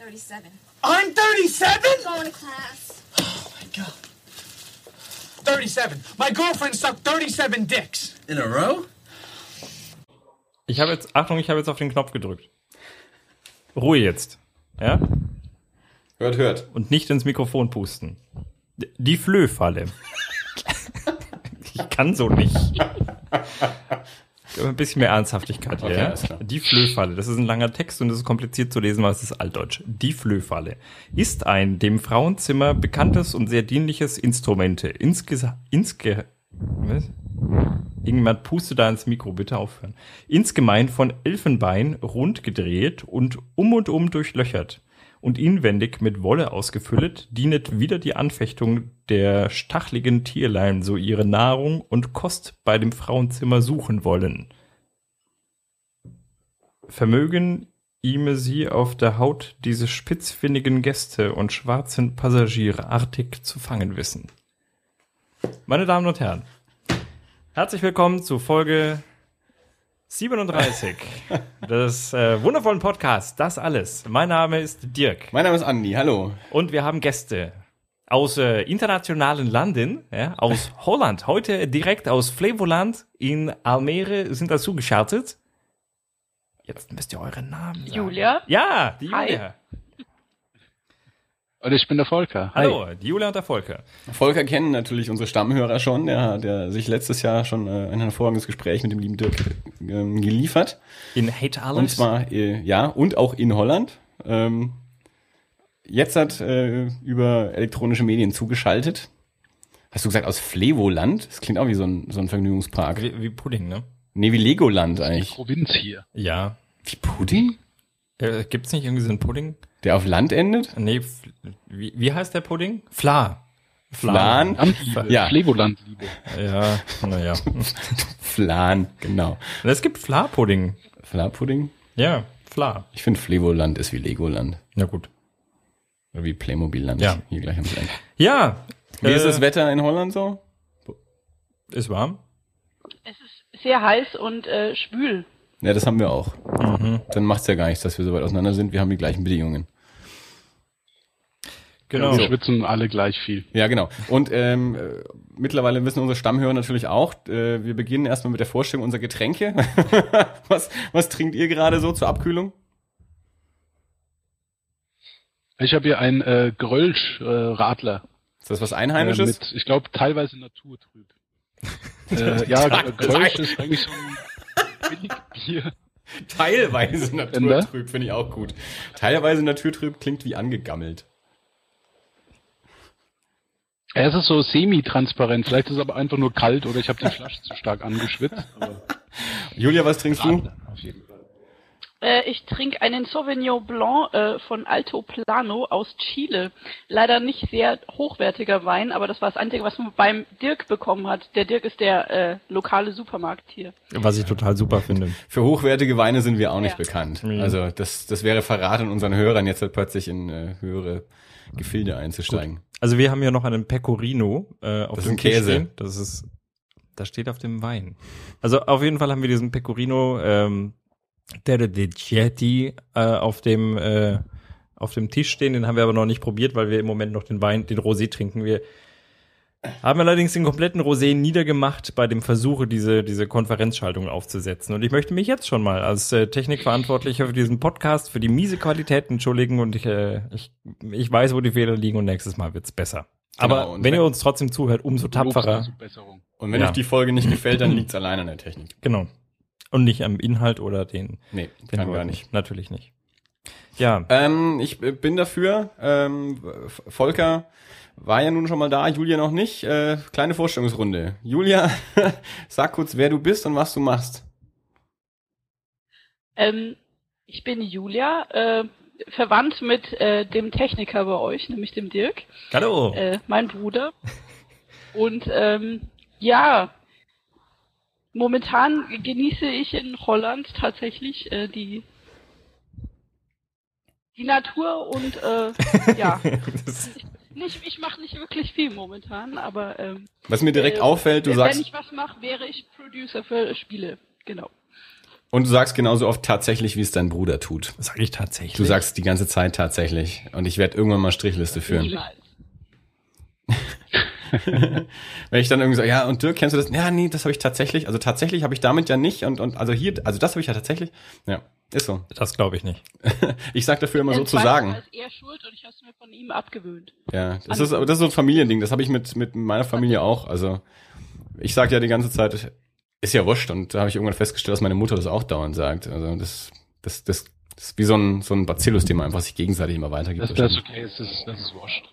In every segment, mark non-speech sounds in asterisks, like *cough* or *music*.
37. I'm 37? Going to class. Oh my god. 37. My girlfriend sucked 37 dicks. In a row? Ich habe jetzt, Achtung, ich habe jetzt auf den Knopf gedrückt. Ruhe jetzt. Ja? Hört, hört. Und nicht ins Mikrofon pusten. Die Flöhfalle. ich kann so nicht. *laughs* Ein bisschen mehr Ernsthaftigkeit hier. Ja? Die Flöhfalle, das ist ein langer Text und es ist kompliziert zu lesen, weil es ist altdeutsch. Die Flöhfalle ist ein dem Frauenzimmer bekanntes und sehr dienliches Instrumente. Insge insge was? Irgendjemand puste da ins Mikro, bitte aufhören. Insgemein von Elfenbein rund gedreht und um und um durchlöchert und inwendig mit Wolle ausgefüllet, dienet wieder die Anfechtung der stachligen Tierlein, so ihre Nahrung und Kost bei dem Frauenzimmer suchen wollen. Vermögen ihme sie auf der Haut diese spitzfindigen Gäste und schwarzen Passagiere artig zu fangen wissen. Meine Damen und Herren, herzlich willkommen zu Folge 37 des äh, wundervollen Podcasts Das Alles. Mein Name ist Dirk Mein Name ist Andi, hallo. und wir haben Gäste aus äh, internationalen Landen, ja, aus Holland. Heute direkt aus Flevoland in Almere sind dazu geschaltet. Jetzt müsst ihr euren Namen sagen. Julia. Ja, die Hi. Julia. Und ich bin der Volker. Hallo, die Julia und der Volker. Volker kennen natürlich unsere Stammhörer schon. Der, der sich letztes Jahr schon äh, ein hervorragendes Gespräch mit dem lieben Dirk ähm, geliefert. In Hate Alles. Und zwar, äh, ja, und auch in Holland. Ähm, jetzt hat äh, über elektronische Medien zugeschaltet. Hast du gesagt aus Flevoland? Das klingt auch wie so ein, so ein Vergnügungspark. wie, wie Pudding, ne? Nee, wie Legoland eigentlich. Provinz hier. Ja. Wie Pudding? Äh, gibt's nicht irgendwie so einen Pudding? Der auf Land endet? Nee, wie, wie heißt der Pudding? Fla. Flan? Landliebe. Ja. Flevolandliebe. Ja, naja. *laughs* Flan, genau. es gibt Fla-Pudding. Fla-Pudding? Ja, Fla. Ich finde Flevoland ist wie Legoland. Na gut. Oder wie Playmobil-Land. Ja. Hier gleich am Ende. Ja. Wie ist äh, das Wetter in Holland so? Ist warm. Es ist sehr heiß und äh, schwül. Ja, das haben wir auch. Dann macht's ja gar nichts, dass wir so weit auseinander sind. Wir haben die gleichen Bedingungen. Genau. Wir schwitzen alle gleich viel. Ja, genau. Und ähm, äh, mittlerweile wissen unsere Stammhörer natürlich auch, äh, wir beginnen erstmal mit der Vorstellung unserer Getränke. *laughs* was, was trinkt ihr gerade so zur Abkühlung? Ich habe hier einen äh, Grölsch-Radler. Ist das was Äh, Einheimisches? mit, ich glaube, teilweise naturtrüb. *laughs* äh, ja, Gr- Grölsch ist eigentlich so ein Billigbier. Teilweise naturtrüb, finde ich auch gut. Teilweise naturtrüb klingt wie angegammelt. Ja, es ist so semi-transparent. Vielleicht ist es aber einfach nur kalt oder ich habe die Flasche zu stark angeschwitzt. *laughs* Aber Julia, was trinkst du? Äh, ich trinke einen Sauvignon Blanc äh, von Alto Plano aus Chile. Leider nicht sehr hochwertiger Wein, aber das war das Einzige, was man beim Dirk bekommen hat. Der Dirk ist der äh, lokale Supermarkt hier. Was ich total super finde. Für hochwertige Weine sind wir auch nicht Ja. bekannt. Also das, das wäre Verrat an unseren Hörern, jetzt halt plötzlich in äh, höhere Gefilde einzusteigen. Also wir haben hier noch einen Pecorino äh, auf Das ist dem Tisch Käse. stehen. Das ist, das steht auf dem Wein. Also auf jeden Fall haben wir diesen Pecorino ähm, de Chieti äh, auf dem äh, auf dem Tisch stehen. Den haben wir aber noch nicht probiert, weil wir im Moment noch den Wein, den Rosé trinken. Wir haben allerdings den kompletten Rosé niedergemacht bei dem Versuche, diese, diese Konferenzschaltung aufzusetzen. Und ich möchte mich jetzt schon mal als äh, Technikverantwortlicher für diesen Podcast für die miese Qualität entschuldigen und ich, äh, ich, ich weiß, wo die Fehler liegen und nächstes Mal wird's besser. Genau, Aber und wenn wenn- ihr uns trotzdem zuhört, umso tapferer. Und wenn Ja. euch die Folge nicht gefällt, dann liegt's allein an der Technik. Genau. Und nicht am Inhalt oder den, Nee, den kann gar nicht. Natürlich nicht. Ja, Ähm, ich äh, bin dafür. Ähm, Volker war ja nun schon mal da, Julia noch nicht. Äh, kleine Vorstellungsrunde. Julia, *laughs* sag kurz, wer du bist und was du machst. Ähm, ich bin Julia, äh, verwandt mit äh, dem Techniker bei euch, nämlich dem Dirk, hallo. äh, mein Bruder. Und ähm, ja, momentan genieße ich in Holland tatsächlich äh, die die Natur und äh, *laughs* ja, nicht, ich mache nicht wirklich viel momentan, aber ähm, Was mir direkt äh, auffällt, du wenn sagst, ich was mache, wäre ich Producer für Spiele, genau. Und du sagst genauso oft tatsächlich, wie es dein Bruder tut. Sag ich tatsächlich. Du sagst die ganze Zeit tatsächlich. Und ich werde irgendwann mal Strichliste führen. Niemals. *laughs* Wenn ich dann irgendwie so, ja, und Dirk, kennst du das? Ja, nee, das habe ich tatsächlich. Also tatsächlich habe ich damit ja nicht. Und, und also hier, also das habe ich ja tatsächlich. Ja, ist so. Das glaube ich nicht. *laughs* Ich sag dafür immer so zu sagen. ist er schuld und ich habe es mir von ihm abgewöhnt. Ja, das ist, aber das ist so ein Familiending. Das habe ich mit, mit meiner Familie auch. Also ich sage ja die ganze Zeit, ist ja wurscht. Und da habe ich irgendwann festgestellt, dass meine Mutter das auch dauernd sagt. Also das, das, das, das ist wie so ein, so ein Bacillus, den man einfach sich gegenseitig immer weitergibt. Das, das ist okay, das ist, das ist wurscht.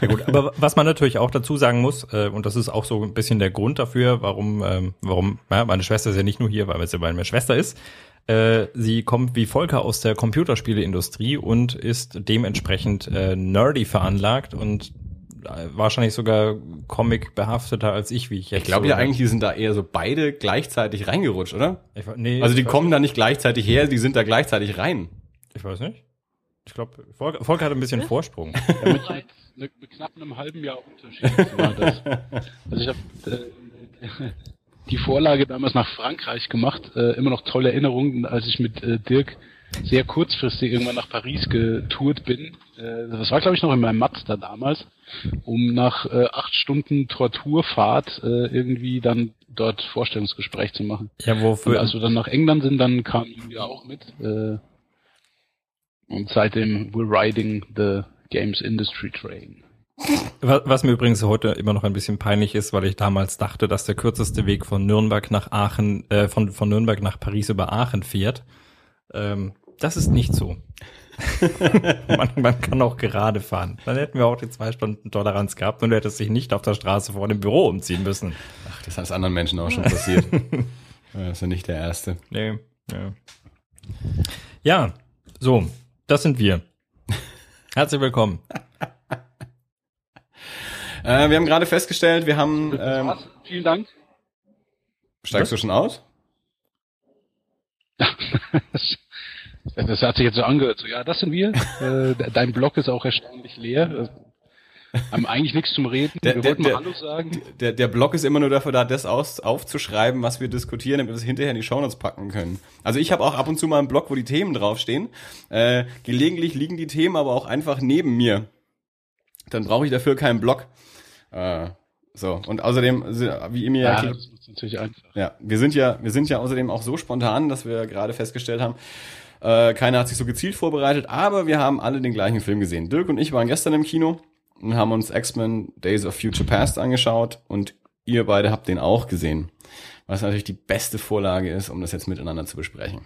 Ja gut, aber was man natürlich auch dazu sagen muss, äh, und das ist auch so ein bisschen der Grund dafür, warum, ähm, warum, ja, meine Schwester ist ja nicht nur hier, weil sie meine Schwester ist. Äh, sie kommt wie Volker aus der Computerspieleindustrie und ist dementsprechend äh, nerdy veranlagt und äh, wahrscheinlich sogar Comic behafteter als ich, wie ich jetzt. Ich glaube so, ja eigentlich, die sind da eher so beide gleichzeitig reingerutscht, oder? Ich, nee, Also die kommen da nicht gleichzeitig her, die sind da gleichzeitig rein. Ich weiß nicht. Ich glaube, Volker, Volker hat ein bisschen Vorsprung. *laughs* Ja, mit, mit, mit knapp einem halben Jahr Unterschied war das. *laughs* Also ich habe äh, die Vorlage damals nach Frankreich gemacht, äh, immer noch tolle Erinnerungen, als ich mit äh, Dirk sehr kurzfristig irgendwann nach Paris getourt bin. Äh, das war glaube ich noch in meinem Mazda damals, um nach äh, acht Stunden Torturfahrt äh, irgendwie dann dort Vorstellungsgespräch zu machen. Ja, Und wofür? als wir dann nach England sind, dann kam Julia auch mit. Äh, und seitdem we're riding the games industry train. Wa- Was mir übrigens heute immer noch ein bisschen peinlich ist, weil ich damals dachte, dass der kürzeste Weg von Nürnberg nach Aachen, äh, von, von Nürnberg nach Paris über Aachen fährt. Ähm, das ist nicht so. *laughs* man, man kann auch gerade fahren. Dann hätten wir auch die zwei Stunden Toleranz gehabt und du hättest dich nicht auf der Straße vor dem Büro umziehen müssen. Ach, das ist anderen Menschen auch schon passiert. *laughs* Das ist ja nicht der Erste. Nee, ja. Ja, so, das sind wir. *laughs* Herzlich willkommen. Äh, wir haben gerade festgestellt, wir haben... Ähm, Was? Vielen Dank. steigst du schon aus? *laughs* Das hat sich jetzt so angehört. So, ja, das sind wir. Äh, de- dein Blog ist auch erstaunlich leer. Äh, haben eigentlich nichts zum Reden. Der- wir der- wollten der- mal Hallo sagen. Der, der Blog ist immer nur dafür da, das aus, aufzuschreiben, was wir diskutieren, damit wir es hinterher in die Shownotes packen können. Also ich habe auch ab und zu mal einen Blog, wo die Themen draufstehen. Äh, gelegentlich liegen die Themen aber auch einfach neben mir. Dann brauche ich dafür keinen Blog. Äh, so, und außerdem, wie ihr mir Ja, ist natürlich einfach. Ja, wir sind ja, wir sind ja außerdem auch so spontan, dass wir gerade festgestellt haben, äh, keiner hat sich so gezielt vorbereitet, aber wir haben alle den gleichen Film gesehen. Dirk und ich waren gestern im Kino und haben uns X-Men Days of Future Past angeschaut und ihr beide habt den auch gesehen. Was natürlich die beste Vorlage ist, um das jetzt miteinander zu besprechen.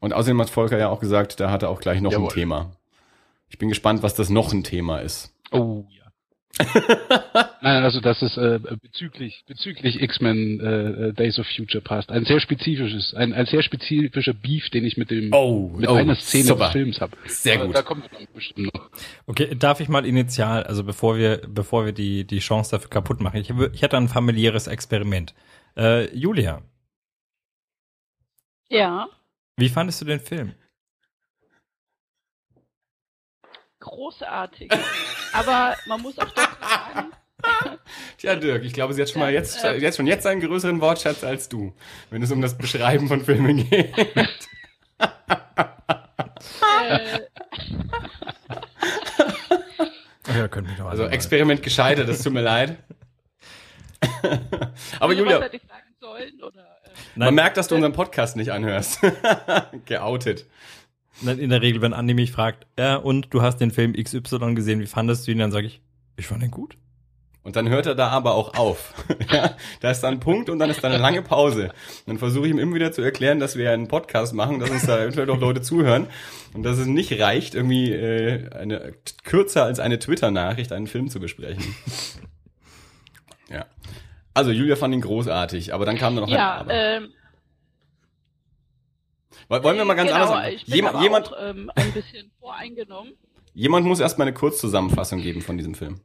Und außerdem hat Volker ja auch gesagt, da hat er auch gleich noch Jawohl. ein Thema. Ich bin gespannt, was das noch ein Thema ist. Oh ja. *laughs* Nein, also das ist äh, bezüglich bezüglich X-Men äh, Days of Future Past ein sehr spezifisches, ein, ein sehr spezifischer Beef, den ich mit dem Oh, mit oh, einer Szene super. des Films habe. Sehr gut. Da kommen wir bestimmt noch. Okay, darf ich mal initial, also bevor wir, bevor wir die, die Chance dafür kaputt machen, ich, ich hätte ein familiäres Experiment. Äh, Julia, Ja, wie fandest du den Film? Großartig. Aber man muss auch dazu sagen, *laughs* Tja, Dirk, ich glaube, sie hat schon mal jetzt, äh, jetzt schon jetzt einen größeren Wortschatz als du, wenn es um das Beschreiben von Filmen geht. *laughs* äh, Ja, können wir doch Also mal- Experiment gescheitert, es tut mir leid. *laughs* Aber was Julia, hätte ich sagen sollen? Oder, äh, man Nein, merkt, dass du unseren Podcast nicht anhörst. Geoutet. In der Regel, wenn Andi mich fragt, ja, und du hast den Film XY gesehen, wie fandest du ihn? Dann sage ich, ich fand ihn gut. Und dann hört er da aber auch auf. *laughs* ja, da ist dann ein Punkt und dann ist da eine lange Pause. Und dann versuche ich ihm immer wieder zu erklären, dass wir einen Podcast machen, dass uns da eventuell doch Leute zuhören und dass es nicht reicht, irgendwie äh, eine kürzer als eine Twitter-Nachricht einen Film zu besprechen. *laughs* ja. Also Julia fand ihn großartig, aber dann kam da noch ja, ein Aber. ähm, Wollen wir mal ganz genau, anders? Ich bin Jemand, aber jemand, auch ähm, ein bisschen *laughs* voreingenommen. jemand muss erstmal eine Kurzzusammenfassung geben von diesem Film.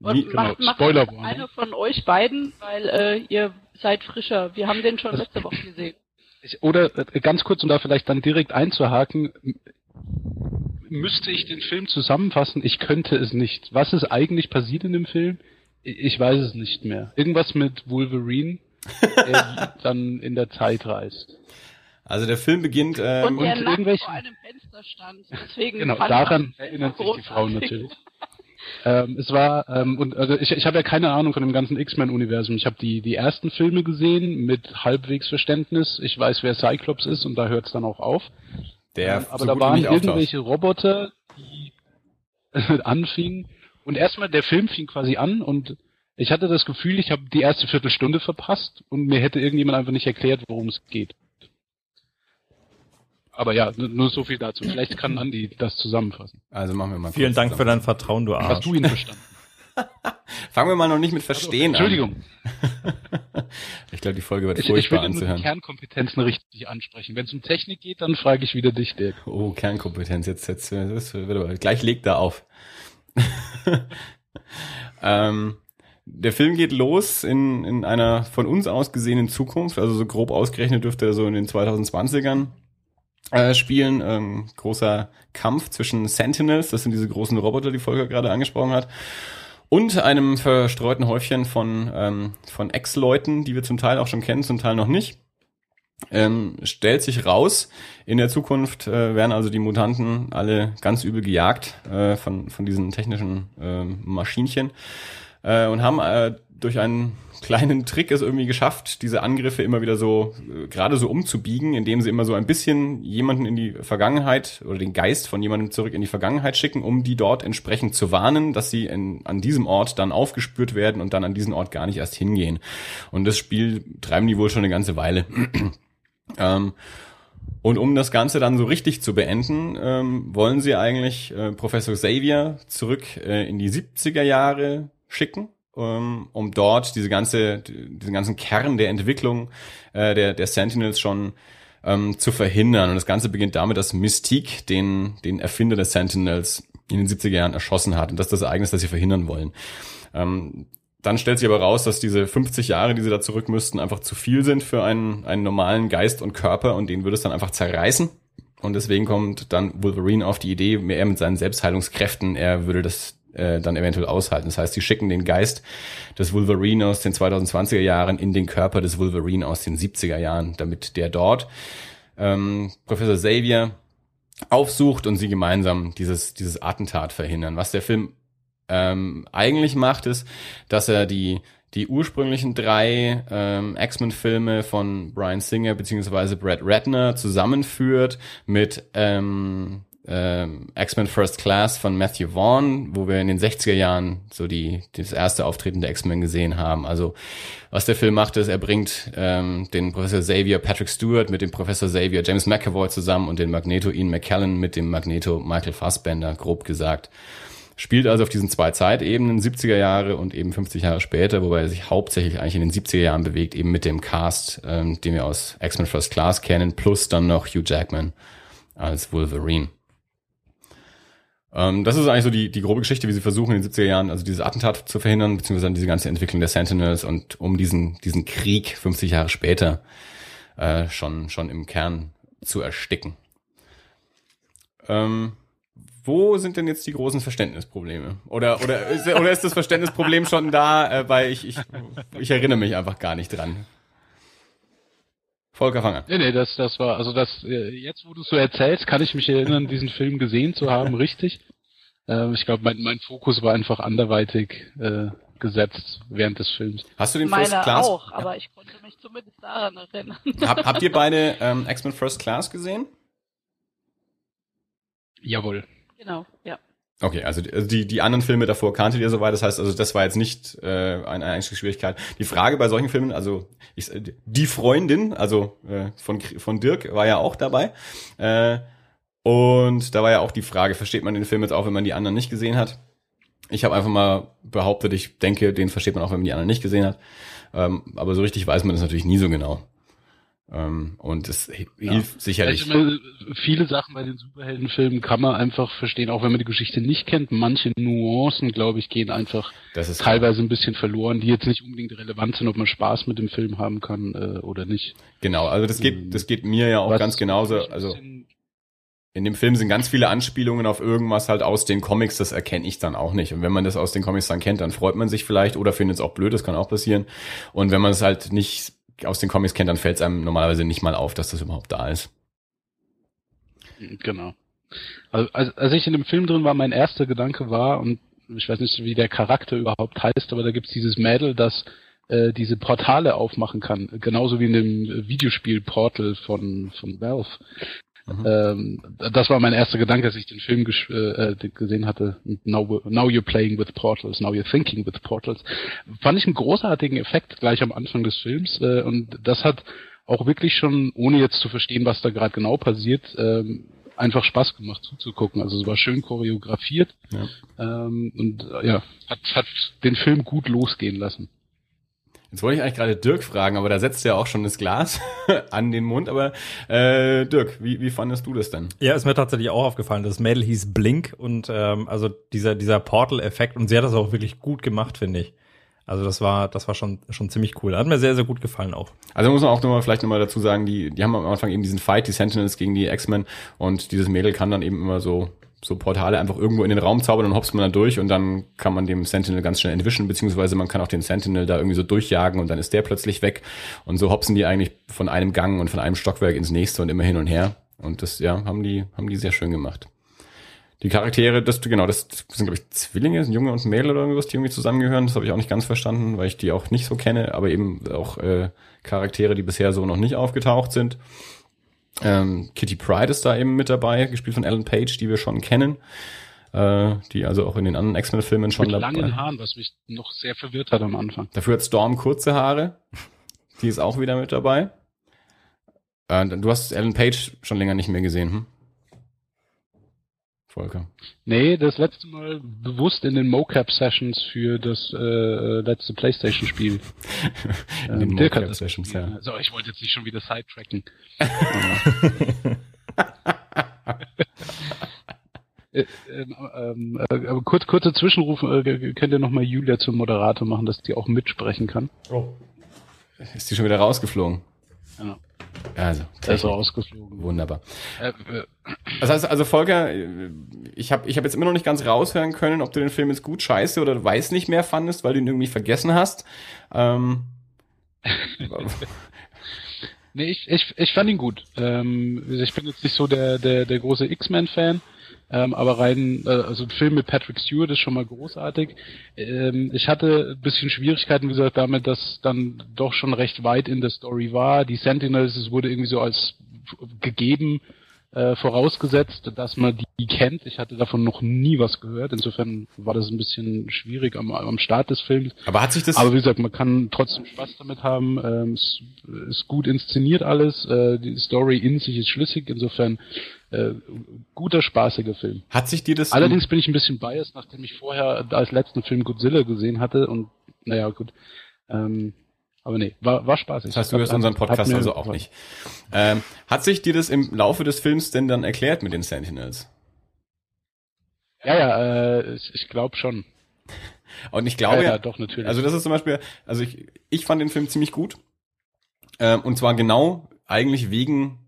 Und Wie, Genau, macht, macht Spoilerwarnung. einer von euch beiden, weil äh, ihr seid frischer. Wir haben den schon letzte Woche gesehen. Ich, oder äh, ganz kurz, um da vielleicht dann direkt einzuhaken, müsste ich den Film zusammenfassen? Ich könnte es nicht. Was ist eigentlich passiert in dem Film? Ich weiß es nicht mehr. Irgendwas mit Wolverine. Der dann in der Zeit reist. Also der Film beginnt ähm, Und der und nackt irgendwelche- vor einem Fenster stand. Deswegen Genau, daran ich erinnern sich die. Frauen natürlich. Ähm, es war, ähm, und also ich, ich habe ja keine Ahnung von dem ganzen X-Men-Universum. Ich habe die, die ersten Filme gesehen mit halbwegs Verständnis. Ich weiß, wer Cyclops ist und da hört es dann auch auf. der Ähm, aber so da waren nicht auftaucht. irgendwelche Roboter, die *laughs* anfingen. Und erstmal, der Film fing quasi an und ich hatte das Gefühl, ich habe die erste Viertelstunde verpasst und mir hätte irgendjemand einfach nicht erklärt, worum es geht. Aber ja, nur so viel dazu. Vielleicht kann Andi das zusammenfassen. Also machen wir mal Vielen kurz Dank für dein Vertrauen, du Hast Arsch. du ihn verstanden? *laughs* Fangen wir mal noch nicht mit Verstehen Entschuldigung. an. *laughs* Ich glaube, die Folge wird Ich, ich furchtbar will nur die anzuhören. Kernkompetenzen richtig ansprechen. Wenn es um Technik geht, dann frage ich wieder dich, Dirk. Oh, Kernkompetenz, jetzt, jetzt, wird aber, gleich legt er auf. *laughs* ähm, der Film geht los in, in einer von uns aus gesehenen Zukunft, also so grob ausgerechnet dürfte er so in den 2020ern äh, spielen. Ähm, großer Kampf zwischen Sentinels, das sind diese großen Roboter, die Volker gerade angesprochen hat, und einem verstreuten Häufchen von, ähm, von Ex-Leuten, die wir zum Teil auch schon kennen, zum Teil noch nicht. Ähm, stellt sich raus, in der Zukunft äh, werden also die Mutanten alle ganz übel gejagt äh, von, von diesen technischen ähm, Maschinchen äh, und haben äh, durch einen kleinen Trick es irgendwie geschafft, diese Angriffe immer wieder so äh, gerade so umzubiegen, indem sie immer so ein bisschen jemanden in die Vergangenheit oder den Geist von jemandem zurück in die Vergangenheit schicken, um die dort entsprechend zu warnen, dass sie in, an diesem Ort dann aufgespürt werden und dann an diesen Ort gar nicht erst hingehen. Und das Spiel treiben die wohl schon eine ganze Weile. *clears throat* ähm, und um das Ganze dann so richtig zu beenden, ähm, wollen sie eigentlich äh, Professor Xavier zurück äh, in die 70er Jahre schicken, ähm, um dort diese ganze, diesen ganzen Kern der Entwicklung äh, der, der Sentinels schon ähm, zu verhindern. Und das Ganze beginnt damit, dass Mystique den, den Erfinder der Sentinels in den 70er Jahren erschossen hat. Und das ist das Ereignis, das sie verhindern wollen. Ähm, dann stellt sich aber raus, dass diese 50 Jahre, die sie da zurück müssten, einfach zu viel sind für einen, einen normalen Geist und Körper und den würde es dann einfach zerreißen. Und deswegen kommt dann Wolverine auf die Idee, er mit seinen Selbstheilungskräften, er würde das äh, dann eventuell aushalten. Das heißt, sie schicken den Geist des Wolverine aus den 2020er Jahren in den Körper des Wolverine aus den 70er Jahren, damit der dort ähm, Professor Xavier aufsucht und sie gemeinsam dieses, dieses Attentat verhindern. Was der Film ähm, eigentlich macht, ist, dass er die, die ursprünglichen drei ähm, X-Men-Filme von Brian Singer beziehungsweise Brad Ratner zusammenführt mit ähm, ähm, X-Men First Class von Matthew Vaughn, wo wir in den 60er Jahren so die das erste Auftreten der X-Men gesehen haben. Also was der Film macht, ist, er bringt ähm, den Professor Xavier Patrick Stewart mit dem Professor Xavier James McAvoy zusammen und den Magneto Ian McKellen mit dem Magneto Michael Fassbender, grob gesagt. Spielt also auf diesen zwei Zeitebenen, 70er Jahre und eben 50 Jahre später, wobei er sich hauptsächlich eigentlich in den 70er Jahren bewegt, eben mit dem Cast, ähm, den wir aus X-Men First Class kennen, plus dann noch Hugh Jackman als Wolverine. Ähm, das ist eigentlich so die, die grobe Geschichte, wie sie versuchen in den 70er Jahren, also dieses Attentat zu verhindern, beziehungsweise diese ganze Entwicklung der Sentinels und um diesen, diesen Krieg 50 Jahre später äh, schon, schon im Kern zu ersticken. Ähm, wo sind denn jetzt die großen Verständnisprobleme? Oder, oder, ist, oder ist das Verständnisproblem schon da, äh, weil ich, ich, ich erinnere mich einfach gar nicht dran. Volker Fanger. Nee, nee, das, das war, also das, äh, jetzt wo du so erzählst, kann ich mich erinnern, diesen Film gesehen zu haben, *laughs* richtig. Ähm, ich glaube, mein, mein Fokus war einfach anderweitig äh, gesetzt während des Films. Hast du den First Meiner Class? auch, aber ich konnte mich zumindest daran erinnern. Hab, habt ihr beide *laughs* ähm, X-Men First Class gesehen? Jawohl. genau, ja. Okay, also die, also die, die anderen Filme davor kanntet ihr soweit, das heißt, also das war jetzt nicht äh, eine Einstiegsschwierigkeit. Die Frage bei solchen Filmen, also ich, die Freundin, also äh, von, von Dirk war ja auch dabei. Äh, und da war ja auch die Frage, versteht man den Film jetzt auch, wenn man die anderen nicht gesehen hat? Ich habe einfach mal behauptet, ich denke, den versteht man auch, wenn man die anderen nicht gesehen hat. Ähm, aber so richtig weiß man das natürlich nie so genau. Ähm, und es hi- hilft sicherlich. Also, äh, viele Sachen bei den Superheldenfilmen kann man einfach verstehen, auch wenn man die Geschichte nicht kennt. Manche Nuancen, glaube ich, gehen einfach Das ist teilweise ein bisschen verloren, die jetzt nicht unbedingt relevant sind, ob man Spaß mit dem Film haben kann äh, oder nicht. Genau, also das geht, das geht mir ja auch Was ganz genauso. Also in dem Film sind ganz viele Anspielungen auf irgendwas halt aus den Comics, das erkenne ich dann auch nicht. Und wenn man das aus den Comics dann kennt, dann freut man sich vielleicht oder findet es auch blöd, das kann auch passieren. Und wenn man es halt nicht aus den Comics kennt, dann fällt es einem normalerweise nicht mal auf, dass das überhaupt da ist. Genau. Also, als, als ich in dem Film drin war, mein erster Gedanke war, und ich weiß nicht, wie der Charakter überhaupt heißt, aber da gibt's dieses Mädel, das äh, diese Portale aufmachen kann, genauso wie in dem Videospiel Portal von, von Valve. Mhm. Ähm, das war mein erster Gedanke, als ich den Film äh, gesehen hatte. Now, now you're playing with portals, now you're thinking with portals. Fand ich einen großartigen Effekt gleich am Anfang des Films äh, und das hat auch wirklich schon, ohne jetzt zu verstehen, was da gerade genau passiert, ähm, einfach Spaß gemacht zuzugucken. Also es war schön choreografiert ja. ähm, und äh, ja, hat, hat den Film gut losgehen lassen. Jetzt wollte ich eigentlich gerade Dirk fragen, aber da setzt ja auch schon das Glas *laughs* an den Mund. Aber äh, Dirk, wie, wie fandest du das denn? Ja, ist mir tatsächlich auch aufgefallen. Das Mädel hieß Blink und ähm, also dieser dieser Portal-Effekt und sie hat das auch wirklich gut gemacht, finde ich. Also das war, das war schon, schon ziemlich cool. Hat mir sehr, sehr gut gefallen auch. Also muss man auch nochmal vielleicht nochmal dazu sagen, die, die haben am Anfang eben diesen Fight, die Sentinels gegen die X-Men und dieses Mädel kann dann eben immer so, so Portale einfach irgendwo in den Raum zaubern und hopst man dann durch und dann kann man dem Sentinel ganz schnell entwischen, beziehungsweise man kann auch den Sentinel da irgendwie so durchjagen und dann ist der plötzlich weg und so hopsen die eigentlich von einem Gang und von einem Stockwerk ins nächste und immer hin und her und das, ja, haben die, haben die sehr schön gemacht die Charaktere, das genau, das sind glaube ich Zwillinge, sind Junge und Mädel oder irgendwas, die irgendwie zusammengehören. Das habe ich auch nicht ganz verstanden, weil ich die auch nicht so kenne, aber eben auch äh, Charaktere, die bisher so noch nicht aufgetaucht sind. Ähm, Kitty Pride ist da eben mit dabei, gespielt von Ellen Page, die wir schon kennen, äh, die also auch in den anderen X-Men-Filmen schon mit dabei. Mit langen Haaren, was mich noch sehr verwirrt hat am Anfang. Dafür hat Storm kurze Haare, die ist auch wieder mit dabei. Äh, du hast Ellen Page schon länger nicht mehr gesehen, hm? Volker? Nee, das letzte Mal bewusst in den Mocap-Sessions für das äh, letzte Playstation-Spiel. *laughs* in den Mocap-Sessions, ja. So, ich wollte jetzt nicht schon wieder sidetracken. *laughs* Äh, ähm, ähm, äh, aber kurz, kurze Zwischenruf, äh, könnt ihr nochmal Julia zum Moderator machen, dass die auch mitsprechen kann? Oh. Ist die schon wieder rausgeflogen? Ja. Also, er ist rausgeflogen. Wunderbar. Äh, äh. Das heißt, also Volker, ich habe ich hab jetzt immer noch nicht ganz raushören können, ob du den Film jetzt gut, scheiße oder weiß nicht mehr fandest, weil du ihn irgendwie vergessen hast. Ähm. *laughs* nee, ich, ich, ich fand ihn gut. Ähm, ich bin jetzt nicht so der, der, der große X-Men-Fan. Ähm, aber rein, äh, also ein Film mit Patrick Stewart ist schon mal großartig. Ähm, ich hatte ein bisschen Schwierigkeiten, wie gesagt, damit, dass dann doch schon recht weit in der Story war. Die Sentinels, es wurde irgendwie so als gegeben äh, vorausgesetzt, dass man die kennt. Ich hatte davon noch nie was gehört. Insofern war das ein bisschen schwierig am, am Start des Films. Aber hat sich das? Aber wie gesagt, man kann trotzdem Spaß damit haben. Ähm, es ist gut inszeniert alles. Äh, die Story in sich ist schlüssig. Insofern äh, guter, spaßiger Film. Hat sich dir das... Allerdings bin ich ein bisschen biased, nachdem ich vorher als letzten Film Godzilla gesehen hatte und naja, gut. Ähm, aber nee, war, war spaßig. Das heißt, du hörst unseren Podcast also auch nicht. Ähm, hat sich dir das im Laufe des Films denn dann erklärt mit den Sentinels? Ja, ja, äh, ich, glaube schon. Und ich glaube ja, ja, doch natürlich. Also das ist zum Beispiel, also ich, ich fand den Film ziemlich gut. Ähm, und zwar genau eigentlich wegen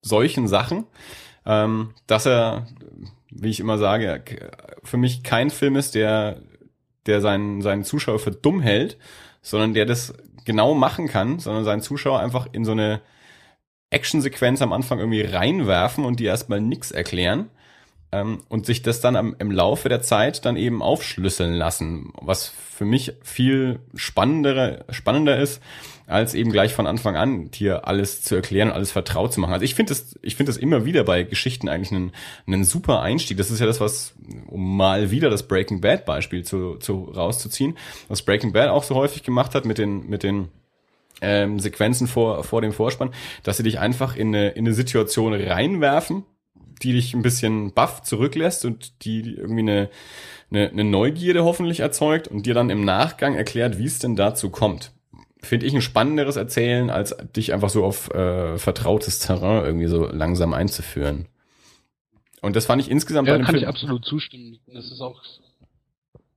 solchen Sachen ähm, dass er, wie ich immer sage, für mich kein Film ist, der, der seinen, seinen Zuschauer für dumm hält, sondern der das genau machen kann, sondern seinen Zuschauer einfach in so eine Actionsequenz am Anfang irgendwie reinwerfen und die erstmal nix erklären ähm, und sich das dann am, im Laufe der Zeit dann eben aufschlüsseln lassen, was für mich viel spannender, spannender ist, als eben gleich von Anfang an hier alles zu erklären und alles vertraut zu machen. Also ich finde das, ich finde das immer wieder bei Geschichten eigentlich einen, einen super Einstieg. Das ist ja das, was, um mal wieder das Breaking Bad Beispiel zu, zu rauszuziehen, was Breaking Bad auch so häufig gemacht hat mit den, mit den ähm, Sequenzen vor, vor dem Vorspann, dass sie dich einfach in eine, in eine Situation reinwerfen, die dich ein bisschen baff zurücklässt und die irgendwie eine, eine, eine Neugierde hoffentlich erzeugt und dir dann im Nachgang erklärt, wie es denn dazu kommt finde ich, ein spannenderes Erzählen, als dich einfach so auf äh, vertrautes Terrain irgendwie so langsam einzuführen. Und das fand ich insgesamt ja, bei dem kann Film ich absolut zustimmen. Das ist auch,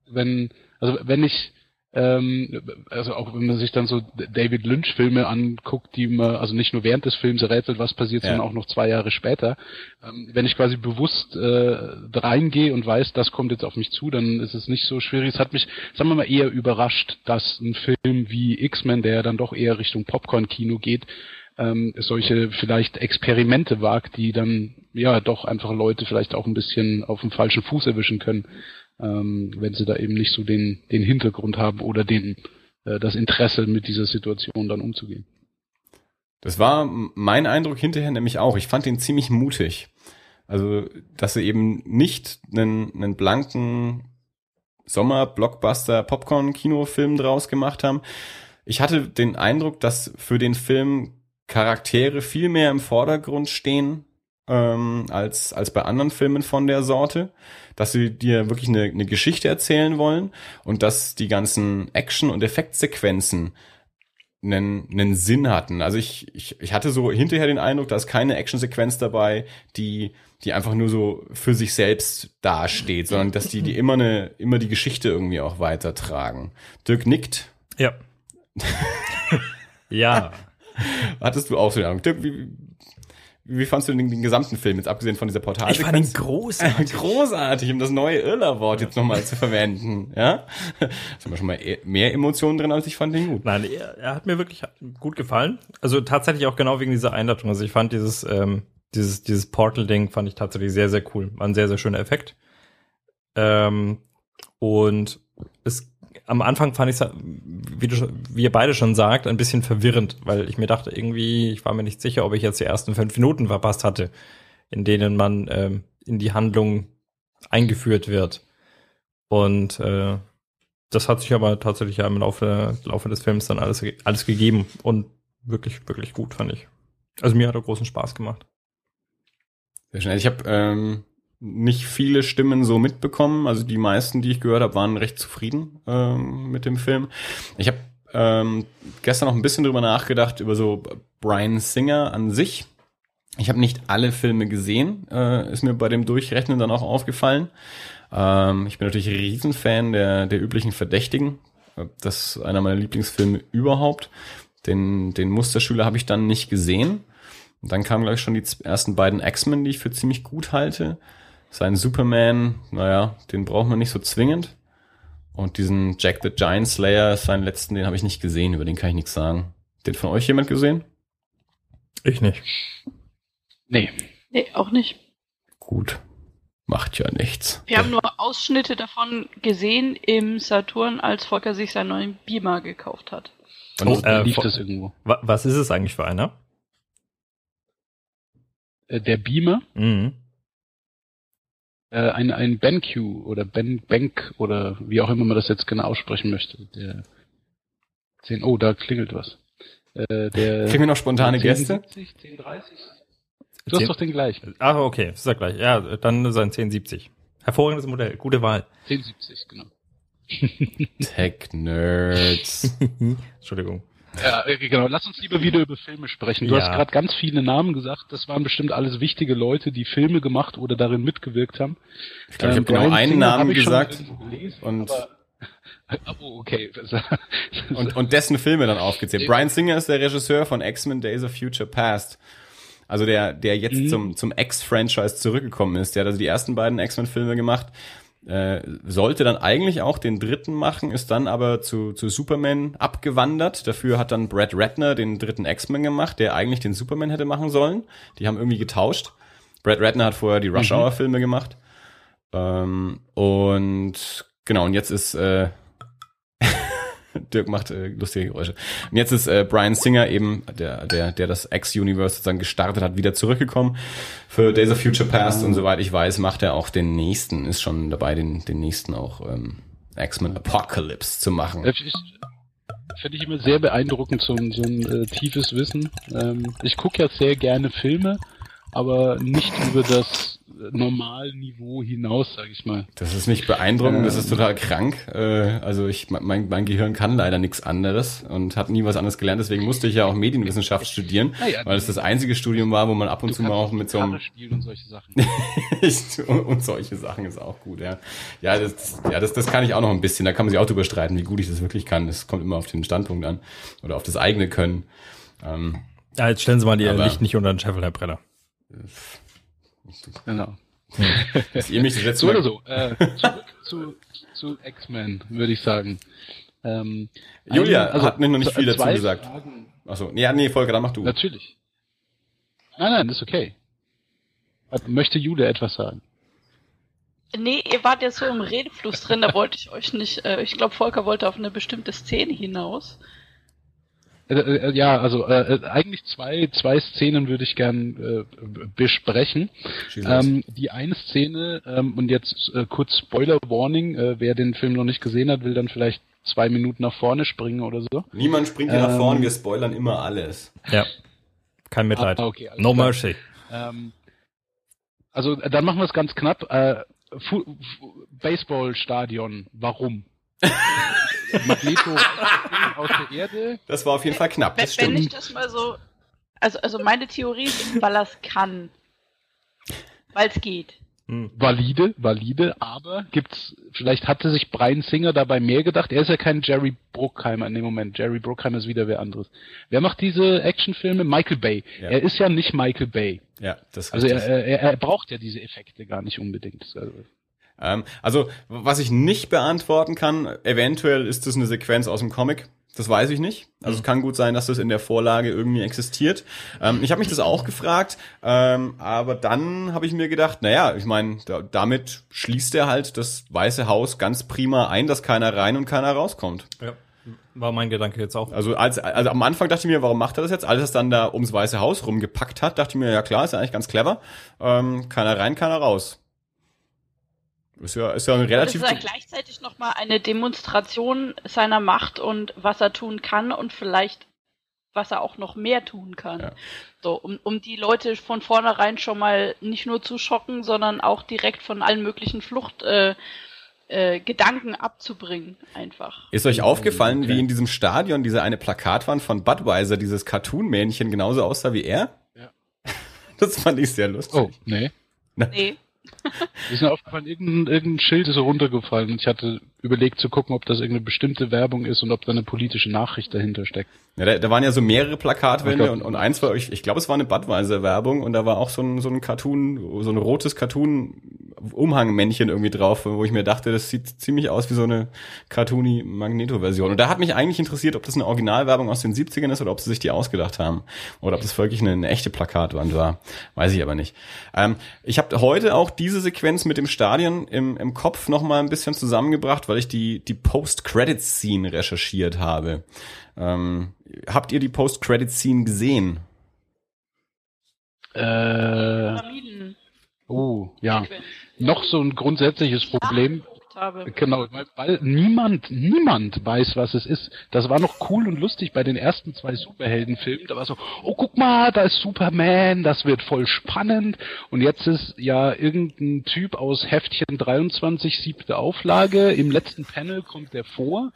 wenn, also wenn ich Ähm, also auch wenn man sich dann so David Lynch-Filme anguckt, die man, also nicht nur während des Films rätselt, was passiert, Ja. sondern auch noch zwei Jahre später. Ähm, wenn ich quasi bewusst äh, reingehe und weiß, das kommt jetzt auf mich zu, dann ist es nicht so schwierig. Es hat mich, sagen wir mal, eher überrascht, dass ein Film wie X-Men, der dann doch eher Richtung Popcorn-Kino geht, ähm, solche vielleicht Experimente wagt, die dann ja doch einfach Leute vielleicht auch ein bisschen auf dem falschen Fuß erwischen können, ähm, wenn sie da eben nicht so den, den Hintergrund haben oder den, äh, das Interesse mit dieser Situation dann umzugehen. Das war mein Eindruck hinterher nämlich auch. Ich fand den ziemlich mutig. Also, dass sie eben nicht einen, einen blanken Sommer-Blockbuster-Popcorn-Kinofilm draus gemacht haben. Ich hatte den Eindruck, dass für den Film Charaktere viel mehr im Vordergrund stehen ähm, als, als bei anderen Filmen von der Sorte. Dass sie dir wirklich eine, eine Geschichte erzählen wollen und dass die ganzen Action- und Effektsequenzen einen, einen Sinn hatten. Also ich, ich, ich hatte so hinterher den Eindruck, da ist keine Actionsequenz dabei, die, die einfach nur so für sich selbst dasteht, sondern dass die, die *laughs* immer eine, immer die Geschichte irgendwie auch weitertragen. Dirk nickt. Ja. *laughs* ja. Hattest du auch so den Eindruck? Dirk, wie, wie fandst du den, den gesamten Film, jetzt abgesehen von dieser Ich fand ihn großartig. *laughs* Großartig, um das neue Irrler-Wort jetzt nochmal zu verwenden. *laughs* Ja? Da sind wir schon mal e- mehr Emotionen drin, als ich fand den gut. Nein, er, er hat mir wirklich gut gefallen. Also tatsächlich auch genau wegen dieser Einladung. Also ich fand dieses, ähm, dieses, dieses Portal-Ding fand ich tatsächlich sehr, sehr cool. War ein sehr, sehr schöner Effekt. Ähm, und es, am Anfang fand ich es, wie, wie ihr beide schon sagt, ein bisschen verwirrend, weil ich mir dachte, irgendwie, ich war mir nicht sicher, ob ich jetzt die ersten fünf Minuten verpasst hatte, in denen man ähm, in die Handlung eingeführt wird. Und äh, das hat sich aber tatsächlich ja im Laufe, Laufe des Films dann alles, alles gegeben und wirklich, wirklich gut, fand ich. Also mir hat er großen Spaß gemacht. Sehr schnell. Ich habe ähm, nicht viele Stimmen so mitbekommen. Also die meisten, die ich gehört habe, waren recht zufrieden ähm, mit dem Film. Ich habe ähm, gestern noch ein bisschen drüber nachgedacht, über so Brian Singer an sich. Ich habe nicht alle Filme gesehen, äh, ist mir bei dem Durchrechnen dann auch aufgefallen. Ähm, ich bin natürlich Riesenfan der, der üblichen Verdächtigen. Das ist einer meiner Lieblingsfilme überhaupt. Den, den Musterschüler habe ich dann nicht gesehen. Und dann kamen, glaube ich, schon die ersten beiden X-Men, die ich für ziemlich gut halte. Sein Superman, naja, den braucht man nicht so zwingend. Und diesen Jack the Giant Slayer, seinen letzten, den habe ich nicht gesehen, über den kann ich nichts sagen. Den von euch jemand gesehen? Ich nicht. Nee. Nee, auch nicht. Gut. Macht ja nichts. Wir haben nur Ausschnitte davon gesehen im Saturn, als Volker sich seinen neuen Beamer gekauft hat. Und Oh, äh, lief das irgendwo. Wa was ist es eigentlich für einer? Äh, der Beamer, Mhm. Äh, ein, ein BenQ oder Ben, Bank oder wie auch immer man das jetzt genau aussprechen möchte. Der 10, oh, da klingelt was. Äh, der Kriegen wir noch spontane Gäste? 1070, 1030? Du hast 10 doch den gleichen. Ah, okay, sag gleich. Ja, dann sein 1070. Hervorragendes Modell, gute Wahl. 1070, genau. *laughs* Tech-Nerds. *laughs* Entschuldigung. Ja, äh, genau. Lass uns lieber wieder über Filme sprechen. Du Ja. hast gerade ganz viele Namen gesagt. Das waren bestimmt alles wichtige Leute, die Filme gemacht oder darin mitgewirkt haben. Ich glaube, ich habe Ähm, genau Bryan einen Singer Namen gesagt. gelesen, und- *laughs* oh, okay. und, und dessen Filme dann aufgezählt. Brian Singer ist der Regisseur von X-Men Days of Future Past. Also der, der jetzt Mhm. zum, zum X-Franchise zurückgekommen ist. Der hat also die ersten beiden X-Men-Filme gemacht. Äh, sollte dann eigentlich auch den dritten machen, ist dann aber zu, zu Superman abgewandert. Dafür hat dann Brad Ratner den dritten X-Men gemacht, der eigentlich den Superman hätte machen sollen. Die haben irgendwie getauscht. Brad Ratner hat vorher die Rush Hour Filme gemacht. Ähm, und genau, und jetzt ist äh, *laughs* Dirk macht äh, lustige Geräusche. Und jetzt ist äh, Brian Singer eben, der, der, der das X-Universe sozusagen gestartet hat, wieder zurückgekommen für Days of Future Past und soweit ich weiß, macht er auch den nächsten, ist schon dabei, den, den nächsten auch ähm, X-Men Apocalypse zu machen. Finde ich immer sehr beeindruckend, so ein, so ein äh, tiefes Wissen. Ähm, ich gucke ja sehr gerne Filme, aber nicht über das Normalniveau hinaus, sage ich mal. Das ist nicht beeindruckend, das ist total krank. Äh, Also ich, mein, mein Gehirn kann leider nichts anderes und hat nie was anderes gelernt. Deswegen musste ich ja auch Medienwissenschaft studieren, Naja, weil es das einzige Studium war, wo man ab und Du zu mal auch mit so einem und solche Sachen. *laughs* und solche Sachen ist auch gut, ja. Ja, das, ja das, das kann ich auch noch ein bisschen. Da kann man sich auch drüber streiten, wie gut ich das wirklich kann. Das kommt immer auf den Standpunkt an oder auf das eigene Können. Ähm, Ja, jetzt stellen Sie mal Ihr Licht nicht unter den Scheffel, Herr Brenner. Genau. dass ihr mich letzte So oder so. Äh, zurück *laughs* zu, zu X-Men, würde ich sagen. Ähm, Julia ein- hat mir noch nicht z- viel dazu gesagt. Fragen- Achso, ja, nee, Volker, dann mach du. Natürlich. Nein, nein, das ist okay. Möchte Julia etwas sagen? Nee, ihr wart jetzt so im Redefluss drin, da wollte ich euch nicht, äh, ich glaube, Volker wollte auf eine bestimmte Szene hinaus. Äh, äh, ja, also äh, äh, eigentlich zwei, zwei Szenen würde ich gern äh, besprechen. Ähm, die eine Szene, ähm, und jetzt äh, kurz Spoiler Warning, äh, wer den Film noch nicht gesehen hat, will dann vielleicht zwei Minuten nach vorne springen oder so. Niemand springt hier nach ähm, vorne, wir spoilern immer alles. Ja. Kein Mitleid. Ah, okay, no klar. mercy. Ähm, also äh, dann machen wir es ganz knapp. Äh, Baseballstadion, warum? *laughs* Magneto aus *laughs* der Erde. Das war auf jeden Fall knapp, Wenn, das wenn stimmt. ich das mal so, also, also meine Theorie ist, weil er kann. Weil es geht. Valide, valide, aber gibt's, vielleicht hatte sich Brian Singer dabei mehr gedacht. Er ist ja kein Jerry Bruckheimer in dem Moment. Jerry Bruckheimer ist wieder wer anderes. Wer macht diese Actionfilme? Michael Bay. Ja. Er ist ja nicht Michael Bay. Ja, das Also er, er, er braucht ja diese Effekte gar nicht unbedingt. Also, also, was ich nicht beantworten kann, eventuell ist das eine Sequenz aus dem Comic. Das weiß ich nicht. Also es kann gut sein, dass das in der Vorlage irgendwie existiert. Ähm, ich habe mich das auch gefragt, ähm, aber dann habe ich mir gedacht, naja, ich meine, da, damit schließt er halt das Weiße Haus ganz prima ein, dass keiner rein und keiner rauskommt. Ja. War mein Gedanke jetzt auch. Also, als, also am Anfang dachte ich mir, warum macht er das jetzt? Als er es dann da ums Weiße Haus rumgepackt hat, dachte ich mir, ja klar, ist ja eigentlich ganz clever. Ähm, keiner rein, keiner raus. Ist ja, ist ja ein Das relativ... ist ja gleichzeitig nochmal eine Demonstration seiner Macht und was er tun kann und vielleicht was er auch noch mehr tun kann. Ja. So, um, um die Leute von vornherein schon mal nicht nur zu schocken, sondern auch direkt von allen möglichen Flucht äh, äh, Gedanken abzubringen, einfach. Ist euch aufgefallen, Okay. wie in diesem Stadion diese eine Plakatwand von Budweiser, dieses Cartoon-Männchen genauso aussah wie er? Ja. *laughs* Das fand ich sehr lustig. oh, nee. Nee. *laughs* Ist mir aufgefallen, irgendein, irgendein Schild ist runtergefallen und ich hatte überlegt zu gucken, ob das irgendeine bestimmte Werbung ist und ob da eine politische Nachricht dahinter steckt. Ja, da, da waren ja so mehrere Plakatwände glaub- und, und eins war, ich, ich glaube, es war eine Budweiser-Werbung und da war auch so ein, so ein Cartoon, so ein rotes Cartoon-Umhangmännchen irgendwie drauf, wo ich mir dachte, das sieht ziemlich aus wie so eine cartoony Magneto-Version. Und da hat mich eigentlich interessiert, ob das eine Originalwerbung aus den 70ern ist oder ob sie sich die ausgedacht haben. Oder ob das wirklich eine, eine echte Plakatwand war. Weiß ich aber nicht. Ähm, ich habe heute auch diese Sequenz mit dem Stadion im, im Kopf noch mal ein bisschen zusammengebracht, weil ich die, die Post-Credit-Scene recherchiert habe. Ähm, habt ihr die Post-Credit-Scene gesehen? Äh, Pyramiden. oh, ja. Noch so ein grundsätzliches Problem. Habe. Genau, weil, weil niemand, niemand weiß, was es ist. Das war noch cool und lustig bei den ersten zwei Superheldenfilmen. Da war so, oh guck mal, da ist Superman, das wird voll spannend. Und jetzt ist ja irgendein Typ aus Heftchen 23, siebte Auflage. Im letzten Panel kommt der vor.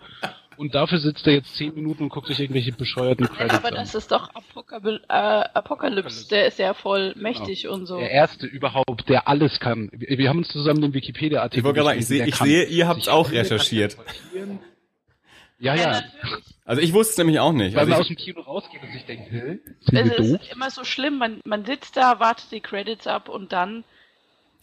Und dafür sitzt er jetzt zehn Minuten und guckt sich irgendwelche bescheuerten Credits aber an. das ist doch Apokalypse, äh, Apokalypse. der ist ja voll mächtig und so. Der erste überhaupt, der alles kann. Wir, wir haben uns zusammen den Wikipedia-Artikel Ich wollte gerade sagen, ich ich sehe, ihr habt's sich auch recherchiert. *laughs* Ja, Ja. Also ich wusste es nämlich auch nicht. Weil Also man ich, aus dem Kino rausgeht und sich denkt, hä? Sind Es wir doof? ist immer so schlimm, man, man sitzt da, wartet die Credits ab und dann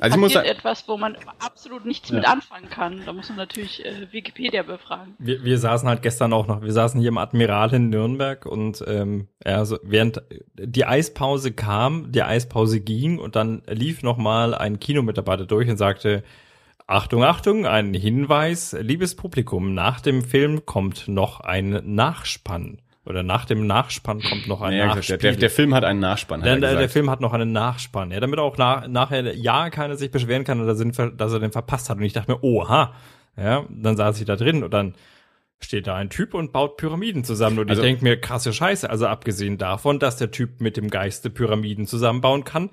also ich muss sagen, etwas, wo man absolut nichts Ja. mit anfangen kann. Da muss man natürlich äh, Wikipedia befragen. Wir, wir saßen halt gestern auch noch, wir saßen hier im Admiral in Nürnberg und ähm, ja, so während die Eispause kam, die Eispause ging und dann lief nochmal ein Kinomitarbeiter durch und sagte, Achtung, Achtung, ein Hinweis, liebes Publikum, nach dem Film kommt noch ein Nachspann. Oder nach dem Nachspann kommt noch ein ja, Nachspiel. der, der, Film hat einen Nachspann. Hat Der, er der, der. Film hat noch einen Nachspann, ja, damit auch nach, nachher ja keiner sich beschweren kann, dass er, den, dass er den verpasst hat. Und ich dachte mir, oha, ja, dann saß ich da drin und dann steht da ein Typ und baut Pyramiden zusammen. Und Also- ich denke mir, krasse Scheiße. Also abgesehen davon, dass der Typ mit dem Geiste Pyramiden zusammenbauen kann,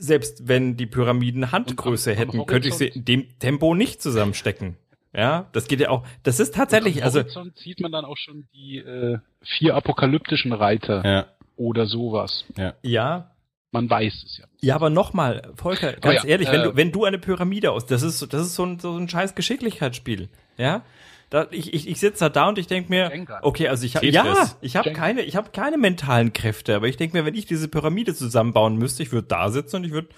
Selbst wenn die Pyramiden Handgröße am- am hätten, könnte ich sie Horizont- in dem Tempo nicht zusammenstecken. Ja, das geht ja auch. Das ist tatsächlich, also Horizont sieht man dann auch schon die äh, vier apokalyptischen Reiter Ja, oder sowas. ja. ja, Man weiß es ja. Ja, aber nochmal, Volker, ganz Aber ja, ehrlich, wenn äh, du, wenn du eine Pyramide aus, das ist, so- das ist so ein, so ein scheiß Geschicklichkeitsspiel, ja? Da, ich ich, ich sitze da und ich denk mir, okay, also ich habe ja, ich habe keine, ich habe keine mentalen Kräfte, aber ich denk mir, wenn ich diese Pyramide zusammenbauen müsste, ich würde da sitzen und ich würde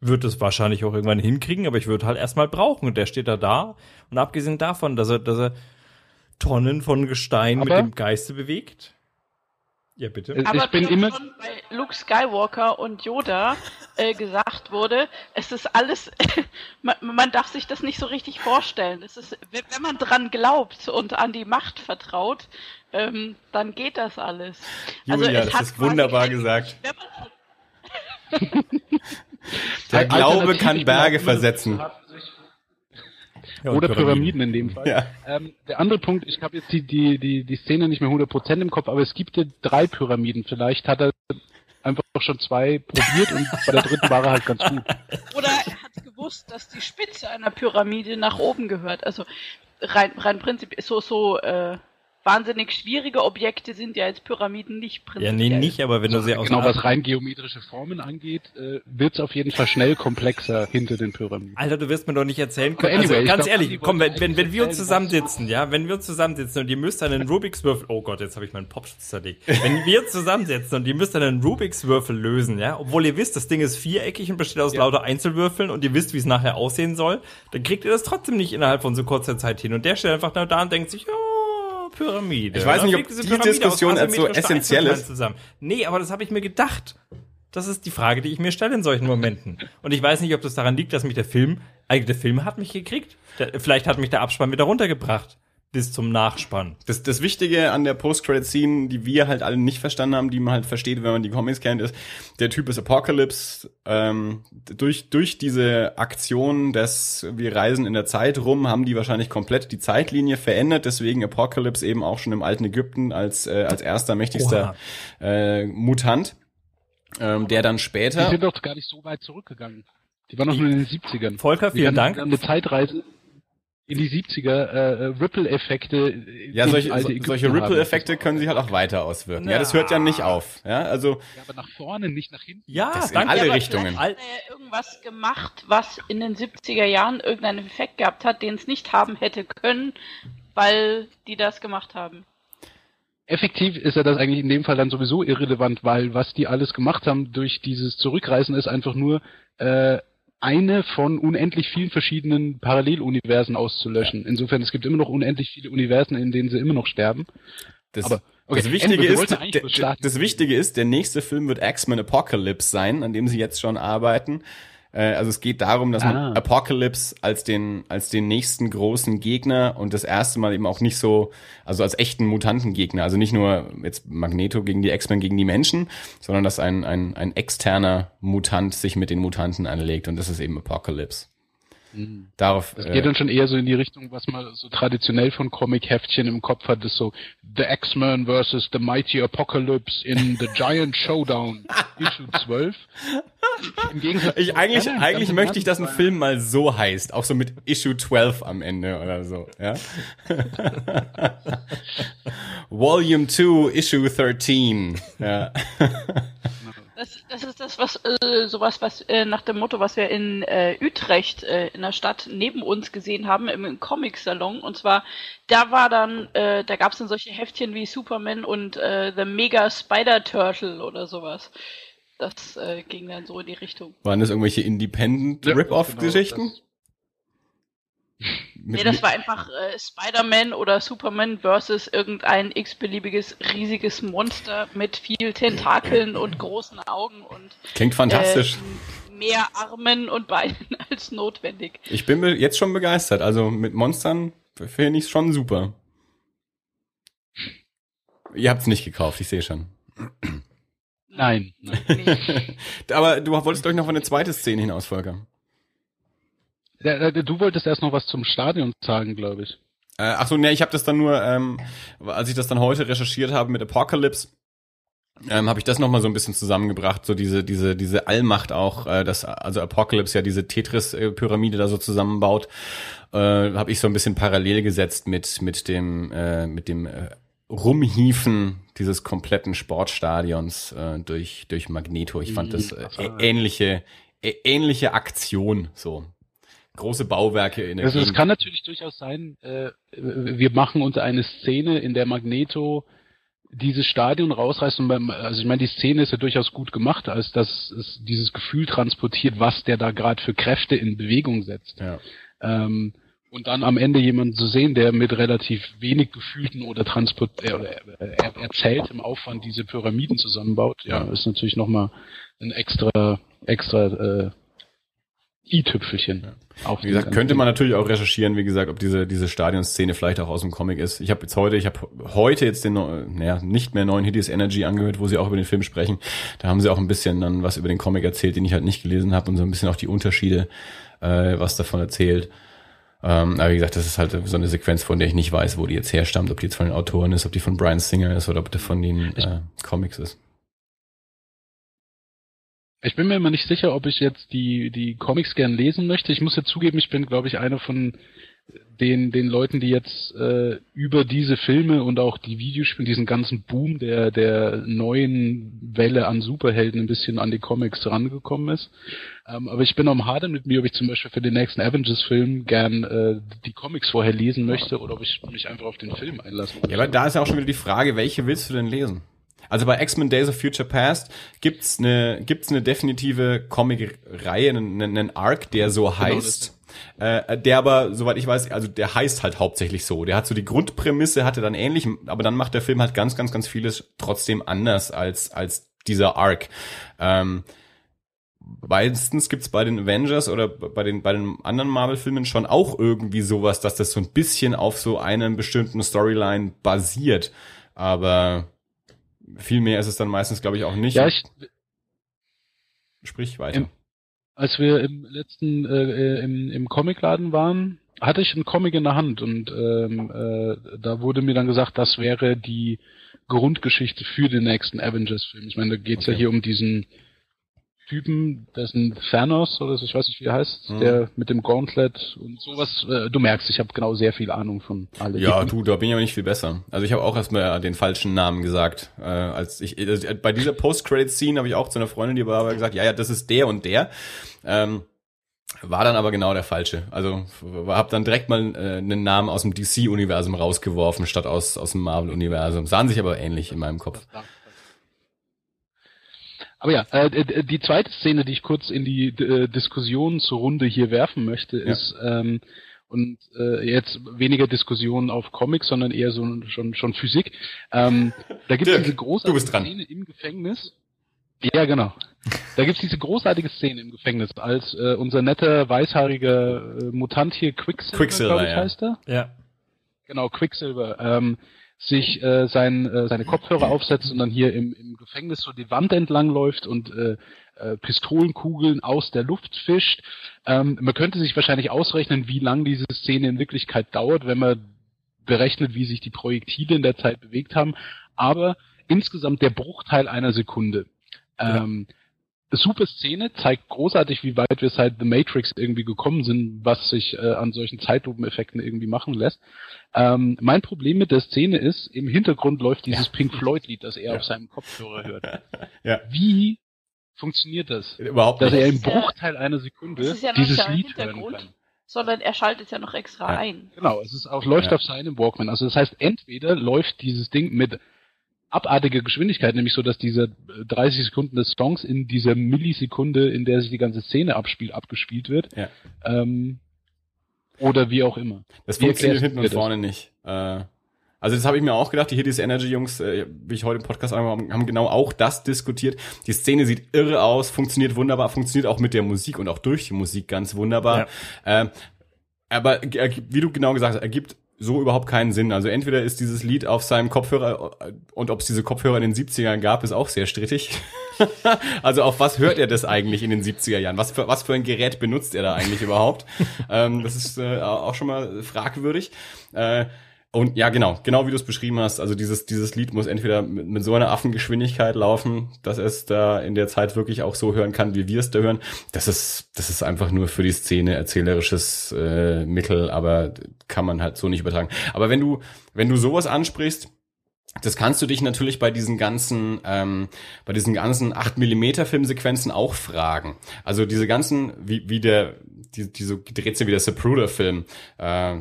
würde es wahrscheinlich auch irgendwann hinkriegen, aber ich würde halt erstmal brauchen und der steht da da und abgesehen davon, dass er dass er Tonnen von Gestein mit Aber- dem Geiste bewegt. Ja, bitte. Aber ich bin schon immer schon bei Luke Skywalker und Yoda äh, gesagt wurde, es ist alles, *laughs* man, man darf sich das nicht so richtig vorstellen. Es ist, wenn man dran glaubt und an die Macht vertraut, ähm, dann geht das alles. Also Julia, es das hat ist wunderbar gesagt. *laughs* *laughs* Der Glaube kann Berge versetzen. Ja, Oder Pyramiden in dem Fall. Ja. Ähm, der andere Punkt, ich habe jetzt die, die, die, die Szene nicht mehr 100% im Kopf, aber es gibt ja drei Pyramiden. Vielleicht hat er einfach schon zwei probiert und bei der dritten war er halt ganz gut. *laughs* Oder er hat gewusst, dass die Spitze einer Pyramide nach oben gehört. Also rein, rein prinzipiell so so äh, wahnsinnig schwierige Objekte sind ja jetzt Pyramiden nicht Ja, prinzipiell. nee, nicht, aber wenn du sie aus Genau, was rein geometrische Formen angeht, äh, wird es auf jeden Fall schnell komplexer hinter den Pyramiden. Alter, du wirst mir doch nicht erzählen können. anyway, also, ganz glaub, ehrlich, komm, wenn, wenn, wenn wir uns zusammensitzen, ja, wenn wir uns zusammensitzen und ihr müsst einen Rubiks Würfel, oh Gott, jetzt habe ich meinen Popschutz zerlegt. Wenn *laughs* wir zusammensitzen und ihr müsst einen Rubiks Würfel lösen, ja, obwohl ihr wisst, das Ding ist viereckig und besteht aus lauter Einzelwürfeln und ihr wisst, wie es nachher aussehen soll, dann kriegt ihr das trotzdem nicht innerhalb von so kurzer Zeit hin. Und der steht einfach nur da und denkt sich, oh, Pyramide. Ich weiß nicht, ob die Pyramide Diskussion als so essentiell ist. Zusammen. Nee, aber das habe ich mir gedacht. Das ist die Frage, die ich mir stelle in solchen Momenten. Und ich weiß nicht, ob das daran liegt, dass mich der Film, eigentlich der Film hat mich gekriegt. Der, vielleicht hat mich der Abspann wieder runtergebracht. Bis zum Nachspann. Das, das Wichtige an der Post-Credit-Scene, die wir halt alle nicht verstanden haben, die man halt versteht, wenn man die Comics kennt, ist, der Typ ist Apocalypse. Ähm, durch, durch diese Aktion, dass wir reisen in der Zeit rum, haben die wahrscheinlich komplett die Zeitlinie verändert. Deswegen Apocalypse eben auch schon im alten Ägypten als, äh, als erster mächtigster äh, Mutant. Ähm, der dann Die später. sind doch gar nicht so weit zurückgegangen. Die waren noch nur in den 70ern. Volker, Die vielen Dank. die Eine Zeitreise in die 70er, äh, äh, Ripple-Effekte. äh, Ja, solche, solche. Ripple-Effekte können sich halt auch weiter auswirken. Ja, das hört ja nicht auf. Ja, also Ja, aber nach vorne, nicht nach hinten. Ja, Das in danke. alle aber Richtungen. Hat er ja irgendwas gemacht, was in den 70er Jahren irgendeinen Effekt gehabt hat, den es nicht haben hätte können, weil die das gemacht haben. Effektiv ist ja das eigentlich in dem Fall dann sowieso irrelevant, weil was die alles gemacht haben durch dieses Zurückreisen ist einfach nur äh, eine von unendlich vielen verschiedenen Paralleluniversen auszulöschen. Insofern, es gibt immer noch unendlich viele Universen, in denen sie immer noch sterben. Das, Aber, okay, das Wichtige ist, der, das Wichtige ist, der nächste Film wird X-Men Apocalypse sein, an dem sie jetzt schon arbeiten. Äh, Also es geht darum, dass man Ah. Apocalypse als den als den nächsten großen Gegner und das erste Mal eben auch nicht so, also als echten Mutantengegner, also nicht nur jetzt Magneto gegen die X-Men gegen die Menschen, sondern dass ein ein ein externer Mutant sich mit den Mutanten anlegt und das ist eben Apocalypse. Darauf Das äh, geht dann schon eher so in die Richtung, was man so traditionell von Comic-Heftchen im Kopf hat, das so The X-Men versus the Mighty Apocalypse in The Giant Showdown, Issue 12. Im Gegensatz Ich zu- eigentlich, Ja, eigentlich möchte ich, dass ein Film mal so heißt, auch so mit Issue 12 am Ende oder so, ja. *laughs* Volume 2, Issue 13, ja. *laughs* Das, das ist das, was äh, sowas, was äh, nach dem Motto, was wir in äh, Utrecht äh, in der Stadt neben uns gesehen haben im, im Comic-Salon. Und zwar, da war dann, äh, da gab es dann solche Heftchen wie Superman und äh, The Mega Spider Turtle oder sowas. Das äh, ging dann so in die Richtung. Waren das irgendwelche Independent Ja, Rip-Off-Geschichten? genau, Nee, das war einfach äh, Spider-Man oder Superman versus irgendein x-beliebiges riesiges Monster mit viel Tentakeln und großen Augen und Klingt fantastisch. äh, mehr Armen und Beinen *laughs* als notwendig. Ich bin jetzt schon begeistert. Also mit Monstern finde ich schon super. Ihr habt's nicht gekauft, ich sehe schon. Nein, nein. *laughs* Aber du wolltest euch noch von der zweiten Szene hinaus, Volker. Äh, Du wolltest erst noch was zum Stadion sagen, glaube ich. Äh, ach so, ne, ich habe das dann nur, ähm, als ich das dann heute recherchiert habe mit Apocalypse, ähm, habe ich das nochmal so ein bisschen zusammengebracht, so diese, diese, diese Allmacht auch, äh, dass also Apocalypse ja diese Tetris-Pyramide da so zusammenbaut, äh, habe ich so ein bisschen parallel gesetzt mit, mit dem, äh, mit dem äh, Rumhiefen dieses kompletten Sportstadions äh, durch, durch Magneto. Ich fand das äh, ähnliche, äh, ähnliche Aktion so. Große Bauwerke in der Also es kann natürlich durchaus sein, äh, wir machen uns eine Szene, in der Magneto dieses Stadion rausreißt und beim, also ich meine, die Szene ist ja durchaus gut gemacht, als dass es dieses Gefühl transportiert, was der da gerade für Kräfte in Bewegung setzt. Ja. Ähm, und dann am Ende jemanden zu sehen, der mit relativ wenig gefühlten oder transport äh, oder er, erzähltem Aufwand diese Pyramiden zusammenbaut, ja, ist natürlich nochmal ein extra, extra äh, i-Tüpfelchen. auf Wie gesagt, könnte man natürlich auch recherchieren, wie gesagt, ob diese, diese Stadionszene vielleicht auch aus dem Comic ist. Ich habe jetzt heute, ich habe heute jetzt den, naja, nicht mehr neuen Hideous Energy angehört, wo sie auch über den Film sprechen. Da haben sie auch ein bisschen dann was über den Comic erzählt, den ich halt nicht gelesen habe und so ein bisschen auch die Unterschiede, äh, was davon erzählt. Ähm, aber wie gesagt, das ist halt so eine Sequenz, von der ich nicht weiß, wo die jetzt herstammt, ob die jetzt von den Autoren ist, ob die von Brian Singer ist oder ob die von den äh, Comics ist. Ich bin mir immer nicht sicher, ob ich jetzt die, die Comics gern lesen möchte. Ich muss ja zugeben, ich bin, glaube ich, einer von den, den Leuten, die jetzt äh, über diese Filme und auch die Videospiele, diesen ganzen Boom der, der neuen Welle an Superhelden ein bisschen an die Comics rangekommen ist. Ähm, aber ich bin am Hadern mit mir, ob ich zum Beispiel für den nächsten Avengers-Film gern äh, die Comics vorher lesen möchte oder ob ich mich einfach auf den Film einlassen möchte. Ja, aber da ist ja auch schon wieder die Frage, welche willst du denn lesen? Also bei X-Men Days of Future Past gibt's eine gibt's eine definitive Comic-Reihe, einen, einen Arc, der so heißt. Äh, der aber, soweit ich weiß, also der heißt halt hauptsächlich so. Der hat so die Grundprämisse, hatte dann ähnlich, aber dann macht der Film halt ganz, ganz, ganz vieles trotzdem anders als, als dieser Arc. Ähm, meistens gibt's bei den Avengers oder bei den, bei den anderen Marvel-Filmen schon auch irgendwie sowas, dass das so ein bisschen auf so einer bestimmten Storyline basiert. Aber viel mehr ist es dann meistens, glaube ich, auch nicht. Ja, ich, Sprich weiter. Im- als wir im letzten äh, äh, im, im Comicladen waren, hatte ich einen Comic in der Hand und ähm, äh, da wurde mir dann gesagt, das wäre die Grundgeschichte für den nächsten Avengers-Film. Ich meine, da geht's ja Okay. hier um diesen Typen, dessen Thanos oder so, ich weiß nicht, wie er heißt, Mhm. der mit dem Gauntlet und sowas. Äh, du merkst, ich habe genau sehr viel Ahnung von alle. Ja, du, da bin ich aber nicht viel besser. Also ich habe auch erstmal den falschen Namen gesagt. Äh, als ich äh, bei dieser Post-Credit-Scene habe ich auch zu einer Freundin, die war aber gesagt, ja, ja, das ist der und der. Ähm, war dann aber genau der falsche. Also habe dann direkt mal äh, einen Namen aus dem DC-Universum rausgeworfen, statt aus, aus dem Marvel-Universum. Sahen sich aber ähnlich in meinem Kopf. Aber ja, äh, d- die zweite Szene, die ich kurz in die äh, Diskussion zur Runde hier werfen möchte, Ja. ist ähm, und äh, jetzt weniger Diskussion auf Comics, sondern eher so schon schon Physik. Ähm, da gibt es diese großartige. Szene im Gefängnis. Ja, genau. Da gibt's diese großartige Szene im Gefängnis, als äh, unser netter weißhaariger äh, Mutant hier Quicksilver, Quicksilver, glaub ich, ja. heißt er. Ja. Genau, Quicksilver, ähm, sich äh, sein, äh, seine Kopfhörer aufsetzt und dann hier im, im Gefängnis so die Wand entlang läuft und äh, äh, Pistolenkugeln aus der Luft fischt. Ähm, man könnte sich wahrscheinlich ausrechnen, wie lang diese Szene in Wirklichkeit dauert, wenn man berechnet, wie sich die Projektile in der Zeit bewegt haben. Aber insgesamt der Bruchteil einer Sekunde. Ähm, Super Szene, zeigt großartig, wie weit wir seit The Matrix irgendwie gekommen sind, was sich äh, an solchen Zeitlupeneffekten irgendwie machen lässt. Ähm, mein Problem mit der Szene ist, im Hintergrund läuft dieses Pink Floyd-Lied, das er Ja. auf seinem Kopfhörer hört. *laughs* Ja. Wie funktioniert das? Überhaupt Dass nicht. er Das im ja- Bruchteil einer Sekunde das ist ja noch dieses Lied hören Hintergrund. kann. Sondern er schaltet ja noch extra Ja. ein. Genau, es ist auch, läuft Ja. auf seinem Walkman. Also das heißt, entweder läuft dieses Ding mit abartiger Geschwindigkeit, nämlich so, dass diese äh, 30 Sekunden des Songs in dieser Millisekunde, in der sich die ganze Szene abspielt, abgespielt wird. Ja. Ähm, oder wie auch immer. Das Wie funktioniert hinten und dir das? vorne nicht. Äh, also das habe ich mir auch gedacht, die Hidis Energy Jungs, äh, wie ich heute im Podcast angefangen habe, haben genau auch das diskutiert. Die Szene sieht irre aus, funktioniert wunderbar, funktioniert auch mit der Musik und auch durch die Musik ganz wunderbar. Ähm, aber äh, wie du genau gesagt hast, ergibt so überhaupt keinen Sinn. Also entweder ist dieses Lied auf seinem Kopfhörer und ob es diese Kopfhörer in den 70ern gab, ist auch sehr strittig. *laughs* also auf was hört er das eigentlich in den 70er Jahren? Was für, was für ein Gerät benutzt er da eigentlich überhaupt? ähm, das ist äh, auch schon mal fragwürdig. Äh, Und ja, genau, genau wie du es beschrieben hast. Also dieses, dieses Lied muss entweder mit, mit so einer Affengeschwindigkeit laufen, dass es da in der Zeit wirklich auch so hören kann, wie wir es da hören. Das ist, das ist einfach nur für die Szene erzählerisches äh, Mittel, aber kann man halt so nicht übertragen. Aber wenn du, wenn du sowas ansprichst, das kannst du dich natürlich bei diesen ganzen, ähm, bei diesen ganzen 8 mm Filmsequenzen auch fragen. Also diese ganzen, wie, wie der, die, die so gedreht sind wie der Zapruder-Film, äh,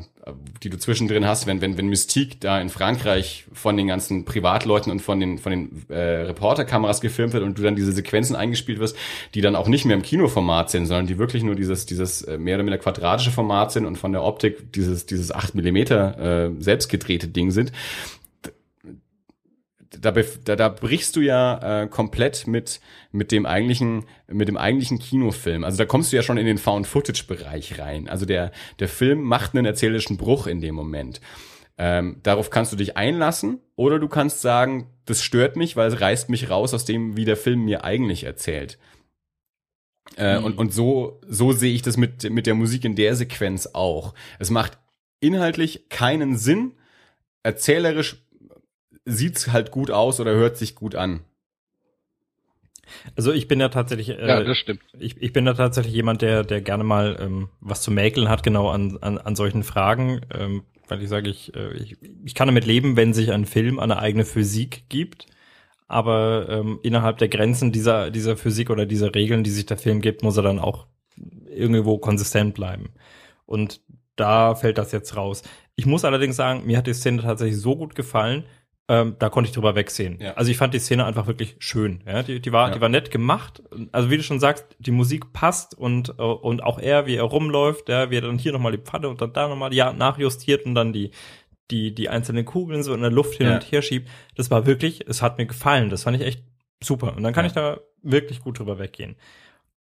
die du zwischendrin hast, wenn, wenn, wenn Mystique da in Frankreich von den ganzen Privatleuten und von den, von den äh, Reporterkameras gefilmt wird und du dann diese Sequenzen eingespielt wirst, die dann auch nicht mehr im Kinoformat sind, sondern die wirklich nur dieses, dieses äh, mehr oder minder quadratische Format sind und von der Optik dieses, dieses 8 Millimeter äh, selbst gedrehte Ding sind da, da, da brichst du ja äh, komplett mit mit dem eigentlichen mit dem eigentlichen Kinofilm. Also da kommst du ja schon in den Found Footage Bereich rein. Also der der Film macht einen erzählerischen Bruch in dem Moment. Ähm, darauf kannst du dich einlassen oder du kannst sagen, das stört mich, weil es reißt mich raus aus dem, wie der Film mir eigentlich erzählt. Äh, mhm. und, und so, so sehe ich das mit, mit der Musik in der Sequenz auch. Es macht inhaltlich keinen Sinn. Erzählerisch sieht's halt gut aus oder hört sich gut an. Also ich bin ja tatsächlich, äh, ja, das stimmt. Ich, ich bin da tatsächlich jemand, der, der gerne mal ähm, was zu mäkeln hat, genau an, an, an solchen Fragen, ähm, weil ich sage, ich, äh, ich, ich kann damit leben, wenn sich ein Film eine eigene Physik gibt, aber ähm, innerhalb der Grenzen dieser, dieser Physik oder dieser Regeln, die sich der Film gibt, muss er dann auch irgendwo konsistent bleiben. Und da fällt das jetzt raus. Ich muss allerdings sagen, mir hat die Szene tatsächlich so gut gefallen, ähm, da konnte ich drüber wegsehen. Ja. Also ich fand die Szene einfach wirklich schön. Ja, die, die war, ja. die war nett gemacht. Also wie du schon sagst, die Musik passt und äh, und auch er, wie er rumläuft, ja, wie er dann hier nochmal die Pfanne und dann da nochmal ja nachjustiert und dann die die die einzelnen Kugeln so in der Luft hin ja. und her schiebt. Das war wirklich, es hat mir gefallen. Das fand ich echt super. Und dann kann ich da wirklich gut drüber weggehen.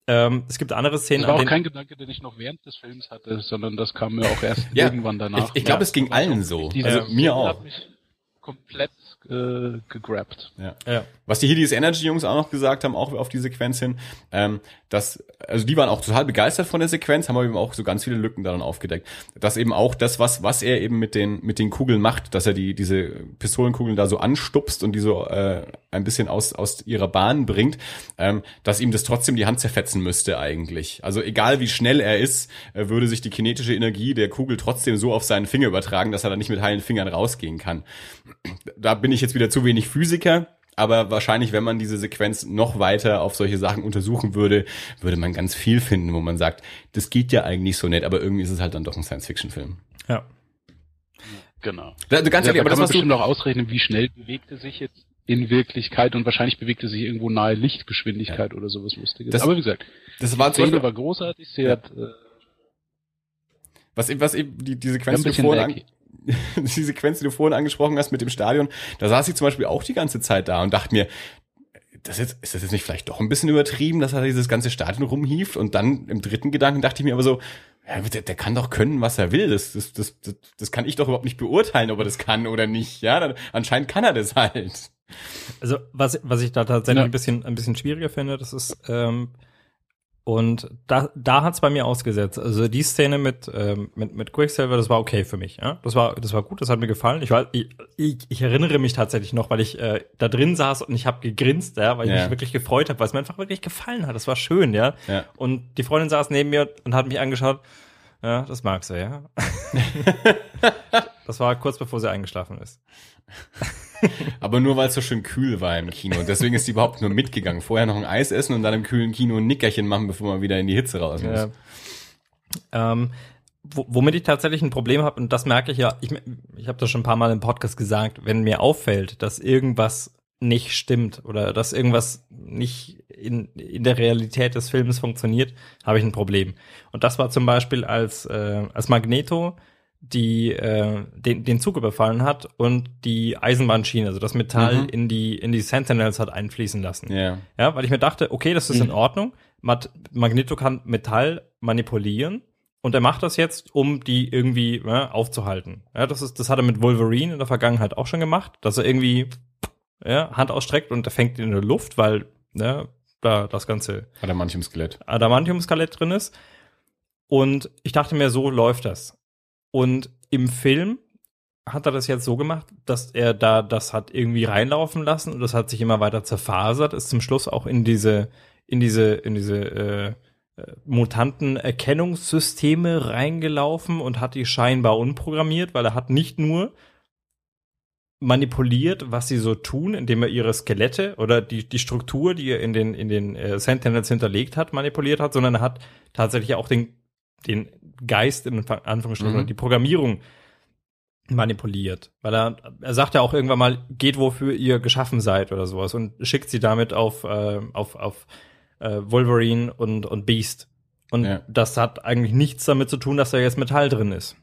Ähm, es gibt andere Szenen. Das war auch kein Gedanke, den ich noch während des Films hatte, sondern das kam mir auch erst irgendwann danach. Ich, ich glaube, es ging allen so. Also mir auch komplett äh, gegrabt. Ja. ja. Was die Hiddies Energy Jungs auch noch gesagt haben, auch auf die Sequenz hin, ähm, dass, also die waren auch total begeistert von der Sequenz, haben aber eben auch so ganz viele Lücken daran aufgedeckt. Dass eben auch das, was, was er eben mit den, mit den Kugeln macht, dass er die, diese Pistolenkugeln da so anstupst und die so äh, ein bisschen aus, aus ihrer Bahn bringt, ähm, dass ihm das trotzdem die Hand zerfetzen müsste eigentlich. Also egal wie schnell er ist, äh, würde sich die kinetische Energie der Kugel trotzdem so auf seinen Finger übertragen, dass er dann nicht mit heilen Fingern rausgehen kann. Da bin ich jetzt wieder zu wenig Physiker, aber wahrscheinlich, wenn man diese Sequenz noch weiter auf solche Sachen untersuchen würde, würde man ganz viel finden, wo man sagt, das geht ja eigentlich so nett, aber irgendwie ist es halt dann doch ein Science-Fiction-Film. Ja. Genau. Da, du kannst ja, aber kann das man bestimmt auch ausrechnen, wie schnell bewegte sich jetzt in Wirklichkeit und wahrscheinlich bewegte sich irgendwo nahe Lichtgeschwindigkeit ja. oder sowas Lustiges. Das, aber wie gesagt, das war die Szene war großartig, sie ja. hat äh, was, was eben die, die Sequenz, die du vorhin, *laughs* die Sequenz, die du vorhin angesprochen hast mit dem Stadion, da saß ich zum Beispiel auch die ganze Zeit da und dachte mir, das jetzt, ist das jetzt nicht vielleicht doch ein bisschen übertrieben, dass er dieses ganze Stadion rumhieft? Und dann im dritten Gedanken dachte ich mir aber so, ja, der, der kann doch können, was er will. Das, das, das, das, das kann ich doch überhaupt nicht beurteilen, ob er das kann oder nicht. Ja, dann, anscheinend kann er das halt. Also was, was ich da tatsächlich ja. ein bisschen ein bisschen schwieriger finde, das ist ähm, und da, da hat's bei mir ausgesetzt. Also die Szene mit, ähm, mit, mit Quicksilver, das war okay für mich. Ja? Das, war, das war gut, das hat mir gefallen. Ich, war, ich, ich, erinnere mich tatsächlich noch, weil ich äh, da drin saß und ich habe gegrinst, ja, weil ich ja. mich wirklich gefreut habe, weil es mir einfach wirklich gefallen hat. Das war schön, ja? ja. Und die Freundin saß neben mir und hat mich angeschaut. Ja, das mag sie, ja. *laughs* *laughs* das war kurz bevor sie eingeschlafen ist. *laughs* Aber nur weil es so schön kühl war im Kino. Deswegen ist die überhaupt nur mitgegangen. Vorher noch ein Eis essen und dann im kühlen Kino ein Nickerchen machen, bevor man wieder in die Hitze raus muss. Ja. Ähm, womit ich tatsächlich ein Problem habe, und das merke ich ja, ich, ich habe das schon ein paar Mal im Podcast gesagt, wenn mir auffällt, dass irgendwas nicht stimmt oder dass irgendwas nicht in, in der Realität des Films funktioniert, habe ich ein Problem. Und das war zum Beispiel als, äh, als Magneto die äh, den, den Zug überfallen hat und die Eisenbahnschiene, also das Metall mhm. in die in die Sentinels hat einfließen lassen. Ja. Ja, weil ich mir dachte, okay, das ist mhm. in Ordnung. Magneto kann Metall manipulieren und er macht das jetzt, um die irgendwie ja, aufzuhalten. Ja, das ist das hat er mit Wolverine in der Vergangenheit auch schon gemacht, dass er irgendwie ja, Hand ausstreckt und er fängt in der Luft, weil ja, da das ganze Adamantium-Skelett Adamantium-Skelett drin ist. Und ich dachte mir, so läuft das. Und im Film hat er das jetzt so gemacht, dass er da das hat irgendwie reinlaufen lassen und das hat sich immer weiter zerfasert, ist zum Schluss auch in diese, in diese, in diese äh, äh, Mutantenerkennungssysteme reingelaufen und hat die scheinbar unprogrammiert, weil er hat nicht nur manipuliert, was sie so tun, indem er ihre Skelette oder die, die Struktur, die er in den, in den äh, Sentinels hinterlegt hat, manipuliert hat, sondern er hat tatsächlich auch den, den Geist, in Anführungsstrichen, Mhm. die Programmierung manipuliert. Weil er, er sagt ja auch irgendwann mal, geht wofür ihr geschaffen seid oder sowas und schickt sie damit auf, äh, auf, auf äh, Wolverine und, und Beast. Und Ja. das hat eigentlich nichts damit zu tun, dass da jetzt Metall drin ist.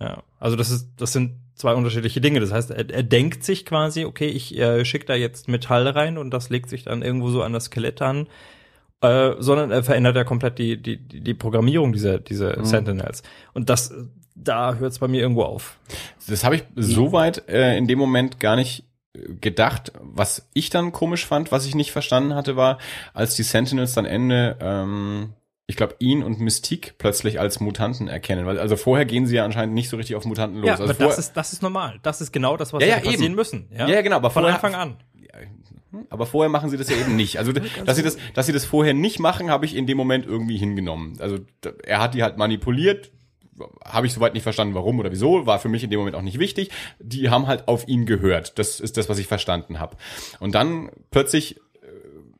Ja, also das ist, das sind zwei unterschiedliche Dinge. Das heißt, er, er denkt sich quasi, okay, ich äh, schicke da jetzt Metall rein und das legt sich dann irgendwo so an das Skelett an, äh, sondern er verändert ja komplett die, die, die Programmierung dieser, dieser Sentinels. Und das, da hört es bei mir irgendwo auf. Das habe ich soweit äh, in dem Moment gar nicht äh, gedacht. Was ich dann komisch fand, was ich nicht verstanden hatte, war, als die Sentinels dann Ende, ähm, ich glaube, ihn und Mystique plötzlich als Mutanten erkennen. Weil also vorher gehen sie ja anscheinend nicht so richtig auf Mutanten los. Ja, also aber das ist, das ist normal. Das ist genau das, was Ja, ja, passieren eben. müssen. Ja? Ja, ja, genau, aber von vorher- Anfang an. Aber vorher machen sie das ja eben nicht. Also, dass sie das, dass sie das vorher nicht machen, habe ich in dem Moment irgendwie hingenommen. Also, er hat die halt manipuliert. Habe ich soweit nicht verstanden, warum oder wieso, war für mich in dem Moment auch nicht wichtig. Die haben halt auf ihn gehört. Das ist das, was ich verstanden habe. Und dann plötzlich äh,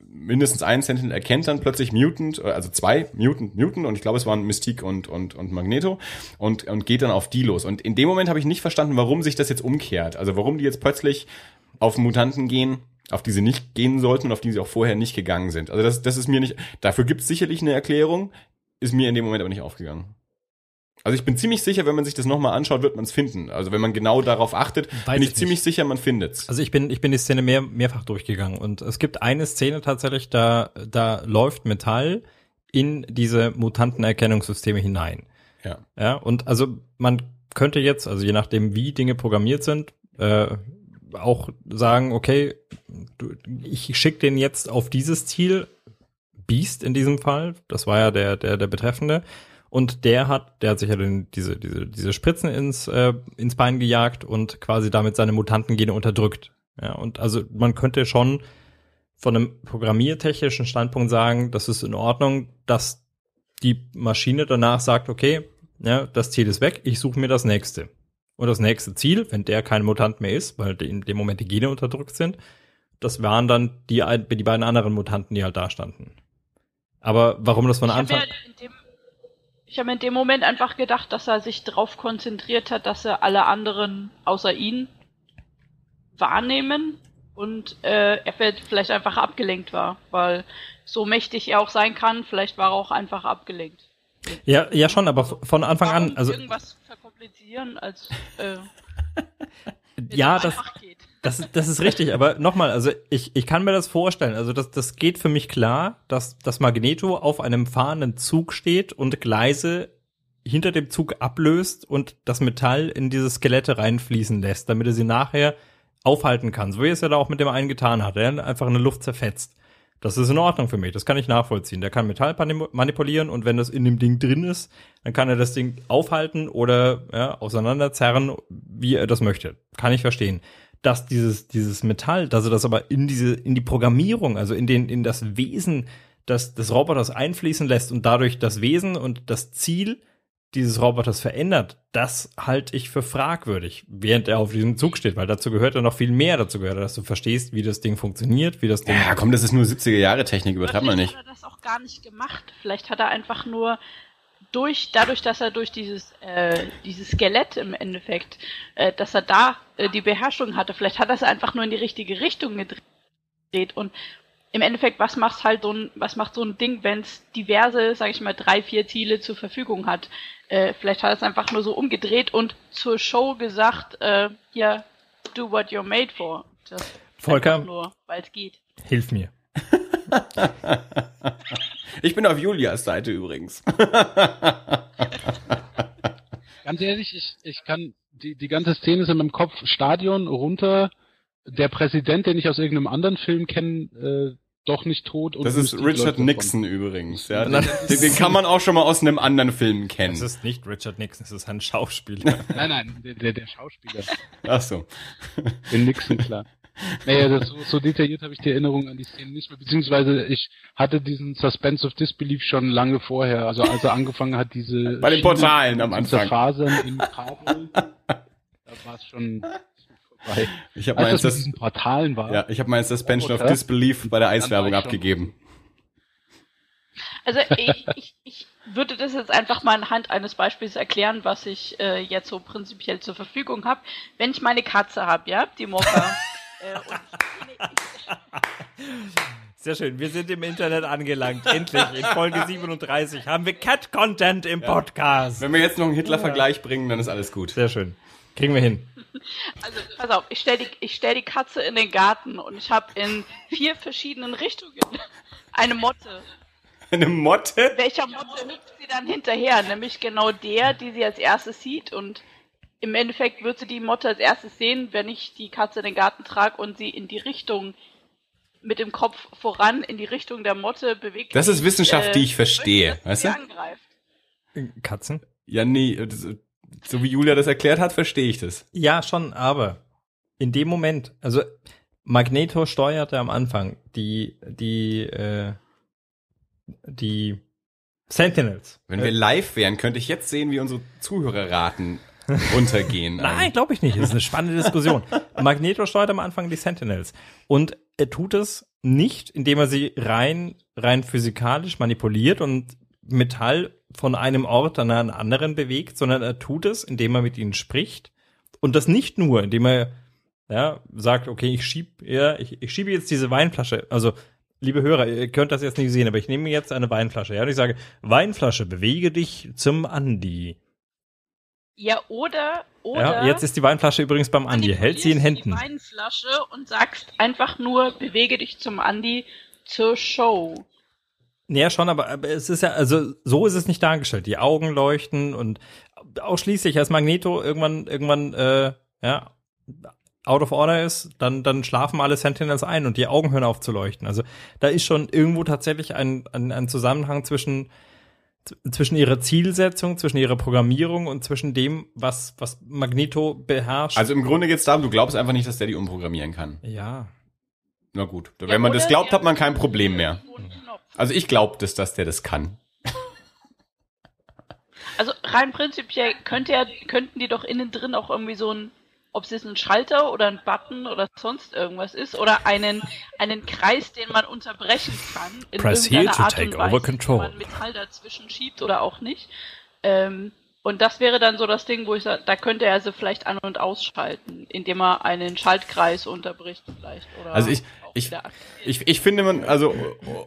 mindestens ein Sentinel erkennt dann plötzlich Mutant, äh, also zwei Mutant, Mutant und ich glaube, es waren Mystique und, und, und Magneto und, und geht dann auf die los. Und in dem Moment habe ich nicht verstanden, warum sich das jetzt umkehrt. Also warum die jetzt plötzlich auf Mutanten gehen, auf die sie nicht gehen sollten und auf die sie auch vorher nicht gegangen sind. Also das, das ist mir nicht, dafür gibt es sicherlich eine Erklärung, ist mir in dem Moment aber nicht aufgegangen. Also ich bin ziemlich sicher, wenn man sich das nochmal anschaut, wird man es finden. Also wenn man genau darauf achtet, Weiß bin ich ich ziemlich sicher, man findet's. Also ich bin, ich bin die Szene mehr, mehrfach durchgegangen und es gibt eine Szene tatsächlich, da, da läuft Metall in diese Mutantenerkennungssysteme hinein. Ja. Ja, und also man könnte jetzt, also je nachdem, wie Dinge programmiert sind, äh, auch sagen, okay, du, ich schicke den jetzt auf dieses Ziel, Beast in diesem Fall, das war ja der, der, der Betreffende, und der hat, der hat sich ja den, diese, diese, diese Spritzen ins, äh, ins Bein gejagt und quasi damit seine Mutantengene unterdrückt. Ja, und also man könnte schon von einem programmiertechnischen Standpunkt sagen, das ist in Ordnung, dass die Maschine danach sagt, okay, ja, das Ziel ist weg, ich suche mir das nächste. Und das nächste Ziel, wenn der kein Mutant mehr ist, weil in dem Moment die Gene unterdrückt sind, das waren dann die, die beiden anderen Mutanten, die halt da standen. Aber warum das von Anfang... dem, ich habe in dem Moment einfach gedacht, dass er sich darauf konzentriert hat, dass er alle anderen außer ihn wahrnehmen und äh, er vielleicht- vielleicht einfach abgelenkt war, weil so mächtig er auch sein kann, vielleicht war er auch einfach abgelenkt. Ja, ja schon, aber von Anfang Warum an, also irgendwas verkomplizieren, als äh, *laughs* ja, das. *laughs* Das, das ist richtig, aber nochmal, also ich, ich kann mir das vorstellen. Also das, das geht für mich klar, dass das Magneto auf einem fahrenden Zug steht und Gleise hinter dem Zug ablöst und das Metall in diese Skelette reinfließen lässt, damit er sie nachher aufhalten kann. So wie er es ja da auch mit dem einen getan hat. Er einfach in der Luft zerfetzt. Das ist in Ordnung für mich, das kann ich nachvollziehen. Der kann Metall mani- manipulieren und wenn das in dem Ding drin ist, dann kann er das Ding aufhalten oder ja, auseinanderzerren, wie er das möchte. Kann ich verstehen. Dass dieses, dieses Metall, dass er das aber in diese, in die Programmierung, also in den, in das Wesen des, des Roboters einfließen lässt und dadurch das Wesen und das Ziel dieses Roboters verändert, das halte ich für fragwürdig, während er auf diesem Zug steht, weil dazu gehört ja noch viel mehr dazu gehört, dass du verstehst, wie das Ding funktioniert, wie das Ding. Ja, komm, das ist nur 70er Jahre Technik, übertreib mal Vielleicht nicht. hat er das auch gar nicht gemacht. Vielleicht hat er einfach nur durch, dadurch, dass er durch dieses, äh, dieses Skelett im Endeffekt, äh, dass er da äh, die Beherrschung hatte, vielleicht hat er es einfach nur in die richtige Richtung gedreht und im Endeffekt, was macht halt so ein, was macht so ein Ding, wenn es diverse, sag ich mal, drei, vier Ziele zur Verfügung hat? Äh, vielleicht hat er es einfach nur so umgedreht und zur Show gesagt, äh, ja, do what you're made for. Das Volker? nur, weil es geht. Hilf mir. *laughs* Ich bin auf Julias Seite übrigens. *laughs* Ganz ehrlich, ich, ich kann, die, die ganze Szene ist in meinem Kopf Stadion runter, der Präsident, den ich aus irgendeinem anderen Film kenne, äh, doch nicht tot. Und Das ist Richard davon. Nixon übrigens. Ja, den, den, den kann man auch schon mal aus einem anderen Film kennen. Es ist nicht Richard Nixon, es ist ein Schauspieler. Nein, nein, der, der, der Schauspieler. Ach so. Den Nixon, klar. Naja, das, so, so detailliert habe ich die Erinnerung an die Szene nicht mehr, beziehungsweise ich hatte diesen Suspense of Disbelief schon lange vorher, also als er angefangen hat, diese Bei den Portalen am diese Anfang. Fasern im Kabel, da war es schon vorbei. Ich habe Als meins das diesen Portalen war, ja, ich habe meine Suspension of Okay. Disbelief bei der Eiswerbung abgegeben. Also ich, ich, ich würde das jetzt einfach mal anhand eines Beispiels erklären, was ich äh, jetzt so prinzipiell zur Verfügung habe. Wenn ich meine Katze habe, ja, die Mokka, *laughs* äh, und Sehr schön, wir sind im Internet angelangt. Endlich, in Folge 37 haben wir Cat-Content im Podcast. Wenn wir jetzt noch einen Hitler-Vergleich bringen, dann ist alles gut. Sehr schön. Kriegen wir hin. Also, pass auf, ich stelle die, ich stell die Katze in den Garten und ich habe in vier verschiedenen Richtungen eine Motte. Eine Motte? Welcher Motte hüpft sie dann hinterher? Nämlich genau der, die sie als erstes sieht. Und im Endeffekt wird sie die Motte als erstes sehen, wenn ich die Katze in den Garten trage und sie in die Richtung mit dem Kopf voran in die Richtung der Motte bewegt. Das ist Wissenschaft, die ich verstehe, möchte, dass weißt du? angreift. Katzen? Ja, nee, das, so wie Julia das erklärt hat, verstehe ich das. Ja, schon, aber in dem Moment, also Magneto steuerte am Anfang die, die, äh, die Sentinels. Wenn wir live wären, könnte ich jetzt sehen, wie unsere Zuhörerraten *laughs* runtergehen. Nein, glaube ich nicht. Das ist eine spannende Diskussion. *laughs* Magneto steuert am Anfang die Sentinels. Und er tut es nicht, indem er sie rein, rein physikalisch manipuliert und Metall von einem Ort an einen anderen bewegt, sondern er tut es, indem er mit ihnen spricht. Und das nicht nur, indem er ja, sagt, okay, ich schieb, ja, ich, ich schiebe jetzt diese Weinflasche. Also, liebe Hörer, ihr könnt das jetzt nicht sehen, aber ich nehme jetzt eine Weinflasche, ja, und ich sage, Weinflasche, bewege dich zum Andi. Ja, oder, oder. Ja, jetzt ist die Weinflasche übrigens beim Andi. Hält sie in Händen. Die Weinflasche und sagst einfach nur, bewege dich zum Andi zur Show. Ja, schon, aber, es ist ja, also so ist es nicht dargestellt. Die Augen leuchten und ausschließlich als Magneto irgendwann, irgendwann, äh, ja, out of order ist, dann, dann schlafen alle Sentinels ein und die Augen hören auf zu leuchten. Also da ist schon irgendwo tatsächlich ein, ein, ein Zusammenhang zwischen, zwischen ihrer Zielsetzung, zwischen ihrer Programmierung und zwischen dem, was, was Magneto beherrscht. Also im Grunde geht's darum, du glaubst einfach nicht, dass der die umprogrammieren kann. ja. Na gut, wenn Ja, man das glaubt, hat man kein Problem mehr. Knopf. Also ich glaube das, dass der das kann. Also rein prinzipiell könnte er, könnten die doch innen drin auch irgendwie so ein, ob es jetzt ein Schalter oder ein Button oder sonst irgendwas ist, oder einen, einen Kreis, den man unterbrechen kann. In Press here irgendeiner to Art take und Weise, over control. man Metall dazwischen schiebt oder auch nicht. Ähm, und das wäre dann so das Ding, wo ich sage, da könnte er sie vielleicht an- und ausschalten, indem er einen Schaltkreis unterbricht vielleicht. Oder Also ich- ich-. Ich, ich finde man, also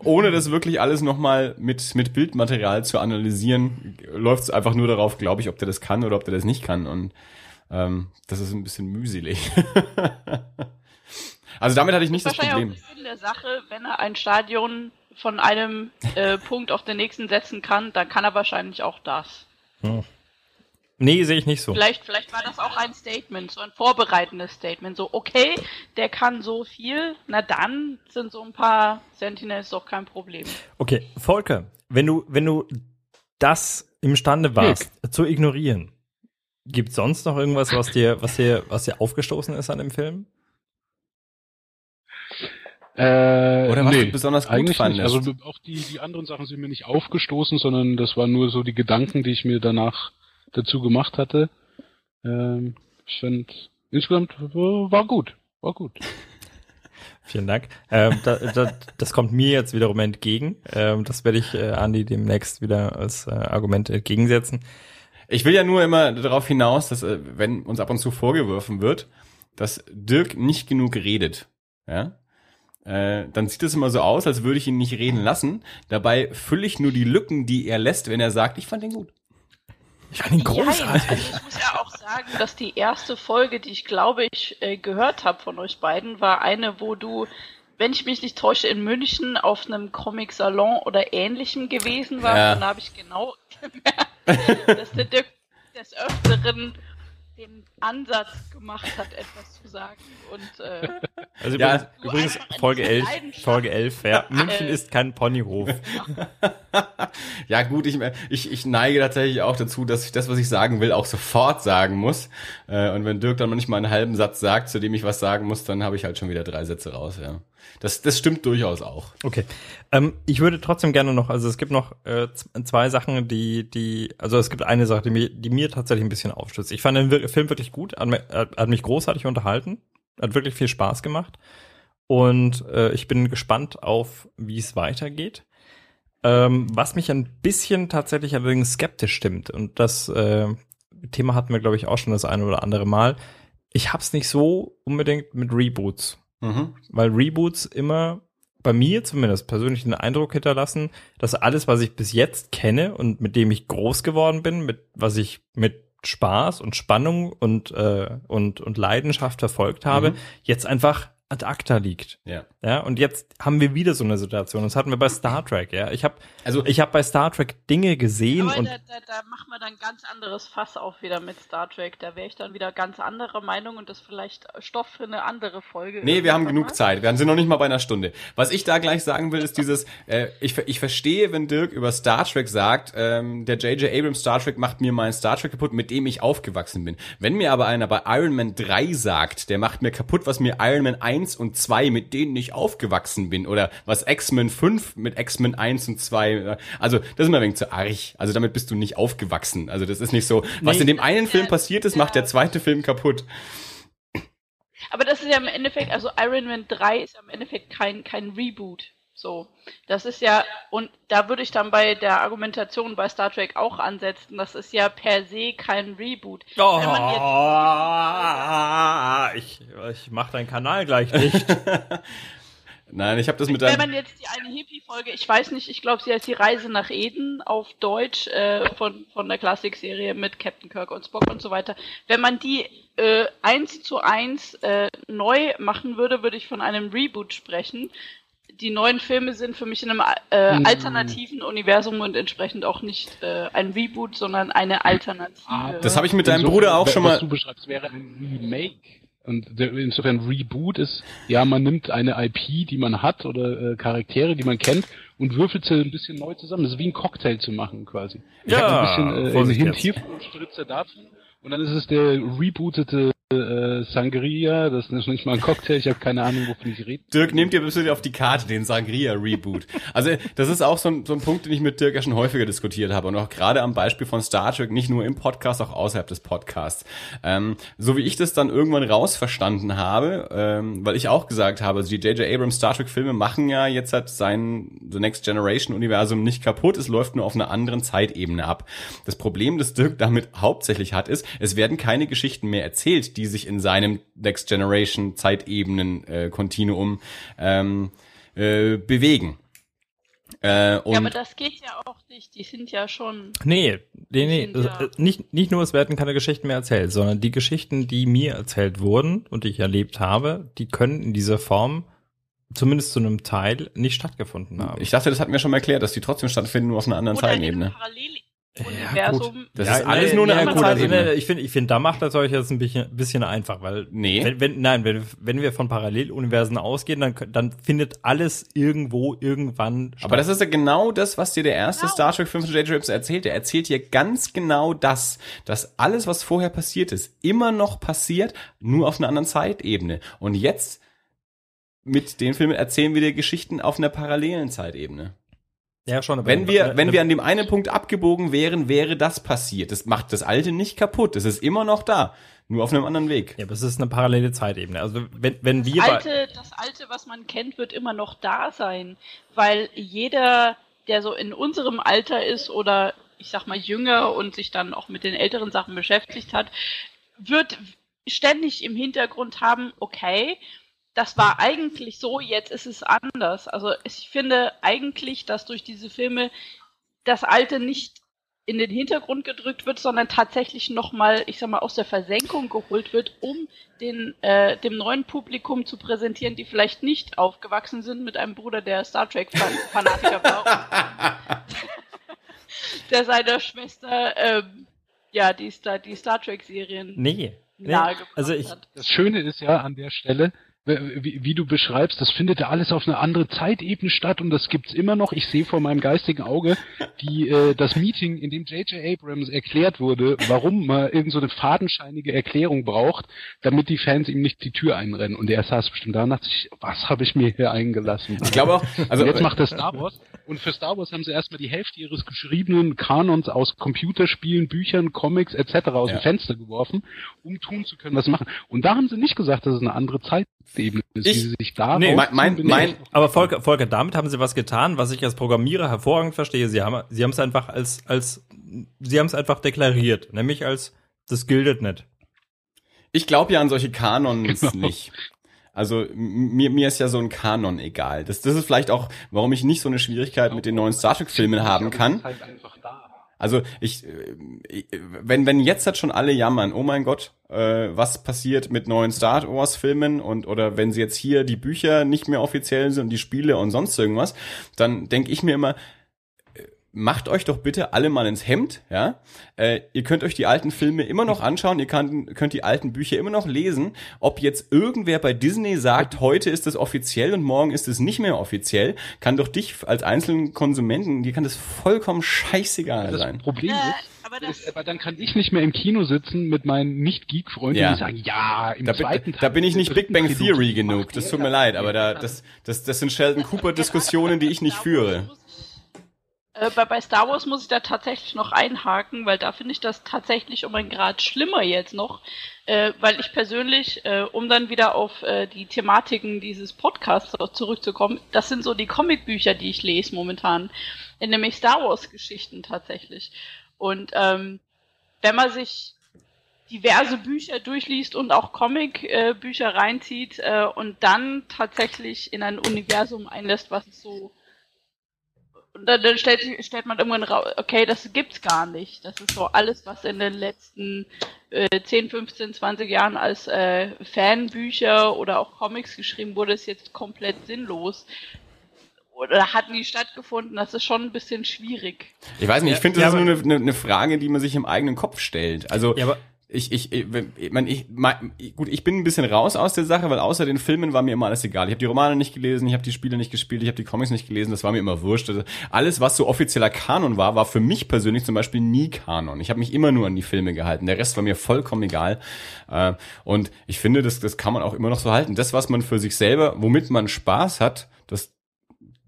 ohne das wirklich alles nochmal mit, mit Bildmaterial zu analysieren, läuft es einfach nur darauf, glaube ich, ob der das kann oder ob der das nicht kann. Und ähm, das ist ein bisschen mühselig. *laughs* also damit hatte ich nicht das wahrscheinlich Problem. auch Sinn der Sache, wenn er ein Stadion von einem äh, Punkt auf den nächsten setzen kann, dann kann er wahrscheinlich auch das. Nee, sehe ich nicht so. Vielleicht, vielleicht war das auch ein Statement, so ein vorbereitendes Statement. So, okay, der kann so viel, na dann sind so ein paar Sentinels doch kein Problem. Okay, Volker, wenn du, wenn du das imstande warst, zu ignorieren, gibt sonst noch irgendwas, was dir, was dir, was dir aufgestoßen ist an dem Film? Äh, Oder was nee, du besonders gut eigentlich fandest. Nicht. Also auch die, die anderen Sachen sind mir nicht aufgestoßen, sondern das waren nur so die Gedanken, die ich mir danach dazu gemacht hatte. Ähm, ich fand, insgesamt äh, war gut. War gut. *laughs* Vielen Dank. Ähm, da, da, das kommt mir jetzt wiederum entgegen. Ähm, das werde ich äh, Andi demnächst wieder als äh, Argument entgegensetzen. Ich will ja nur immer darauf hinaus, dass äh, wenn uns ab und zu vorgeworfen wird, dass Dirk nicht genug redet, ja, äh, dann sieht es immer so aus, als würde ich ihn nicht reden lassen. Dabei fülle ich nur die Lücken, die er lässt, wenn er sagt, ich fand den gut. Ich fand ihn Ja, großartig. also ich muss ja auch sagen, dass die erste Folge, die ich glaube ich äh, gehört habe von euch beiden, war eine, wo du, wenn ich mich nicht täusche, in München auf einem Comic-Salon oder ähnlichem gewesen warst. Ja. Und da habe ich genau *laughs* gemerkt, dass der Dirk des Öfteren den Ansatz gemacht hat, etwas zu sagen. Und äh, Also Ja, übrigens, Folge diese 11, Leidenschaft- Folge 11, ja. *laughs* München Äh. ist kein Ponyhof. *laughs* Ja gut, ich, ich, ich neige tatsächlich auch dazu, dass ich das, was ich sagen will, auch sofort sagen muss. Äh, Und wenn Dirk dann manchmal einen halben Satz sagt, zu dem ich was sagen muss, dann habe ich halt schon wieder drei Sätze raus. Ja, Das, das stimmt durchaus auch. Okay. Ähm, ich würde trotzdem gerne noch, also es gibt noch äh, zwei Sachen, die, die, also es gibt eine Sache, die mir, die mir tatsächlich ein bisschen aufstößt. Ich fand den Film wirklich gut, hat hat mich großartig unterhalten, hat wirklich viel Spaß gemacht. Und äh, ich bin gespannt auf, wie es weitergeht. Ähm, was mich ein bisschen tatsächlich allerdings skeptisch stimmt, und das äh, Thema hatten wir, glaube ich, auch schon das eine oder andere Mal. Ich hab's nicht so unbedingt mit Reboots Mhm. weil Reboots immer bei mir zumindest persönlich den Eindruck hinterlassen, dass alles, was ich bis jetzt kenne und mit dem ich groß geworden bin, mit was ich mit Spaß und Spannung und äh, und und Leidenschaft verfolgt habe, Mhm. jetzt einfach ad acta liegt. Ja. Ja, und jetzt haben wir wieder so eine Situation. Das hatten wir bei Star Trek, ja. Ich habe Also ich habe bei Star Trek Dinge gesehen aber und da, da, da machen wir dann ganz anderes Fass auf wieder mit Star Trek. Da wäre ich dann wieder ganz anderer Meinung und das vielleicht Stoff für eine andere Folge. Nee, wir haben genug mal. Zeit. Wir sind noch nicht mal bei einer Stunde. Was ich da gleich sagen will, ist dieses, äh, ich, ich verstehe, wenn Dirk über Star Trek sagt, ähm, der J.J. Abrams Star Trek macht mir mein Star Trek kaputt, mit dem ich aufgewachsen bin. Wenn mir aber einer bei Iron Man 3 sagt, der macht mir kaputt, was mir Iron Man 1 und 2, mit denen ich aufgewachsen bin, oder was X-Men 5 mit X-Men 1 und 2, äh, also das ist mir ein wenig zu arg. Also damit bist du nicht aufgewachsen. Also das ist nicht so, was Nee. in dem einen Film passiert ist, macht der zweite Film kaputt. Aber das ist ja im Endeffekt, also Iron Man 3 ist ja im Endeffekt kein, kein Reboot. So. Das ist ja, und da würde ich dann bei der Argumentation bei Star Trek auch ansetzen, das ist ja per se kein Reboot. oh, Wenn man ich, ich mach deinen Kanal gleich nicht. *laughs* Nein, ich habe das mit Wenn deinem... man jetzt die eine Hippie-Folge, ich weiß nicht, ich glaube, sie heißt die Reise nach Eden auf Deutsch äh, von, von der Klassikserie mit Captain Kirk und Spock und so weiter. Wenn man die äh, eins zu eins äh, neu machen würde, würde ich von einem Reboot sprechen. Die neuen Filme sind für mich in einem äh, Mm. alternativen Universum und entsprechend auch nicht äh, ein Reboot, sondern eine Alternative. Ah, Das habe ich mit deinem Bruder auch schon Was mal... du beschreibst, wäre ein Remake. Und der, insofern Reboot ist, ja, man nimmt eine IP, die man hat oder äh, Charaktere, die man kennt und würfelt sie ein bisschen neu zusammen. Das ist wie ein Cocktail zu machen quasi. Ich Ja, ein bisschen äh, ein Vorsicht Hint hiervon Spritzer davon. Und dann ist es der rebootete äh, Sangria, das ist nicht mal ein Cocktail, ich habe keine Ahnung, wovon ich rede. Dirk, nehmt ihr bitte auf die Karte den Sangria-Reboot. Also, das ist auch so ein, so ein Punkt, den ich mit Dirk ja schon häufiger diskutiert habe. Und auch gerade am Beispiel von Star Trek, nicht nur im Podcast, auch außerhalb des Podcasts. Ähm, so wie ich das dann irgendwann rausverstanden habe, ähm, weil ich auch gesagt habe, also die J.J. Abrams Star Trek-Filme machen ja jetzt halt sein The Next Generation-Universum nicht kaputt, es läuft nur auf einer anderen Zeitebene ab. Das Problem, das Dirk damit hauptsächlich hat, ist, es werden keine Geschichten mehr erzählt, die sich in seinem Next Generation Zeitebenen äh, Kontinuum ähm, äh, bewegen. Äh, und ja, aber das geht ja auch nicht. Die sind ja schon. Nee, nee, nee. sind ja- äh, Nicht, nicht nur, es werden keine Geschichten mehr erzählt, sondern die Geschichten, die mir erzählt wurden und die ich erlebt habe, die können in dieser Form zumindest zu einem Teil nicht stattgefunden haben. ich dachte, das hatten wir schon mal erklärt, dass die trotzdem stattfinden, nur auf einer anderen Oder in Zeitebene. Einem Paralleluniversum. Das ist alles nur eine ja, andere gut, also, Zeitebene. nee, Ich finde, ich finde, da macht das euch jetzt ein bisschen, bisschen einfach, weil Nee. wenn, wenn, nein, wenn, wenn wir von Paralleluniversen ausgehen, dann, dann findet alles irgendwo irgendwann Aber das ist ja genau das, was dir der erste Genau. Star Trek Film von J.J. Abrams erzählt. Er erzählt dir ganz genau das, dass alles, was vorher passiert ist, immer noch passiert, nur auf einer anderen Zeitebene. Und jetzt mit den Filmen erzählen wir dir Geschichten auf einer parallelen Zeitebene. Ja schon. Aber Wenn wir, eine- wenn wir an dem einen Punkt abgebogen wären, wäre das passiert. Das macht das Alte nicht kaputt. Es ist immer noch da. Nur auf einem anderen Weg. ja, aber es ist eine parallele Zeitebene. Also wenn, wenn wir Das alte, das alte, was man kennt, wird immer noch da sein, weil jeder, der so in unserem Alter ist oder ich sag mal jünger und sich dann auch mit den älteren Sachen beschäftigt hat, wird ständig im Hintergrund haben, okay, das war eigentlich so, jetzt ist es anders. Also ich finde eigentlich, dass durch diese Filme das Alte nicht in den Hintergrund gedrückt wird, sondern tatsächlich nochmal, ich sag mal, aus der Versenkung geholt wird, um den, äh, dem neuen Publikum zu präsentieren, die vielleicht nicht aufgewachsen sind mit einem Bruder, der Star Trek-Fanatiker *laughs* war, *laughs* der seiner Schwester ähm, ja die Star, die Star Trek Serien Nee. nee. nahegebracht Also ich, hat. Das Schöne ist ja an der Stelle, wie, wie du beschreibst, das findet ja alles auf einer anderen Zeitebene statt und das gibt's immer noch. Ich sehe vor meinem geistigen Auge die äh, das Meeting, in dem J.J. Abrams erklärt wurde, warum man irgend so eine fadenscheinige Erklärung braucht, damit die Fans ihm nicht die Tür einrennen. Und er saß bestimmt da und dachte sich, was habe ich mir hier eingelassen? Ich glaube auch, also jetzt macht er Star Wars und für Star Wars haben sie erstmal die Hälfte ihres geschriebenen Kanons aus Computerspielen, Büchern, Comics etc. aus Ja. dem Fenster geworfen, um tun zu können, was sie machen. Und da haben sie nicht gesagt, dass es eine andere Zeitebene ist, Ich- wie sie sich da Nee, mein- mein- mein- aber Volker, Volker, damit haben sie was getan, was ich als Programmierer hervorragend verstehe. Sie haben, sie haben es einfach als, als, sie haben es einfach deklariert, nämlich als, das gilt nicht. Ich glaube ja an solche Kanons Genau. nicht. Also mir, mir ist ja so ein Kanon egal. Das, das ist vielleicht auch, warum ich nicht so eine Schwierigkeit mit den neuen Star Trek-Filmen haben kann. Halt einfach da. Also ich, äh, ich- wenn wenn jetzt halt schon alle jammern, oh mein Gott, äh, was passiert mit neuen Star Wars Filmen und oder wenn sie jetzt hier die Bücher nicht mehr offiziell sind und die Spiele und sonst irgendwas, dann denke ich mir immer, äh, macht euch doch bitte alle mal ins Hemd, ja. Äh, ihr könnt euch die alten Filme immer noch anschauen, ihr könnt, könnt die alten Bücher immer noch lesen. Ob jetzt irgendwer bei Disney sagt, heute ist es offiziell und morgen ist es nicht mehr offiziell, kann doch dich als einzelnen Konsumenten, dir kann das vollkommen scheißegal Das sein. Problem Äh, ist, aber das, ist, aber dann kann ich nicht mehr im Kino sitzen mit meinen Nicht-Geek-Freunden, Ja. die sagen, ja, im Da bin, zweiten da Teil bin ich nicht Big Bang Theory genug. Das tut mir leid, aber da, das, das, das sind Sheldon Cooper Diskussionen, die ich nicht führe. Äh, bei, bei Star Wars muss ich da tatsächlich noch einhaken, weil da finde ich das tatsächlich um ein Grad schlimmer jetzt noch, äh, weil ich persönlich, äh, um dann wieder auf äh, die Thematiken dieses Podcasts zurückzukommen, das sind so die Comicbücher, die ich lese momentan, nämlich Star Wars Geschichten tatsächlich. Und ähm, wenn man sich diverse Bücher durchliest und auch Comic-Bücher äh, reinzieht äh, und dann tatsächlich in ein Universum einlässt, was es so und dann, dann stellt, sich- stellt man irgendwann raus, okay, das gibt's gar nicht. Das ist so alles, was in den letzten äh, 10, 15, 20 Jahren als äh, Fanbücher oder auch Comics geschrieben wurde, ist jetzt komplett sinnlos. Oder hat nie stattgefunden. Das ist schon ein bisschen schwierig. Ich weiß nicht, ich finde, Ja, das ist aber- nur eine, eine, eine Frage, die man sich im eigenen Kopf stellt. Also Ja, aber ich, ich, ich, ich, mein, ich, mein, gut, ich bin ein bisschen raus aus der Sache, weil außer den Filmen war mir immer alles egal. Ich habe die Romane nicht gelesen, ich habe die Spiele nicht gespielt, ich habe die Comics nicht gelesen, das war mir immer wurscht. Also alles, was so offizieller Kanon war, war für mich persönlich zum Beispiel nie Kanon. Ich habe mich immer nur an die Filme gehalten. Der Rest war mir vollkommen egal. Äh, Und ich finde, das, das kann man auch immer noch so halten. Das, was man für sich selber, womit man Spaß hat, das,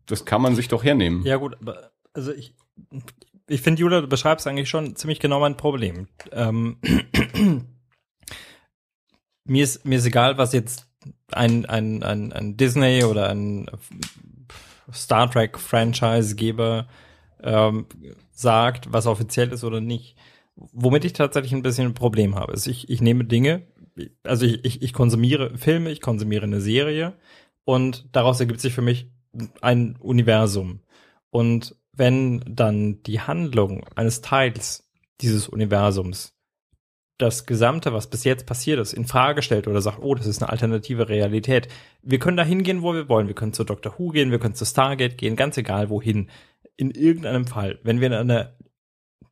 das kann man sich doch hernehmen. Ja gut, aber also ich, ich finde, Julia, du beschreibst eigentlich schon ziemlich genau mein Problem. Ähm, *clears throat* mir ist mir ist egal, was jetzt ein ein ein, ein Disney oder ein Star Trek Franchise-Geber ähm, sagt, was offiziell ist oder nicht. Womit ich tatsächlich ein bisschen ein Problem habe, ist, ich, ich nehme Dinge, also ich, ich, ich konsumiere Filme, ich konsumiere eine Serie und daraus ergibt sich für mich ein Universum. Und wenn dann die Handlung eines Teils dieses Universums das Gesamte, was bis jetzt passiert ist, in Frage stellt oder sagt, oh, das ist eine alternative Realität. Wir können da hingehen, wo wir wollen. Wir können zu Dr. Who gehen, wir können zu Stargate gehen, ganz egal wohin. In irgendeinem Fall, wenn wir in einer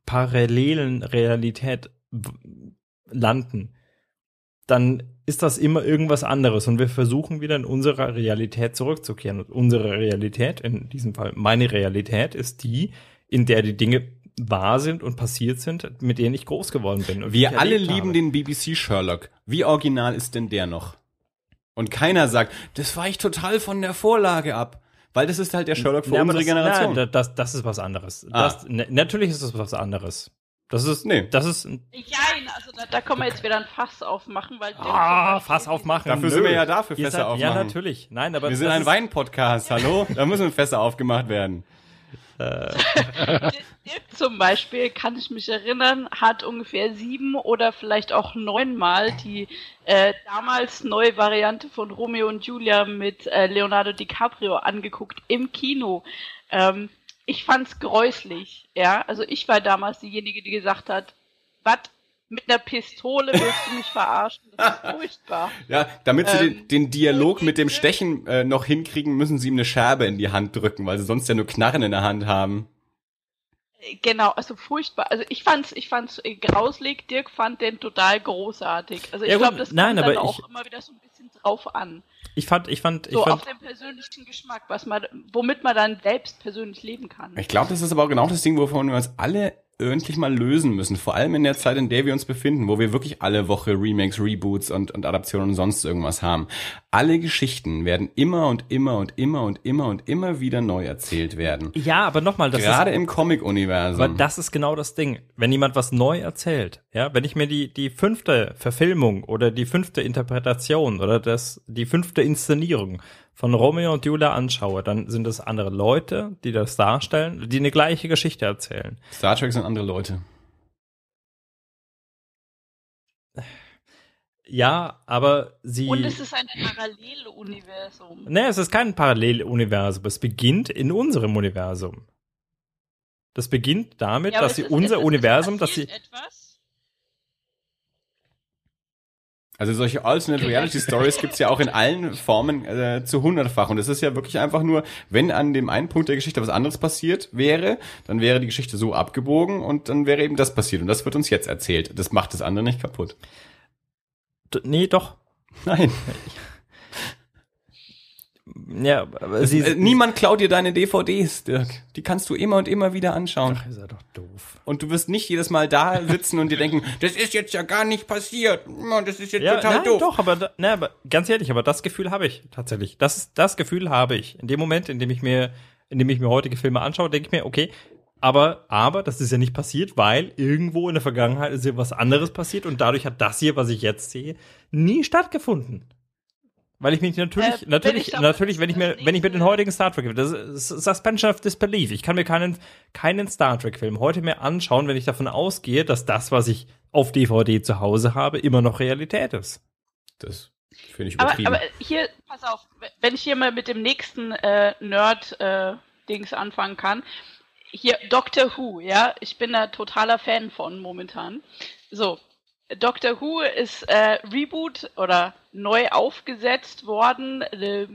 parallelen Realität landen, dann ist das immer irgendwas anderes und wir versuchen wieder in unsere Realität zurückzukehren. Und unsere Realität, in diesem Fall meine Realität, ist die, in der die Dinge wahr sind und passiert sind, mit denen ich groß geworden bin. Wir alle lieben habe. den BBC Sherlock. Wie original ist denn der noch? Und keiner sagt, das weicht total von der Vorlage ab. Weil das ist halt der Sherlock für Ja, unsere das, Generation. Nein, das, das ist was anderes. Ah. Das, natürlich ist das was anderes. Das ist, Nee. das ist, Jein, also da, da können wir jetzt wieder ein Fass aufmachen, weil ah, Fass aufmachen. Dafür Nö. sind wir ja da, für Ihr Fässer seid- Ja, aufmachen. natürlich. Nein, aber wir sind ein Wein-Podcast, hallo? Da müssen Fässer aufgemacht werden. *laughs* *laughs* Dirk zum Beispiel, kann ich mich erinnern, hat ungefähr sieben oder vielleicht auch neunmal die äh, damals neue Variante von Romeo und Julia mit äh, Leonardo DiCaprio angeguckt im Kino. Ähm, ich fand's gräuslich, ja. Also ich war damals diejenige, die gesagt hat, was mit einer Pistole willst du mich verarschen? Das ist *laughs* furchtbar. Ja, damit sie Ähm, den, den Dialog mit dem Stechen äh, noch hinkriegen, müssen sie ihm eine Scherbe in die Hand drücken, weil sie sonst ja nur Knarren in der Hand haben. Genau, also furchtbar. Also ich fand's, ich fand's äh, grauslig. Dirk fand den total großartig. Also ich Ja, glaube, das kommt nein, dann aber auch ich- immer wieder so ein bisschen drauf an. Ich fand, ich fand, ich So fand, auf den persönlichen Geschmack, was man, womit man dann selbst persönlich leben kann. Ich glaube, das ist aber auch genau das Ding, wovon wir uns alle endlich mal lösen müssen. Vor allem in der Zeit, in der wir uns befinden, wo wir wirklich alle Woche Remakes, Reboots und, und Adaptionen und sonst irgendwas haben. Alle Geschichten werden immer und immer und immer und immer und immer wieder neu erzählt werden. ja, aber nochmal, das Gerade ist, im Comic-Universum. aber das ist genau das Ding. Wenn jemand was neu erzählt, ja, wenn ich mir die, die fünfte Verfilmung oder die fünfte Interpretation oder das, die fünfte Inszenierung von Romeo und Julia anschaue, dann sind es andere Leute, die das darstellen, die eine gleiche Geschichte erzählen. Star Trek sind andere Leute. Ja, aber sie. Und es ist ein Paralleluniversum. Nee, es ist kein Paralleluniversum. Es beginnt in unserem Universum. Das beginnt damit, Ja, dass sie ist- unser Universum, dass sie. Etwas? Also solche Alternate Reality Stories gibt's ja auch in allen Formen äh, zu hundertfach. Und es ist ja wirklich einfach nur, wenn an dem einen Punkt der Geschichte was anderes passiert wäre, dann wäre die Geschichte so abgebogen und dann wäre eben das passiert. Und das wird uns jetzt erzählt. Das macht das andere nicht kaputt. D- Nee, doch. Nein. *laughs* Ja, aber sie. äh, niemand klaut dir deine DVDs, Dirk. Die kannst du immer und immer wieder anschauen. Ach, ist ja doch doof. Und du wirst nicht jedes Mal da sitzen und dir denken, *laughs* das ist jetzt ja gar nicht passiert. Das ist jetzt Ja, total nein, doof. doch, aber, ne, aber ganz ehrlich, aber das Gefühl habe ich tatsächlich. Das, das Gefühl habe ich. In dem Moment, in dem ich mir, in dem ich mir heutige Filme anschaue, denke ich mir, okay, aber, aber das ist ja nicht passiert, weil irgendwo in der Vergangenheit ist ja was anderes passiert und dadurch hat das hier, was ich jetzt sehe, nie stattgefunden. Weil ich mich natürlich, Äh, wenn natürlich, ich aber natürlich, wenn ich mir, wenn ich mir den heutigen Star Trek, das ist Suspension of Disbelief. Ich kann mir keinen, keinen Star Trek Film heute mehr anschauen, wenn ich davon ausgehe, dass das, was ich auf DVD zu Hause habe, immer noch Realität ist. Das finde ich Aber, übertrieben. aber hier, pass auf, wenn ich hier mal mit dem nächsten äh, Nerd-Dings anfangen kann. Hier, Doctor Who, ja, ich bin da totaler Fan von momentan. So, Doctor Who ist äh, Reboot oder neu aufgesetzt worden, äh,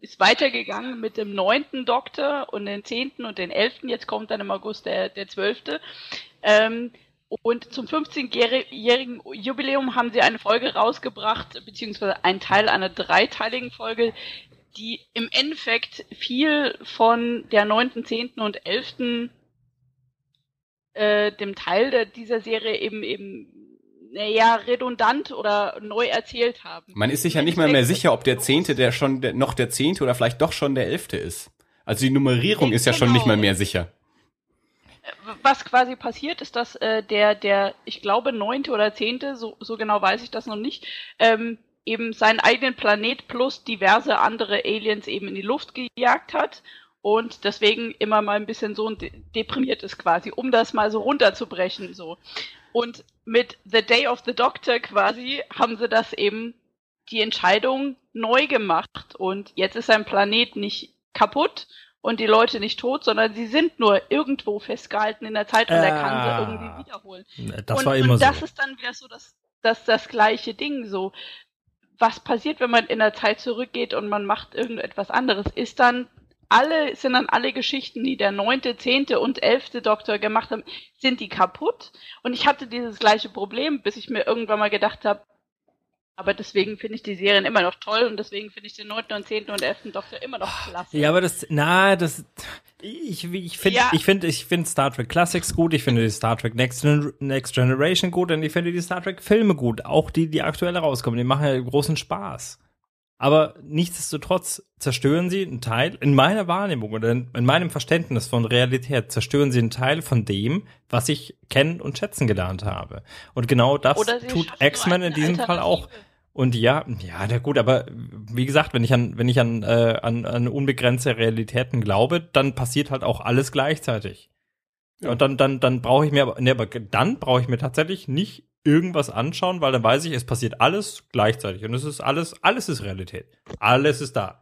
ist weitergegangen mit dem neunten Doktor und den zehnten und den elften. Jetzt kommt dann im August der, der zwölfte. Ähm, und zum 15-jährigen Jubiläum haben sie eine Folge rausgebracht, beziehungsweise einen Teil einer dreiteiligen Folge, die im Endeffekt viel von der 9., 10. und 11. Äh, dem Teil der, dieser Serie eben eben naja, redundant oder neu erzählt haben. Man ist sich ja nicht mal mehr sicher, ob der Zehnte der schon der, noch der Zehnte oder vielleicht doch schon der Elfte ist. Also die Nummerierung ist ja schon Genau. nicht mal mehr sicher. was quasi passiert, ist, dass äh, der, der, ich glaube, neunte oder zehnte, so, so genau weiß ich das noch nicht, ähm, eben seinen eigenen Planet plus diverse andere Aliens eben in die Luft gejagt hat und deswegen immer mal ein bisschen so de deprimiert ist quasi, um das mal so runterzubrechen, so. Und mit The Day of the Doctor quasi haben sie das eben die Entscheidung neu gemacht und jetzt ist sein Planet nicht kaputt und die Leute nicht tot, sondern sie sind nur irgendwo festgehalten in der Zeit und er kann Ah. sie irgendwie wiederholen. Das und, war immer und das so. ist dann wieder so das, das, das gleiche Ding so. Was passiert, wenn man in der Zeit zurückgeht und man macht irgendetwas anderes? Ist dann alle, sind dann alle Geschichten, die der neunte, zehnte und elfte Doktor gemacht haben, sind die kaputt? Und ich hatte dieses gleiche Problem, bis ich mir irgendwann mal gedacht habe, aber deswegen finde ich die Serien immer noch toll und deswegen finde ich den neunten und zehnten und elften Doktor immer noch klasse. Ja, aber das, na, das, ich, ich finde, Ja. ich finde, ich finde Star Trek Classics gut, ich finde die Star Trek Next, Next Generation gut und ich finde die Star Trek Filme gut, auch die, die aktuell rauskommen, die machen ja großen Spaß. Aber nichtsdestotrotz zerstören sie einen Teil, in meiner Wahrnehmung oder in, in meinem Verständnis von Realität, zerstören sie einen Teil von dem, was ich kennen und schätzen gelernt habe. Und genau das tut X-Men in diesem Fall auch. Und ja, ja, na gut, aber wie gesagt, wenn ich an, wenn ich an, äh, an, an unbegrenzte Realitäten glaube, dann passiert halt auch alles gleichzeitig. Und dann, dann, dann brauche ich mir aber, ne, aber dann brauche ich mir tatsächlich nicht irgendwas anschauen, weil dann weiß ich, es passiert alles gleichzeitig. Und es ist alles, alles ist Realität. Alles ist da.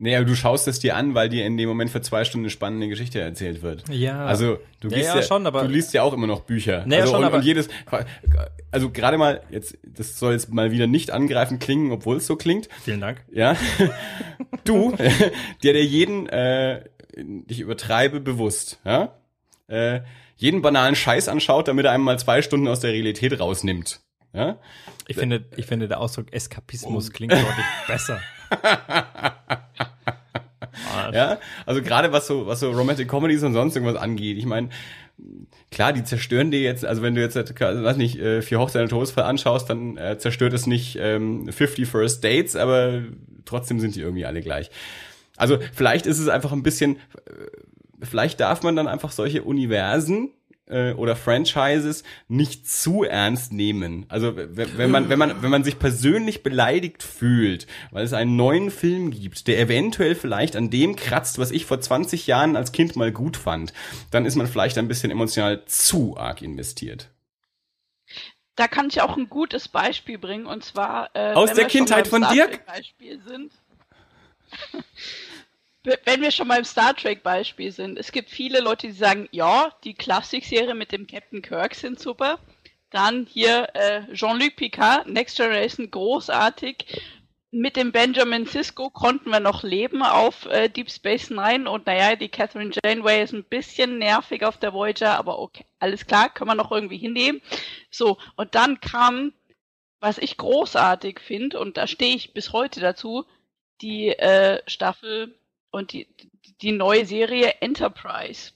Nee, aber du schaust es dir an, weil dir in dem Moment für zwei Stunden eine spannende Geschichte erzählt wird. Ja. Also du Ja, liest ja, ja, schon, aber- du liest ja auch immer noch Bücher. Nee, ja, also schon, und, aber- und jedes, also gerade mal jetzt, das soll jetzt mal wieder nicht angreifend klingen, obwohl es so klingt. Vielen Dank. Ja, *laughs* du, *laughs* der der jeden, äh, ich übertreibe bewusst, ja, äh, jeden banalen Scheiß anschaut, damit er einem mal zwei Stunden aus der Realität rausnimmt. Ja? Ich finde, ich finde, der Ausdruck Eskapismus klingt deutlich *laughs* besser. *laughs* Ja, also gerade was so, was so Romantic Comedies und sonst irgendwas angeht. Ich meine, klar, die zerstören dir jetzt, also wenn du jetzt, also, weiß nicht, äh, vier Hochzeit und Todesfall anschaust, dann äh, zerstört es nicht ähm, 50 First Dates, aber trotzdem sind die irgendwie alle gleich. Also vielleicht ist es einfach ein bisschen, äh, vielleicht darf man dann einfach solche Universen äh, oder Franchises nicht zu ernst nehmen. Also wenn man wenn man wenn man sich persönlich beleidigt fühlt, weil es einen neuen Film gibt, der eventuell vielleicht an dem kratzt, was ich vor 20 Jahren als Kind mal gut fand, dann ist man vielleicht ein bisschen emotional zu arg investiert. Da kann ich auch ein gutes Beispiel bringen und zwar äh, Aus der Kindheit von Dirk? Beispiel sind. Wenn wir schon beim Star Trek Beispiel sind, es gibt viele Leute, die sagen, ja, die Klassikserie mit dem Captain Kirk sind super. Dann hier äh, Jean-Luc Picard, Next Generation, großartig. Mit dem Benjamin Sisko konnten wir noch leben auf äh, Deep Space Nine und naja, die Catherine Janeway ist ein bisschen nervig auf der Voyager, aber okay, alles klar, können wir noch irgendwie hinnehmen. So, und dann kam, was ich großartig finde, und da stehe ich bis heute dazu, die äh, Staffel und die, die neue Serie Enterprise.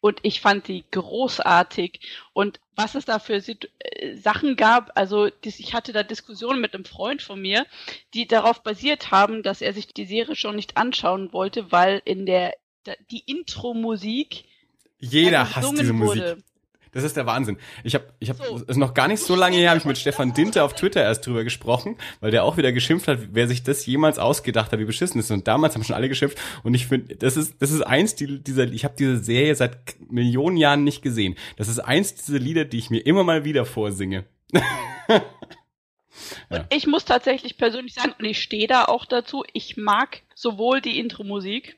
Und ich fand die großartig. Und was es da für Situ äh, Sachen gab, also dis ich hatte da Diskussionen mit einem Freund von mir, die darauf basiert haben, dass er sich die Serie schon nicht anschauen wollte, weil in der die Intro-Musik Jeder hasst gesungen diese Musik. wurde. Das ist der Wahnsinn. Ich habe, ich habe, So. es ist noch gar nicht so lange her, habe ich mit Stefan Dinte auf Twitter erst drüber gesprochen, weil der auch wieder geschimpft hat, wer sich das jemals ausgedacht hat, wie beschissen ist. Und damals haben schon alle geschimpft. Und ich finde, das ist, das ist eins die, dieser, ich habe diese Serie seit Millionen Jahren nicht gesehen. Das ist eins dieser Lieder, die ich mir immer mal wieder vorsinge. *laughs* Und ich muss tatsächlich persönlich sagen, und ich stehe da auch dazu, ich mag sowohl die Intro-Musik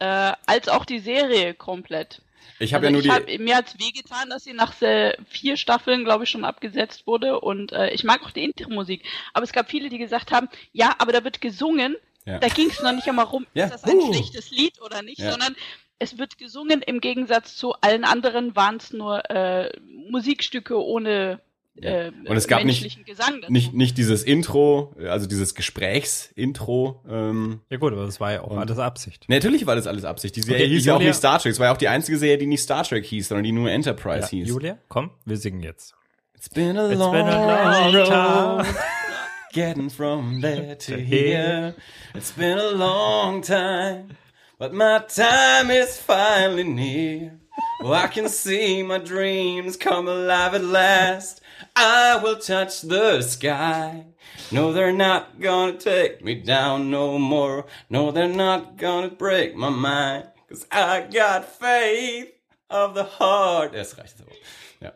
äh, als auch die Serie komplett. Ich habe also ja nur die, hab, mir hat's wehgetan, dass sie nach äh, vier Staffeln, glaube ich, schon abgesetzt wurde. Und äh, ich mag auch die Intro-Musik. Aber es gab viele, die gesagt haben, ja, aber da wird gesungen. Ja. Da ging es noch nicht einmal rum, Ja. ist das ein Uh. schlechtes Lied oder nicht, Ja. sondern es wird gesungen. Im Gegensatz zu allen anderen waren es nur äh, Musikstücke ohne äh, Und es gab nicht- menschlichen Gesang dazu. nicht, nicht dieses Intro, also dieses Gesprächsintro. Ähm, Ja gut, aber das war ja auch alles Absicht. natürlich war das alles Absicht. Die Serie Okay, hieß ja auch nicht Star Trek. Es war ja auch die einzige Serie, die nicht Star Trek hieß, sondern die nur Enterprise Ja, hieß. Julia, komm, wir singen jetzt. It's been a It's long, been a long road time. getting from there *laughs* To here. It's been a long time, but my time is finally near. Oh, I can see my dreams come alive at last. I will touch the sky. No, they're not gonna take me down no more. No, they're not gonna break my mind. Cause I got faith of the heart. Das reicht aber. Ja.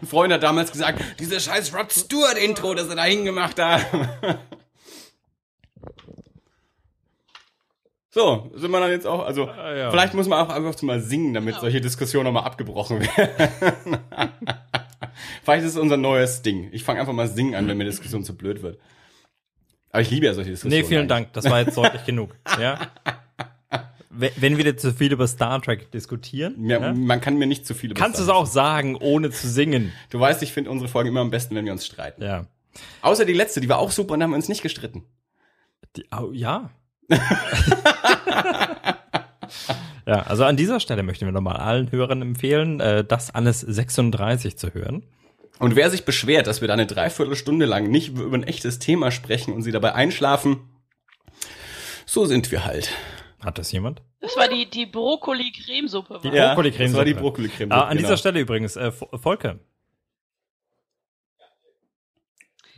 Ein Freund hat damals gesagt, diese scheiß Rod Stewart Intro, das er da hingemacht hat. So, sind wir dann jetzt auch, also ja. vielleicht muss man auch einfach mal singen, damit solche Diskussionen nochmal abgebrochen werden. *laughs* vielleicht ist es unser neues Ding. Ich fange einfach mal singen an, wenn mir Diskussion zu blöd wird. Aber ich liebe ja solche Diskussionen. Nee, vielen eigentlich. Dank, das war jetzt deutlich *laughs* genug. Ja? Wenn wir jetzt zu viel über Star Trek diskutieren, Ja, ja? Man kann mir nicht zu viele kannst du es auch sagen, ohne zu singen. Du weißt, ich finde unsere Folgen immer am besten, wenn wir uns streiten. Ja. Außer die letzte, die war auch super und da haben wir uns nicht gestritten. Die, au, ja. Ja, also an dieser Stelle möchten wir nochmal allen Hörern empfehlen, äh, das alles 36 zu hören. Und wer sich beschwert, dass wir da eine Dreiviertelstunde lang nicht über ein echtes Thema sprechen und sie dabei einschlafen, so sind wir halt. Hat das jemand? Das war die, die Brokkoli-Cremesuppe. Die. Ja, Brokkoli-Cremesuppe. das war die Brokkoli-Creme. Ah, an genau. dieser Stelle übrigens, äh, Vo- Volker.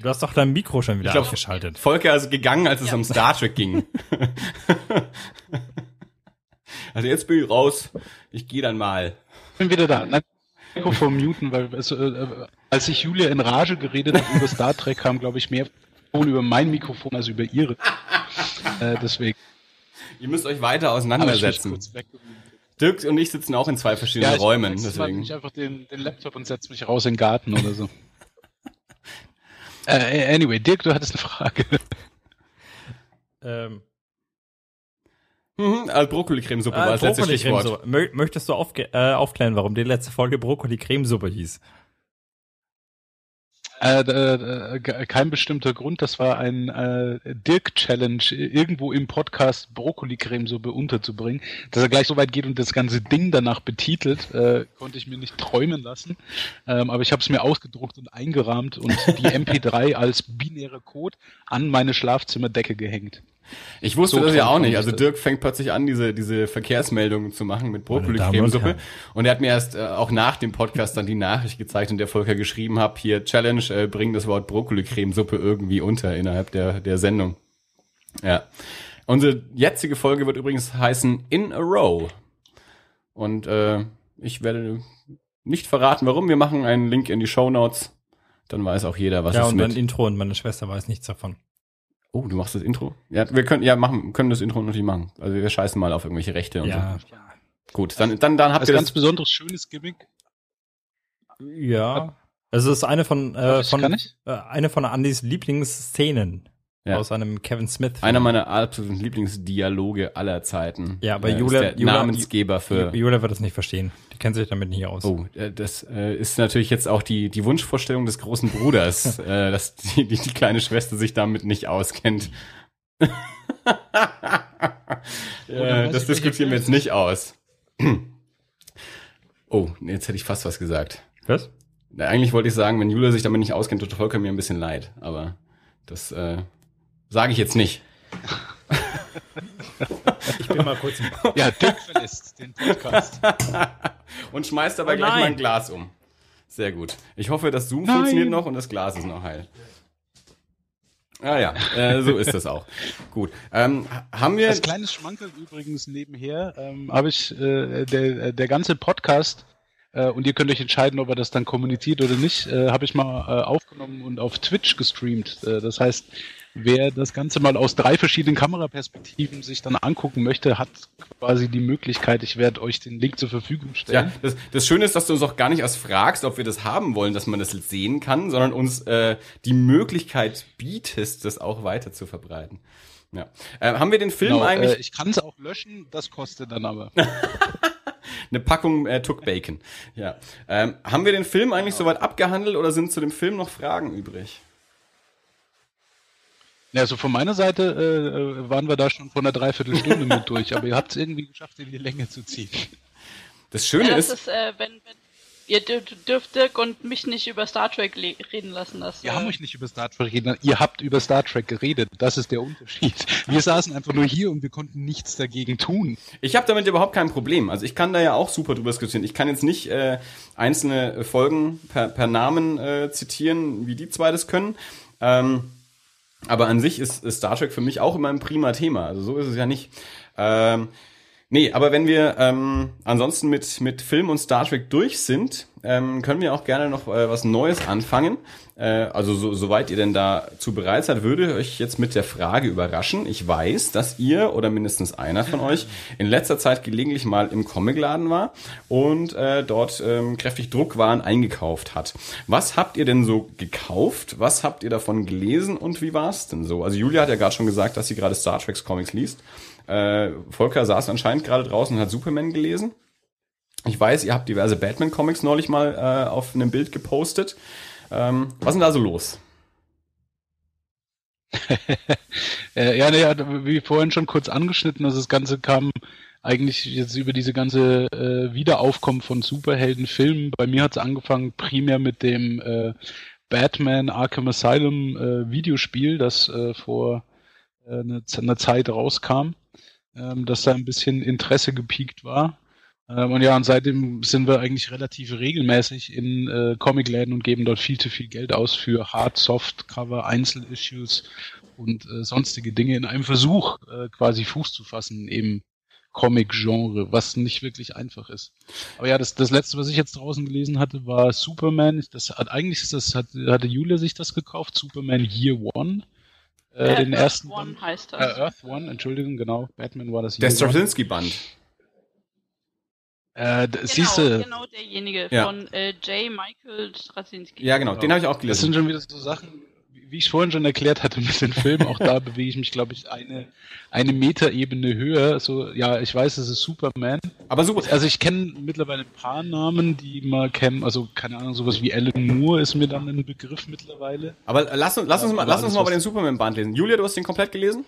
Du hast doch dein Mikro schon wieder Ich glaub, abgeschaltet. Volker ist gegangen, als es Ja. um Star Trek ging. *laughs* also jetzt bin ich raus. Ich gehe dann mal. bin wieder da. Nein, Mikrofon muten, weil es, äh, äh, als ich Julia in Rage geredet habe über Star Trek, kam, glaube ich, mehr Ton über mein Mikrofon als über ihre. *laughs* äh, deswegen. Ihr müsst euch weiter ich auseinandersetzen. Dirk und ich sitzen auch in zwei verschiedenen ich Räumen. nehme Deswegen. ich einfach den, den Laptop und setze mich raus in den Garten oder so. Äh, anyway, Dirk, du hattest eine Frage. Ähm. Mhm, also Brokkoli-Cremesuppe ah, war das Brokkoli letzte Stichwort. Möchtest du äh, aufklären, warum die letzte Folge Brokkoli-Cremesuppe hieß? Äh, äh, äh, kein bestimmter Grund, das war ein äh, Dirk-Challenge, irgendwo im Podcast Brokkoli-Cremesuppe unterzubringen. Dass er gleich so weit geht und das ganze Ding danach betitelt, äh, konnte ich mir nicht träumen lassen. Ähm, aber ich habe es mir ausgedruckt und eingerahmt und die MP3 als binärer Code an meine Schlafzimmerdecke gehängt. Ich wusste So das ja auch nicht. ich Also. Dirk fängt plötzlich an, diese, diese Verkehrsmeldungen zu machen mit und Brokkoli-Cremesuppe. Und er hat mir erst äh, auch nach dem Podcast dann die Nachricht gezeigt, in der Volker geschrieben hat, hier Challenge, äh, bring das Wort Brokkoli-Cremesuppe irgendwie unter innerhalb der, der Sendung. Ja. Unsere jetzige Folge wird übrigens heißen In a Row. Und äh, ich werde nicht verraten, warum. Wir machen einen Link in die Show Notes. Dann weiß auch jeder, was ja, es und dann mit. Intro und meine Schwester weiß nichts davon. Oh, du machst das Intro? Ja, wir können ja machen, können das Intro natürlich machen. Also wir scheißen mal auf irgendwelche Rechte und Ja, so. Gut, dann dann dann habt Als ihr ganz das. besonderes schönes Gimmick. ja. Also es ist eine von, äh, von äh, eine von Andys Lieblingsszenen Ja. aus einem Kevin Smith. Film. Einer meiner absoluten Lieblingsdialoge aller Zeiten. Ja, aber Äh, ist Julia- der Julia- Namensgeber für. Julia wird das nicht verstehen. Die kennt sich damit nicht aus. Oh, äh, das äh, ist natürlich jetzt auch die die Wunschvorstellung des großen Bruders, *laughs* äh, dass die, die die kleine Schwester sich damit nicht auskennt. *laughs* äh, das diskutieren wir jetzt nicht aus. *clears throat* oh, jetzt hätte ich fast was gesagt. Was? Na, Eigentlich wollte ich sagen, wenn Julia sich damit nicht auskennt, tut Volker mir ein bisschen leid. Aber das äh, sage ich jetzt nicht. Ich bin mal kurz im Ja, Dirk verlässt den Podcast. *laughs* Und schmeißt dabei Oh gleich mein Glas um. Sehr gut. Ich hoffe, das Zoom Nein. funktioniert noch und das Glas ist noch heil. Ah ja, äh, so ist das auch. Gut. Ähm, haben wir. Als kleines Schmankerl übrigens nebenher ähm, habe ich äh, der, der ganze Podcast äh, und ihr könnt euch entscheiden, ob er das dann kommuniziert oder nicht, äh, habe ich mal äh, aufgenommen und auf Twitch gestreamt. Äh, das heißt, wer das Ganze mal aus drei verschiedenen Kameraperspektiven sich dann angucken möchte, hat quasi die Möglichkeit. Ich werde euch den Link zur Verfügung stellen. Ja, das, das Schöne ist, dass du uns auch gar nicht erst fragst, ob wir das haben wollen, dass man das sehen kann, sondern uns äh, die Möglichkeit bietest, das auch weiter zu verbreiten. Ja. Äh, haben wir den Film Genau, eigentlich? äh, ich kann es auch löschen, das kostet dann aber. *laughs* Eine Packung äh, Tuck Bacon. Ja. Ähm, haben wir den Film eigentlich soweit abgehandelt oder sind zu dem Film noch Fragen übrig? Ja, also von meiner Seite äh, äh, waren wir da schon vor einer Dreiviertelstunde mit durch, aber ihr habt es irgendwie geschafft, in die Länge zu ziehen. Das Schöne Ja, das ist, ist, äh, wenn, wenn ihr dür- dürft Dirk und mich nicht über Star Trek reden lassen. Das, Wir äh, haben euch nicht über Star Trek geredet, ihr habt über Star Trek geredet. Das ist der Unterschied. Wir saßen einfach nur hier und wir konnten nichts dagegen tun. Ich habe damit überhaupt kein Problem. Also ich kann da ja auch super drüber diskutieren. Ich kann jetzt nicht äh, einzelne Folgen per, per Namen äh, zitieren, wie die zwei das können. Ähm, aber an sich ist, ist Star Trek für mich auch immer ein prima Thema. Also so ist es ja nicht. Ähm, nee, aber wenn wir ähm, ansonsten mit, mit Film und Star Trek durch sind, ähm, können wir auch gerne noch äh, was Neues anfangen. Äh, also so, soweit ihr denn dazu bereit seid, würde euch jetzt mit der Frage überraschen. Ich weiß, dass ihr oder mindestens einer von euch in letzter Zeit gelegentlich mal im Comicladen war und äh, dort ähm, kräftig Druckwaren eingekauft hat. Was habt ihr denn so gekauft? Was habt ihr davon gelesen und wie war es denn so? Also Julia hat ja gerade schon gesagt, dass sie gerade Star Trek Comics liest. Äh, Volker saß anscheinend gerade draußen und hat Superman gelesen. Ich weiß, ihr habt diverse Batman-Comics neulich mal äh, auf einem Bild gepostet. Ähm, was ist denn da so los? *laughs* Äh, ja, naja, wie vorhin schon kurz angeschnitten, also das Ganze kam eigentlich jetzt über diese ganze äh, Wiederaufkommen von Superheldenfilmen. Bei mir hat es angefangen primär mit dem äh, Batman Arkham Asylum äh, Videospiel, das äh, vor äh, einer eine Zeit rauskam, ähm, dass da ein bisschen Interesse gepiekt war. Ähm, und ja, und seitdem sind wir eigentlich relativ regelmäßig in äh, Comicläden und geben dort viel zu viel Geld aus für Hard, Soft, Cover, Einzelissues und äh, sonstige Dinge in einem Versuch, äh, quasi Fuß zu fassen im Comic-Genre, was nicht wirklich einfach ist. Aber ja, das, das letzte, was ich jetzt draußen gelesen hatte, war Superman. Das hat eigentlich ist das hat, hatte Julia sich das gekauft, Superman Year One. Äh, äh, den Earth ersten One Band. heißt Äh, das. Earth One, Entschuldigung, genau. Batman war das Der Year One. Straczynski-Band. Äh, genau, siehste, genau derjenige Ja. von äh, J. Michael Straczynski. Ja, genau, den habe ich auch das sind gelesen. schon wieder so Sachen, wie ich vorhin schon erklärt hatte mit den Filmen, auch da *laughs* bewege ich mich, glaube ich, eine, eine Metaebene höher. So, ja, ich weiß, es ist Superman. Aber super. Also ich kenne mittlerweile ein paar Namen, die man kennt. Also keine Ahnung, sowas wie Alan Moore ist mir dann ein Begriff mittlerweile. Aber lass uns, lass uns mal, lass uns mal bei den Superman-Band lesen. Julia, du hast den komplett gelesen?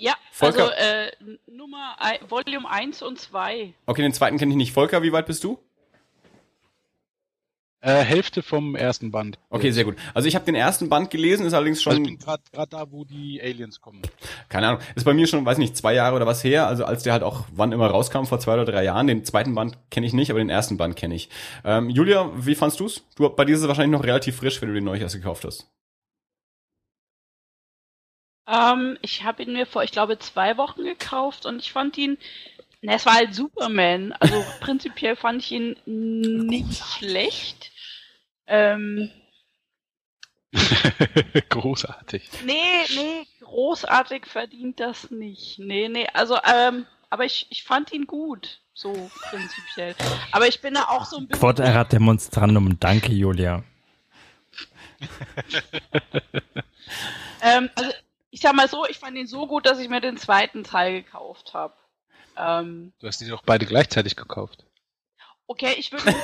Ja, Volker- also äh, Nummer Volume 1 und 2. Okay, den zweiten kenne ich nicht. Volker, wie weit bist du? Äh, Hälfte vom ersten Band. Okay, sehr gut. Also ich habe den ersten Band gelesen, ist allerdings Also ich schon, bin gerade da, wo die Aliens kommen. keine Ahnung, ist bei mir schon, weiß nicht, zwei Jahre oder was her. Also als der halt auch wann immer rauskam, vor zwei oder drei Jahren. Den zweiten Band kenne ich nicht, aber den ersten Band kenne ich. Ähm, Julia, wie fandst du's? Du, bei dir ist es wahrscheinlich noch relativ frisch, wenn du den neu erst gekauft hast. Ähm, ich habe ihn mir vor, ich glaube, zwei Wochen gekauft und ich fand ihn, na, es war halt Superman. Also *laughs* prinzipiell fand ich ihn nicht schlecht. Ähm, *laughs* Großartig. nee, nee, großartig verdient das nicht. Nee, nee, also, ähm, aber ich, ich fand ihn gut. So prinzipiell. Aber ich bin da auch so ein bisschen. Quod erat demonstrandum. Danke, Julia. *laughs* Ähm, also, ich sag mal so, ich fand ihn so gut, dass ich mir den zweiten Teil gekauft habe. Ähm, Du hast die doch beide gleichzeitig gekauft. okay, ich würde *laughs*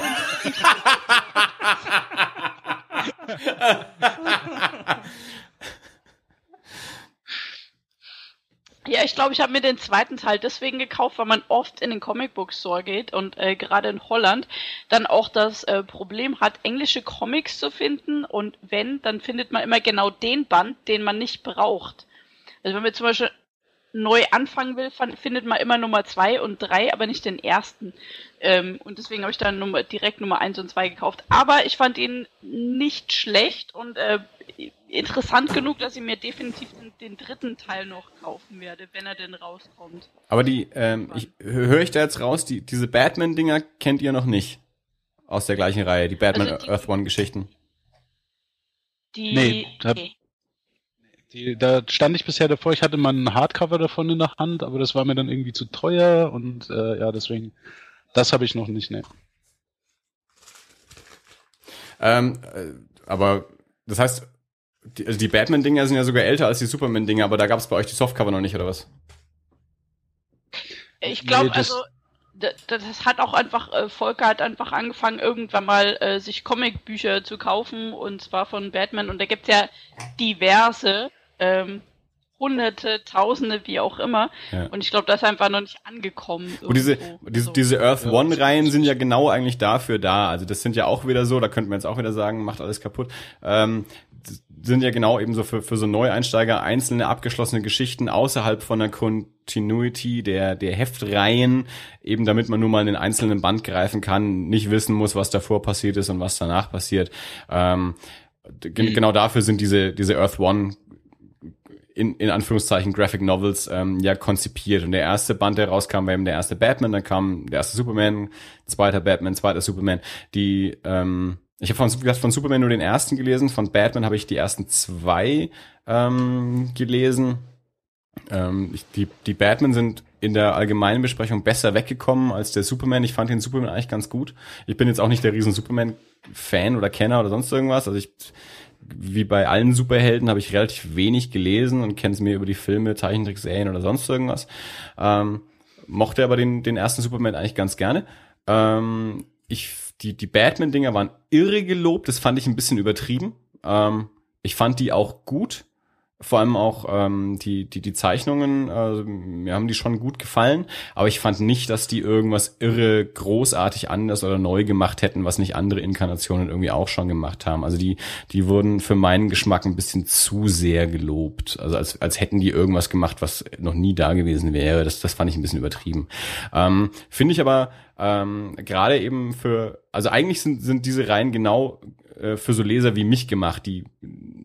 Ja, ich glaube, ich habe mir den zweiten Teil deswegen gekauft, weil man oft in den Comicbook Store geht und äh, gerade in Holland dann auch das äh, Problem hat, englische Comics zu finden und wenn, dann findet man immer genau den Band, den man nicht braucht. Also wenn man zum Beispiel neu anfangen will, findet man immer Nummer zwei und drei, aber nicht den ersten. Ähm, und deswegen habe ich dann Nummer, direkt Nummer eins und zwei gekauft. Aber ich fand ihn nicht schlecht und äh, interessant genug, dass ich mir definitiv den, den dritten Teil noch kaufen werde, wenn er denn rauskommt. Aber die, ähm, ich, höre ich da jetzt raus, die, diese Batman-Dinger kennt ihr noch nicht. Aus der gleichen Reihe, die Batman Also die- Earth One-Geschichten. Die, Nee, da- Die, da stand ich bisher davor, ich hatte mal ein Hardcover davon in der Hand, aber das war mir dann irgendwie zu teuer und äh, ja, deswegen, das habe ich noch nicht, ne. Ähm, äh, aber das heißt, die, also die Batman-Dinger sind ja sogar älter als die Superman-Dinger, aber da gab es bei euch die Softcover noch nicht, oder was? Ich glaube, Nee, das- also das hat auch einfach, äh, Volker hat einfach angefangen, irgendwann mal äh, sich Comicbücher zu kaufen und zwar von Batman und da gibt's ja diverse, ähm, hunderte, tausende, wie auch immer. Ja. Und ich glaube, das ist einfach noch nicht angekommen. Und diese, irgendwo. diese, So. diese Earth. One-Reihen sind ja genau eigentlich dafür da. Also das sind ja auch wieder so, da könnten wir jetzt auch wieder sagen, macht alles kaputt. Ähm, sind ja genau eben so für, für so Neueinsteiger einzelne abgeschlossene Geschichten außerhalb von der Continuity der, der Heftreihen, eben damit man nur mal in den einzelnen Band greifen kann, nicht wissen muss, was davor passiert ist und was danach passiert. Ähm, gen- Genau dafür sind diese, diese Earth One in, in Anführungszeichen Graphic Novels ähm, ja konzipiert. Und der erste Band, der rauskam, war eben der erste Batman, dann kam der erste Superman, zweiter Batman, zweiter Superman. Die, ähm, ich habe von, von Superman nur den ersten gelesen, von Batman habe ich die ersten zwei ähm, gelesen. Ähm, ich, die, die Batman sind in der allgemeinen Besprechung besser weggekommen als der Superman. Ich fand den Superman eigentlich ganz gut. Ich bin jetzt auch nicht der riesen Superman-Fan oder Kenner oder sonst irgendwas. Also ich, wie bei allen Superhelden, habe ich relativ wenig gelesen und kenne es mir über die Filme, Zeichentrickserien oder sonst irgendwas. Ähm, mochte aber den, den ersten Superman eigentlich ganz gerne. Ähm, ich, die, die Batman-Dinger waren irre gelobt, das fand ich ein bisschen übertrieben. Ähm, ich fand die auch gut. Vor allem auch ähm, die, die, die Zeichnungen, äh, mir haben die schon gut gefallen, aber ich fand nicht, dass die irgendwas irre großartig anders oder neu gemacht hätten, was nicht andere Inkarnationen irgendwie auch schon gemacht haben. Also die, die wurden für meinen Geschmack ein bisschen zu sehr gelobt. Also als, als hätten die irgendwas gemacht, was noch nie da gewesen wäre. Das, das fand ich ein bisschen übertrieben. Ähm, Finde ich aber ähm, gerade eben für, also eigentlich sind, sind diese Reihen genau äh, für so Leser wie mich gemacht, die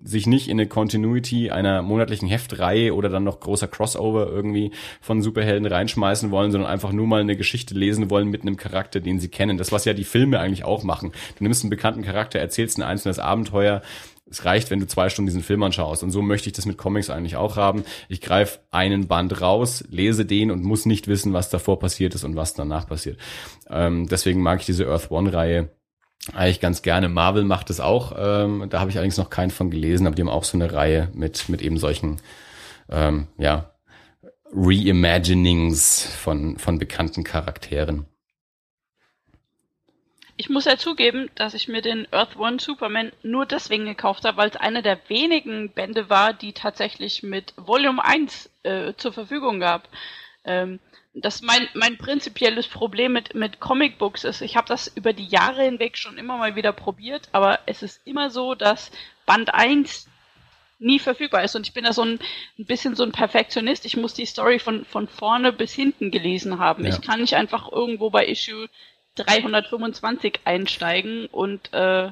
sich nicht in eine Continuity einer monatlichen Heftreihe oder dann noch großer Crossover irgendwie von Superhelden reinschmeißen wollen, sondern einfach nur mal eine Geschichte lesen wollen mit einem Charakter, den sie kennen. Das, was ja die Filme eigentlich auch machen. Du nimmst einen bekannten Charakter, erzählst ein einzelnes Abenteuer, es reicht, wenn du zwei Stunden diesen Film anschaust. Und so möchte ich das mit Comics eigentlich auch haben. Ich greife einen Band raus, lese den und muss nicht wissen, was davor passiert ist und was danach passiert. Ähm, deswegen mag ich diese Earth One-Reihe eigentlich ganz gerne. Marvel macht es auch. Ähm, da habe ich allerdings noch keinen von gelesen, aber die haben auch so eine Reihe mit, mit eben solchen, ähm, ja, Reimaginings von, von bekannten Charakteren. Ich muss ja zugeben, dass ich mir den Earth One Superman nur deswegen gekauft habe, weil es einer der wenigen Bände war, die tatsächlich mit Volume 1 äh, zur Verfügung gab. Ähm, das mein, mein prinzipielles Problem mit, mit Comicbooks ist, ich habe das über die Jahre hinweg schon immer mal wieder probiert, aber es ist immer so, dass Band 1 nie verfügbar ist. Und ich bin da so ein, ein bisschen so ein Perfektionist. Ich muss die Story von, von vorne bis hinten gelesen haben. Ja. Ich kann nicht einfach irgendwo bei Issue 325 einsteigen und äh,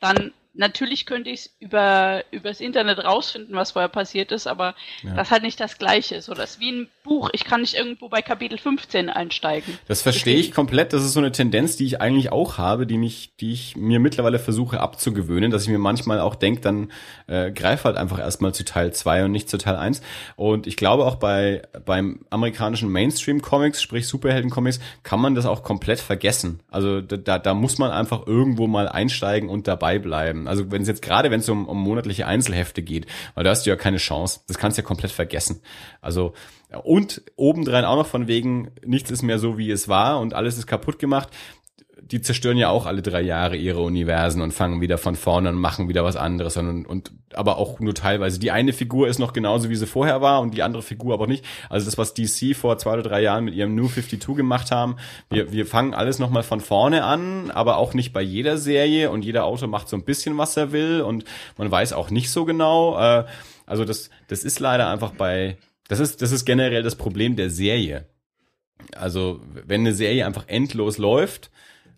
dann natürlich könnte ich es über übers Internet rausfinden, was vorher passiert ist, aber ja. das halt nicht das Gleiche. So, das ist wie ein Buch. Ich kann nicht irgendwo bei Kapitel 15 einsteigen. Das verstehe ich komplett. Das ist so eine Tendenz, die ich eigentlich auch habe, die mich, die ich mir mittlerweile versuche abzugewöhnen, dass ich mir manchmal auch denke, dann äh, greif halt einfach erstmal zu Teil 2 und nicht zu Teil 1. Und ich glaube auch bei beim amerikanischen Mainstream Comics, sprich Superhelden Comics, kann man das auch komplett vergessen. Also da, da muss man einfach irgendwo mal einsteigen und dabei bleiben. Also wenn es jetzt gerade, wenn es um, um monatliche Einzelhefte geht, weil da hast du ja keine Chance. Das kannst du ja komplett vergessen. Also und obendrein auch noch von wegen, nichts ist mehr so, wie es war und alles ist kaputt gemacht die zerstören ja auch alle drei Jahre ihre Universen und fangen wieder von vorne und machen wieder was anderes und, und aber auch nur teilweise. Die eine Figur ist noch genauso, wie sie vorher war und die andere Figur aber nicht. Also das, was DC vor zwei oder drei Jahren mit ihrem New 52 gemacht haben, wir, wir fangen alles nochmal von vorne an, aber auch nicht bei jeder Serie und jeder Autor macht so ein bisschen, was er will und man weiß auch nicht so genau. Äh, also das, das ist leider einfach bei, das ist, das ist generell das Problem der Serie. Also, wenn eine Serie einfach endlos läuft,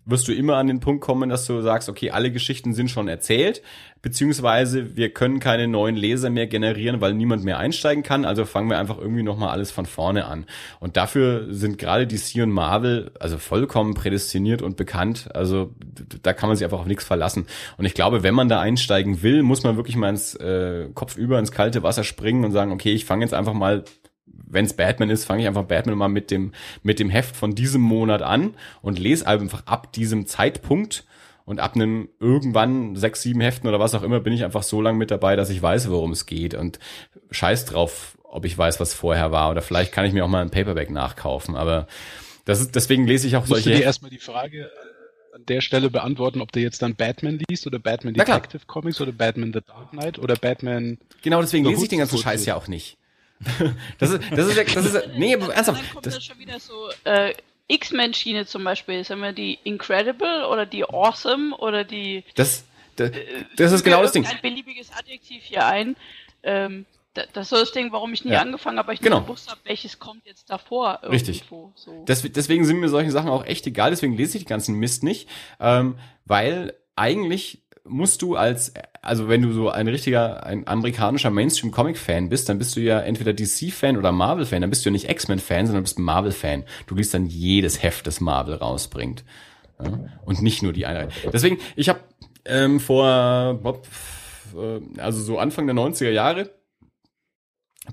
wirst du immer an den Punkt kommen, dass du sagst, okay, alle Geschichten sind schon erzählt, beziehungsweise wir können keine neuen Leser mehr generieren, weil niemand mehr einsteigen kann, also fangen wir einfach irgendwie nochmal alles von vorne an. Und dafür sind gerade DC und Marvel also vollkommen prädestiniert und bekannt, also da kann man sich einfach auf nichts verlassen. Und ich glaube, wenn man da einsteigen will, muss man wirklich mal ins äh, Kopf über ins kalte Wasser springen und sagen, okay, ich fange jetzt einfach mal wenn es Batman ist, fange ich einfach Batman mal mit dem, mit dem Heft von diesem Monat an und lese einfach ab diesem Zeitpunkt und ab einem irgendwann sechs, sieben Heften oder was auch immer bin ich einfach so lang mit dabei, dass ich weiß, worum es geht und scheiß drauf, ob ich weiß, was vorher war oder vielleicht kann ich mir auch mal ein Paperback nachkaufen, aber das ist, deswegen lese ich auch Musst solche. Du dir erstmal die Frage an der Stelle beantworten, ob du jetzt dann Batman liest oder Batman Detective Comics oder Batman The Dark Knight oder Batman. Genau, deswegen lese ich den ganzen Scheiß ja auch nicht. Das ist, das ist ja, das ist, nee, ernsthaft. dann kommt das, das schon wieder so, äh, X-Men-Schiene zum Beispiel, sagen wir die Incredible oder die Awesome oder die. Das, das, das ist genau das Ding. Ein beliebiges Adjektiv hier ein. Ähm, das ist so das Ding, warum ich nie ja. angefangen habe, weil ich genau. nicht gewusst habe, welches kommt jetzt davor. Richtig. So. Deswegen sind mir solche Sachen auch echt egal, deswegen lese ich den ganzen Mist nicht, ähm, weil eigentlich musst du als, also wenn du so ein richtiger, ein amerikanischer Mainstream-Comic-Fan bist, dann bist du ja entweder DC-Fan oder Marvel-Fan. Dann bist du ja nicht X-Men-Fan, sondern bist Marvel-Fan. Du liest dann jedes Heft, das Marvel rausbringt. Ja? Und nicht nur die eine. Deswegen, ich habe ähm, vor, äh, also so Anfang der 90er Jahre,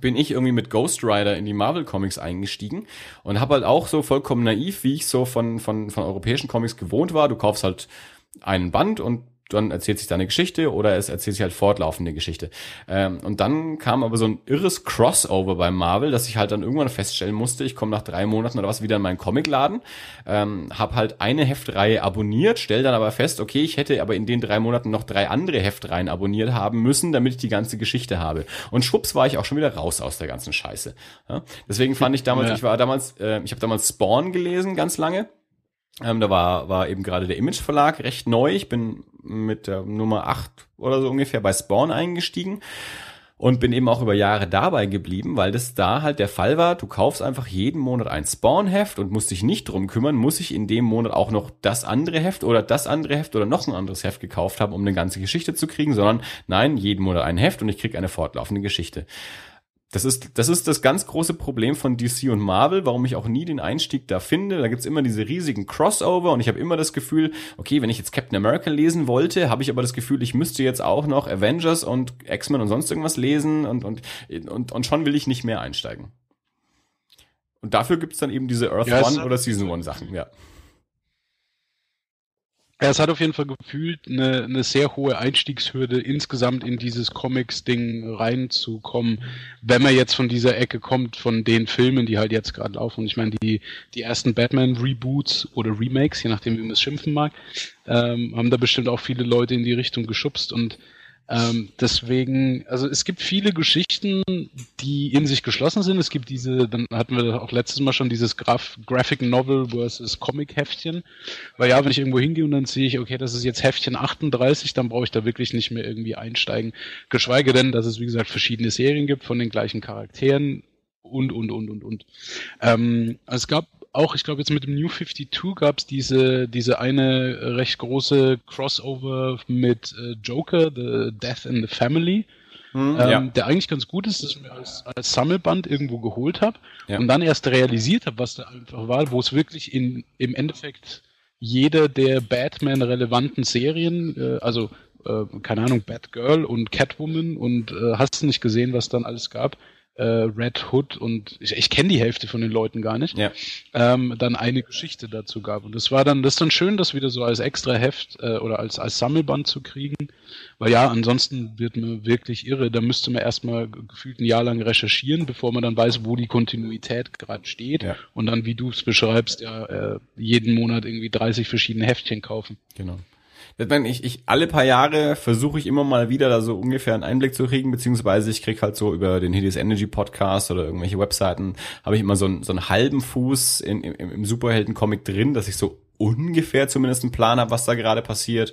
bin ich irgendwie mit Ghost Rider in die Marvel Comics eingestiegen und habe halt auch so vollkommen naiv, wie ich so von, von, von europäischen Comics gewohnt war. Du kaufst halt einen Band und dann erzählt sich da eine Geschichte oder es erzählt sich halt fortlaufende Geschichte. Ähm, und dann kam aber so ein irres Crossover bei Marvel, dass ich halt dann irgendwann feststellen musste, ich komme nach drei Monaten oder was wieder in meinen Comicladen, ähm, habe halt eine Heftreihe abonniert, stell dann aber fest, okay, ich hätte aber in den drei Monaten noch drei andere Heftreihen abonniert haben müssen, damit ich die ganze Geschichte habe. Und schwupps war ich auch schon wieder raus aus der ganzen Scheiße. Ja? Deswegen fand ich damals, ja. ich war damals, äh, ich habe damals Spawn gelesen ganz lange. Ähm, da war, war eben gerade der Image Verlag recht neu. Ich bin mit der Nummer 8 oder so ungefähr bei Spawn eingestiegen und bin eben auch über Jahre dabei geblieben, weil das da halt der Fall war. Du kaufst einfach jeden Monat ein Spawn-Heft und musst dich nicht drum kümmern, muss ich in dem Monat auch noch das andere Heft oder das andere Heft oder noch ein anderes Heft gekauft haben, um eine ganze Geschichte zu kriegen, sondern nein, jeden Monat ein Heft und ich krieg eine fortlaufende Geschichte. Das ist, das ist das ganz große Problem von DC und Marvel, warum ich auch nie den Einstieg da finde. Da gibt's immer diese riesigen Crossover und ich habe immer das Gefühl, okay, wenn ich jetzt Captain America lesen wollte, habe ich aber das Gefühl, ich müsste jetzt auch noch Avengers und X-Men und sonst irgendwas lesen und, und, und, und schon will ich nicht mehr einsteigen. Und dafür gibt's dann eben diese Earth ja, One oder Season One Sachen, ja. Ja, es hat auf jeden Fall gefühlt eine, eine sehr hohe Einstiegshürde, insgesamt in dieses Comics-Ding reinzukommen, wenn man jetzt von dieser Ecke kommt, von den Filmen, die halt jetzt gerade laufen. Und ich meine, die, die ersten Batman-Reboots oder Remakes, je nachdem, wie man es schimpfen mag, ähm, haben da bestimmt auch viele Leute in die Richtung geschubst und ähm, deswegen, also es gibt viele Geschichten, die in sich geschlossen sind. Es gibt diese, dann hatten wir auch letztes Mal schon dieses Graf Graphic Novel versus Comic Heftchen. Weil ja, wenn ich irgendwo hingehe und dann sehe ich, okay, das ist jetzt Heftchen 38, dann brauche ich da wirklich nicht mehr irgendwie einsteigen. Geschweige denn, dass es wie gesagt verschiedene Serien gibt von den gleichen Charakteren und und und und und. Ähm, es gab auch, ich glaube jetzt mit dem New 52 gab es diese, diese eine recht große Crossover mit äh, Joker, The Death in the Family. Hm, ähm, ja. Der eigentlich ganz gut ist, dass ich mir als, als Sammelband irgendwo geholt habe Ja. und dann erst realisiert habe, was da einfach war, wo es wirklich in, im Endeffekt jeder der Batman-relevanten Serien, äh, also äh, keine Ahnung, Batgirl und Catwoman und äh, hast du nicht gesehen, was dann alles gab, äh, Red Hood und ich, ich kenne die Hälfte von den Leuten gar nicht Ja. ähm, dann eine Geschichte dazu gab. Und das war dann, das ist dann schön, das wieder so als extra Heft äh, oder als, als Sammelband zu kriegen. Weil ja, ansonsten wird man wirklich irre. Da müsste man erstmal gefühlt ein Jahr lang recherchieren, bevor man dann weiß, wo die Kontinuität gerade steht. Ja. Und dann, wie du es beschreibst, ja, äh, jeden Monat irgendwie 30 verschiedene Heftchen kaufen. Genau. Ich, meine, ich, ich alle paar Jahre versuche ich immer mal wieder da so ungefähr einen Einblick zu kriegen, beziehungsweise ich krieg halt so über den Hideous Energy Podcast oder irgendwelche Webseiten, habe ich immer so einen, so einen halben Fuß in, im, im Superhelden-Comic drin, dass ich so ungefähr zumindest einen Plan habe, was da gerade passiert.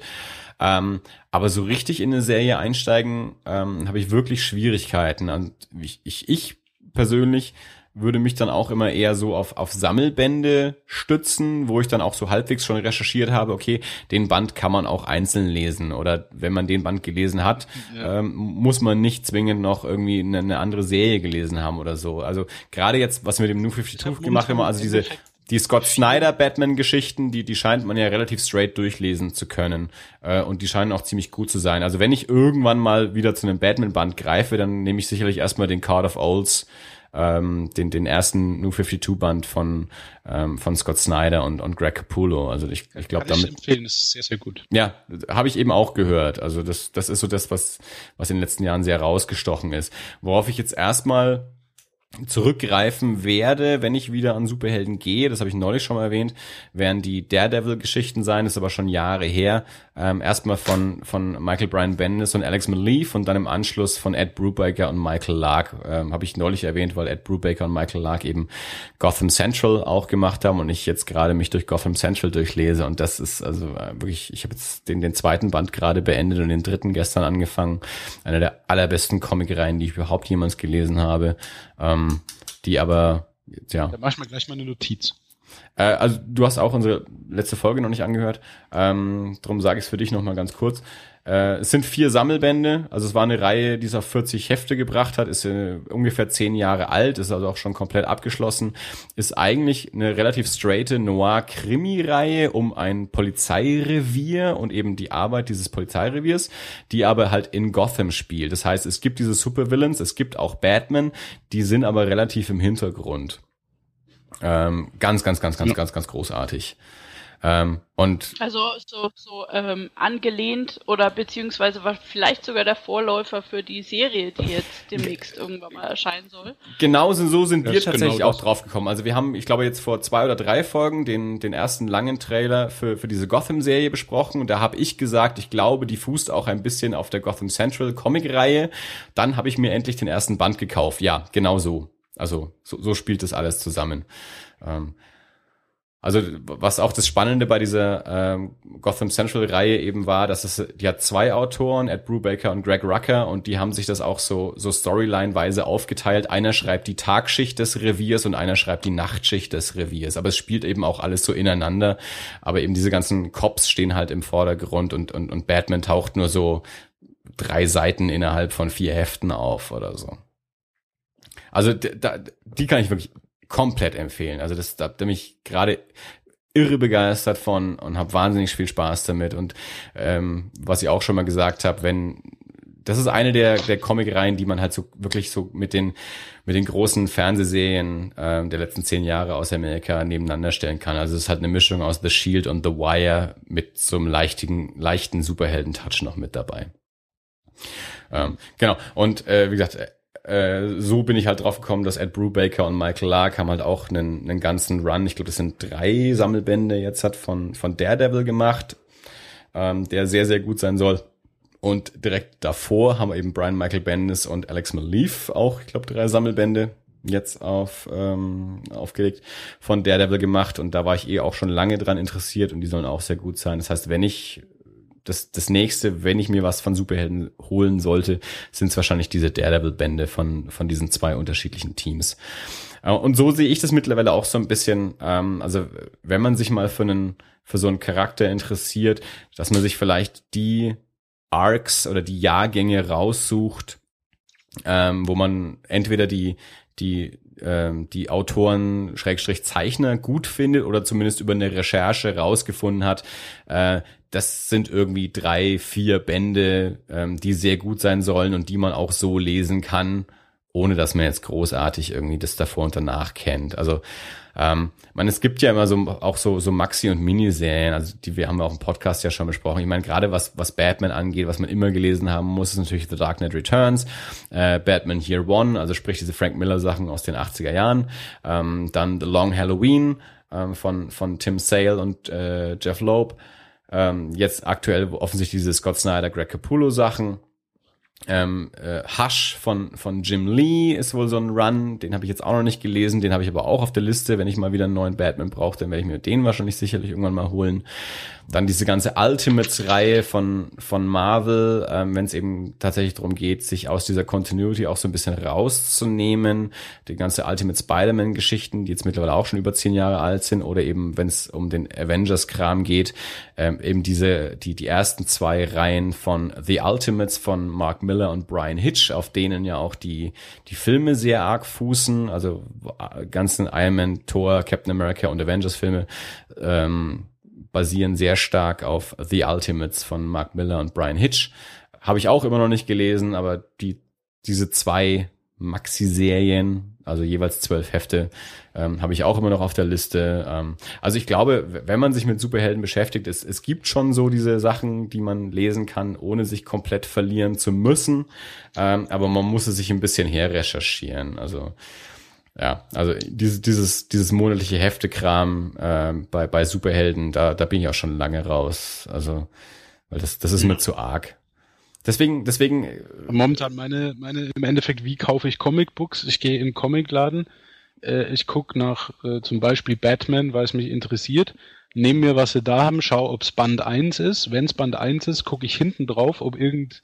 Ähm, aber so richtig in eine Serie einsteigen, ähm, habe ich wirklich Schwierigkeiten. Und ich, ich, ich persönlich würde mich dann auch immer eher so auf, auf Sammelbände stützen, wo ich dann auch so halbwegs schon recherchiert habe, okay, den Band kann man auch einzeln lesen oder wenn man den Band gelesen hat, ähm, muss man nicht zwingend noch irgendwie eine, eine andere Serie gelesen haben oder so. Also gerade jetzt, was wir mit dem New 52 gemacht haben, also diese die Scott Snyder Batman-Geschichten, die, die scheint man ja relativ straight durchlesen zu können. Äh, und die scheinen auch ziemlich gut zu sein. Also wenn ich irgendwann mal wieder zu einem Batman-Band greife, dann nehme ich sicherlich erstmal den Card of Olds, ähm, den, den ersten New 52-Band von, ähm, von Scott Snyder und, und Greg Capullo. Also ich, ich glaube Kann ich damit. empfehlen, ist sehr, sehr gut. Ja, habe ich eben auch gehört. Also das, das ist so das, was, was in den letzten Jahren sehr rausgestochen ist. Worauf ich jetzt erstmal zurückgreifen werde, wenn ich wieder an Superhelden gehe, das habe ich neulich schon mal erwähnt, werden die Daredevil-Geschichten sein, ist aber schon Jahre her. Ähm, erstmal von, von Michael Bryan Bendis und Alex Maleef und dann im Anschluss von Ed Brubaker und Michael Lark, ähm, habe ich neulich erwähnt, weil Ed Brubaker und Michael Lark eben Gotham Central auch gemacht haben und ich jetzt gerade mich durch Gotham Central durchlese. Und das ist also äh, wirklich, ich habe jetzt den, den zweiten Band gerade beendet und den dritten gestern angefangen. Einer der allerbesten Comicreihen, die ich überhaupt jemals gelesen habe, ähm, die aber, ja, Da mach ich mir gleich mal eine Notiz. äh, also du hast auch unsere letzte Folge noch nicht angehört. Ähm, drum sage ich es für dich noch mal ganz kurz. Äh, es sind vier Sammelbände. Also es war eine Reihe, die es auf 40 Hefte gebracht hat. Ist äh, ungefähr zehn Jahre alt. Ist also auch schon komplett abgeschlossen. Ist eigentlich eine relativ straighte Noir-Krimi-Reihe um ein Polizeirevier und eben die Arbeit dieses Polizeireviers, die aber halt in Gotham spielt. Das heißt, es gibt diese Supervillains, es gibt auch Batman, die sind aber relativ im Hintergrund. Ähm, ganz, ganz, ganz, ganz, Ja. ganz, ganz großartig. Ähm, und Also so, so ähm, angelehnt oder beziehungsweise war vielleicht sogar der Vorläufer für die Serie, die jetzt demnächst irgendwann mal erscheinen soll. genauso so sind Das wir ist tatsächlich genau auch drauf gekommen. Also wir haben, ich glaube, jetzt vor zwei oder drei Folgen den, den ersten langen Trailer für, für diese Gotham-Serie besprochen. Und da habe ich gesagt, ich glaube, die fußt auch ein bisschen auf der Gotham Central Comic-Reihe. Dann habe ich mir endlich den ersten Band gekauft. Ja, genau so. Also so, so spielt das alles zusammen. Ähm, also was auch das Spannende bei dieser ähm, Gotham Central Reihe eben war, dass es die hat zwei Autoren, Ed Brubaker und Greg Rucker, und die haben sich das auch so so Storyline-weise aufgeteilt. Einer schreibt die Tagschicht des Reviers und einer schreibt die Nachtschicht des Reviers. Aber es spielt eben auch alles so ineinander. Aber eben diese ganzen Cops stehen halt im Vordergrund und und und Batman taucht nur so drei Seiten innerhalb von vier Heften auf oder so. Also da, die kann ich wirklich komplett empfehlen. Also das da bin ich gerade irre begeistert von und habe wahnsinnig viel Spaß damit. Und ähm, was ich auch schon mal gesagt habe, wenn das ist eine der, der Comic-Reihen, die man halt so wirklich so mit den, mit den großen Fernsehserien äh, der letzten zehn Jahre aus Amerika nebeneinander stellen kann. Also es ist halt eine Mischung aus The Shield und The Wire mit so einem leichten, leichten Superhelden-Touch noch mit dabei. Ähm, genau. Und äh, wie gesagt, äh, so bin ich halt drauf gekommen, dass Ed Brubaker und Michael Lark haben halt auch einen, einen ganzen Run, ich glaube, das sind drei Sammelbände jetzt hat von, von Daredevil gemacht, ähm, der sehr, sehr gut sein soll. Und direkt davor haben wir eben Brian Michael Bendis und Alex Maleef auch, ich glaube, drei Sammelbände jetzt auf ähm, aufgelegt von Daredevil gemacht und da war ich eh auch schon lange dran interessiert und die sollen auch sehr gut sein. Das heißt, wenn ich das, das nächste, wenn ich mir was von Superhelden holen sollte, sind es wahrscheinlich diese Daredevil-Bände von, von diesen zwei unterschiedlichen Teams. Äh, und so sehe ich das mittlerweile auch so ein bisschen, ähm, also wenn man sich mal für einen, für so einen Charakter interessiert, dass man sich vielleicht die Arcs oder die Jahrgänge raussucht, ähm, wo man entweder die, die, ähm, die Autoren Schrägstrich Zeichner gut findet oder zumindest über eine Recherche rausgefunden hat, äh, das sind irgendwie drei, vier Bände, ähm, die sehr gut sein sollen und die man auch so lesen kann, ohne dass man jetzt großartig irgendwie das davor und danach kennt. Also ähm, man, es gibt ja immer so auch so so Maxi und Miniserien, also die wir haben auch im Podcast ja schon besprochen. Ich meine gerade was was Batman angeht, was man immer gelesen haben muss, ist natürlich The Dark Knight Returns, äh, Batman Year One, also sprich diese Frank Miller Sachen aus den 80er Jahren, ähm, dann The Long Halloween ähm, von von Tim Sale und äh, Jeff Loeb ähm, jetzt aktuell offensichtlich diese Scott Snyder, Greg Capullo Sachen. Ähm, äh, Hush von, von Jim Lee ist wohl so ein Run, den habe ich jetzt auch noch nicht gelesen, den habe ich aber auch auf der Liste. Wenn ich mal wieder einen neuen Batman brauche, dann werde ich mir den wahrscheinlich sicherlich irgendwann mal holen. Dann diese ganze Ultimates-Reihe von, von Marvel, ähm, wenn es eben tatsächlich darum geht, sich aus dieser Continuity auch so ein bisschen rauszunehmen. Die ganze Ultimate Spider-Man-Geschichten, die jetzt mittlerweile auch schon über zehn Jahre alt sind, oder eben, wenn es um den Avengers-Kram geht, ähm, eben diese, die, die ersten zwei Reihen von The Ultimates von Mark Miller und Brian Hitch, auf denen ja auch die, die Filme sehr arg fußen, also äh, ganzen Iron Man, Thor, Captain America und Avengers-Filme, ähm, basieren sehr stark auf The Ultimates von Mark Miller und Brian Hitch. Habe ich auch immer noch nicht gelesen, aber die, diese zwei Maxi-Serien, also jeweils zwölf Hefte, ähm, habe ich auch immer noch auf der Liste. Ähm, also ich glaube, wenn man sich mit Superhelden beschäftigt, es, es gibt schon so diese Sachen, die man lesen kann, ohne sich komplett verlieren zu müssen. Ähm, aber man muss es sich ein bisschen her recherchieren. Also ja, also dieses, dieses, dieses monatliche Heftekram äh, bei, bei Superhelden, da, da bin ich auch schon lange raus. Also, weil das, das ist mir zu arg. Deswegen, deswegen. Äh, Momentan meine, meine, im Endeffekt, wie kaufe ich Comicbooks? Ich gehe in den Comicladen, äh, ich gucke nach äh, zum Beispiel Batman, weil es mich interessiert, nehme mir, was sie da haben, schaue, ob es Band 1 ist. Wenn es Band 1 ist, gucke ich hinten drauf, ob irgend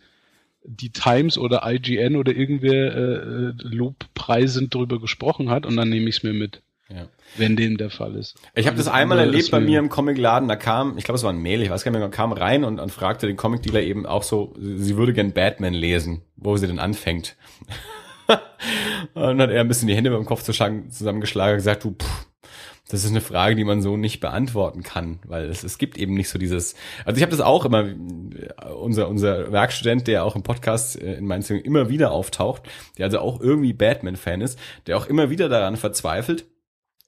die Times oder IGN oder irgendwer äh, äh lobpreisend drüber gesprochen hat und dann nehme ich es mir mit. Ja. Wenn dem der Fall ist. Ich habe das einmal erlebt bei mir im Comicladen, da kam, ich glaube es war ein Mail, ich weiß gar nicht mehr, kam rein und, und fragte den Comicdealer eben auch so, sie würde gern Batman lesen, wo sie denn anfängt. *laughs* und dann hat er ein bisschen die Hände beim Kopf zusammengeschlagen und gesagt, du, pff, das ist eine Frage, die man so nicht beantworten kann, weil es, es gibt eben nicht so dieses. Also ich habe das auch immer, unser unser Werkstudent, der auch im Podcast äh, in meinen Zungen immer wieder auftaucht, der also auch irgendwie Batman-Fan ist, der auch immer wieder daran verzweifelt,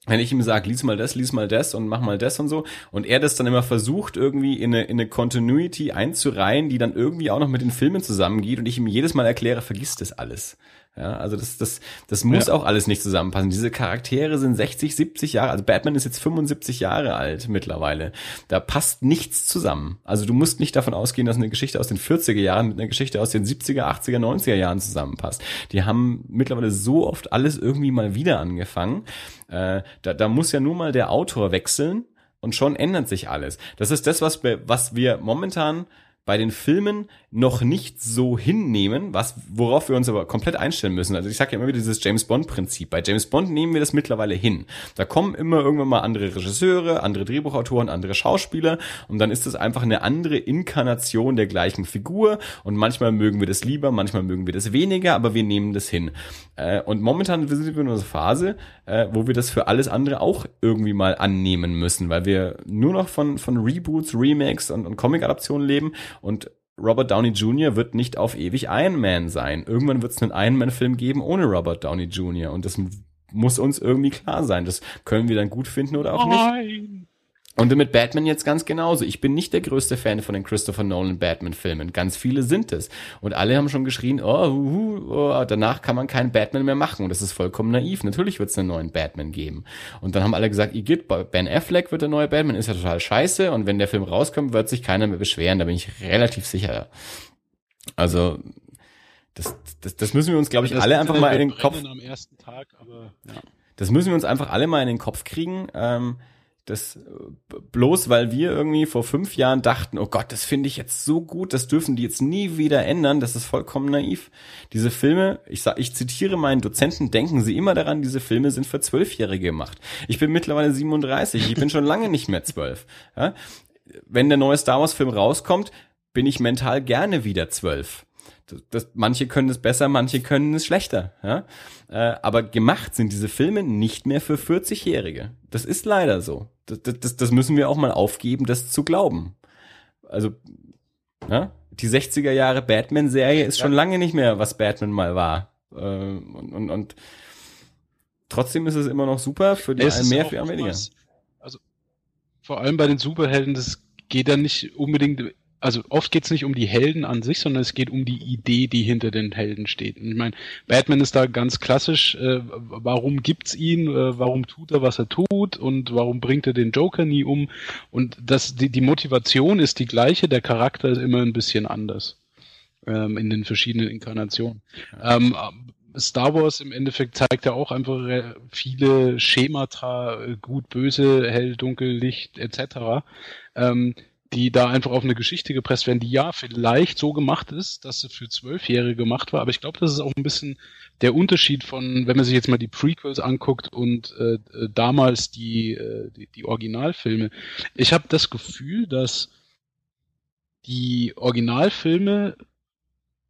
wenn ich ihm sage, lies mal das, lies mal das und mach mal das und so, und er das dann immer versucht, irgendwie in eine, in eine Continuity einzureihen, die dann irgendwie auch noch mit den Filmen zusammengeht, und ich ihm jedes Mal erkläre, vergiss das alles. Ja, also das, das, das muss ja. auch alles nicht zusammenpassen. Diese Charaktere sind 60, 70 Jahre, also Batman ist jetzt 75 Jahre alt mittlerweile. Da passt nichts zusammen. Also du musst nicht davon ausgehen, dass eine Geschichte aus den 40er Jahren mit einer Geschichte aus den 70er, 80er, 90er Jahren zusammenpasst. Die haben mittlerweile so oft alles irgendwie mal wieder angefangen. Äh, da, da muss ja nur mal der Autor wechseln und schon ändert sich alles. Das ist das, was wir, was wir momentan bei den Filmen noch nicht so hinnehmen, was, worauf wir uns aber komplett einstellen müssen. Also ich sage ja immer wieder dieses James Bond-Prinzip. Bei James Bond nehmen wir das mittlerweile hin. Da kommen immer irgendwann mal andere Regisseure, andere Drehbuchautoren, andere Schauspieler und dann ist das einfach eine andere Inkarnation der gleichen Figur und manchmal mögen wir das lieber, manchmal mögen wir das weniger, aber wir nehmen das hin. Äh, und momentan sind wir in einer Phase, äh, wo wir das für alles andere auch irgendwie mal annehmen müssen, weil wir nur noch von, von Reboots, Remakes und, und Comic-Adaptionen leben und Robert Downey Jr. wird nicht auf ewig Iron Man sein. Irgendwann wird es einen Iron Man-Film geben ohne Robert Downey Jr. Und das muss uns irgendwie klar sein. Das können wir dann gut finden oder auch nicht. Und mit Batman jetzt ganz genauso. Ich bin nicht der größte Fan von den Christopher Nolan Batman-Filmen. Ganz viele sind es. Und alle haben schon geschrien, oh, uh, oh, danach kann man keinen Batman mehr machen. Und das ist vollkommen naiv. Natürlich wird es einen neuen Batman geben. Und dann haben alle gesagt, Igitt, Ben Affleck wird der neue Batman, ist ja total scheiße. Und wenn der Film rauskommt, wird sich keiner mehr beschweren. Da bin ich relativ sicher. Also, das, das, das müssen wir uns, glaube ich, alle einfach mal in den Kopf. Tag, aber, ja. Das müssen wir uns einfach alle mal in den Kopf kriegen. Ähm, das bloß weil wir irgendwie vor fünf Jahren dachten, oh Gott, das finde ich jetzt so gut, das dürfen die jetzt nie wieder ändern, das ist vollkommen naiv. Diese Filme, ich sag, ich zitiere meinen Dozenten, denken Sie immer daran, diese Filme sind für Zwölfjährige gemacht. Ich bin mittlerweile 37, ich bin schon lange nicht mehr zwölf. *laughs* Ja? Wenn der neue Star Wars Film rauskommt, bin ich mental gerne wieder zwölf. Das, das, manche können es besser, manche können es schlechter. Ja? Äh, aber gemacht sind diese Filme nicht mehr für 40-Jährige. Das ist leider so. Das, das, das müssen wir auch mal aufgeben, das zu glauben. Also, ja? die 60er Jahre Batman-Serie ist schon lange nicht mehr, was Batman mal war. Äh, und, und, und trotzdem ist es immer noch super für die einen mehr, für die weniger. Also vor allem bei den Superhelden, das geht dann nicht unbedingt also oft geht es nicht um die Helden an sich, sondern es geht um die Idee, die hinter den Helden steht. Und ich meine, Batman ist da ganz klassisch, äh, warum gibt's ihn, äh, warum tut er, was er tut und warum bringt er den Joker nie um? Und das, die, die Motivation ist die gleiche, der Charakter ist immer ein bisschen anders ähm, in den verschiedenen Inkarnationen. Ähm, Star Wars im Endeffekt zeigt ja auch einfach viele Schemata, äh, gut, böse, hell, dunkel, Licht etc. Ähm, die da einfach auf eine Geschichte gepresst werden, die ja vielleicht so gemacht ist, dass sie für Zwölfjährige gemacht war. Aber ich glaube, das ist auch ein bisschen der Unterschied von, wenn man sich jetzt mal die Prequels anguckt und äh, äh damals die, äh, die, die Originalfilme. Ich habe das Gefühl, dass die Originalfilme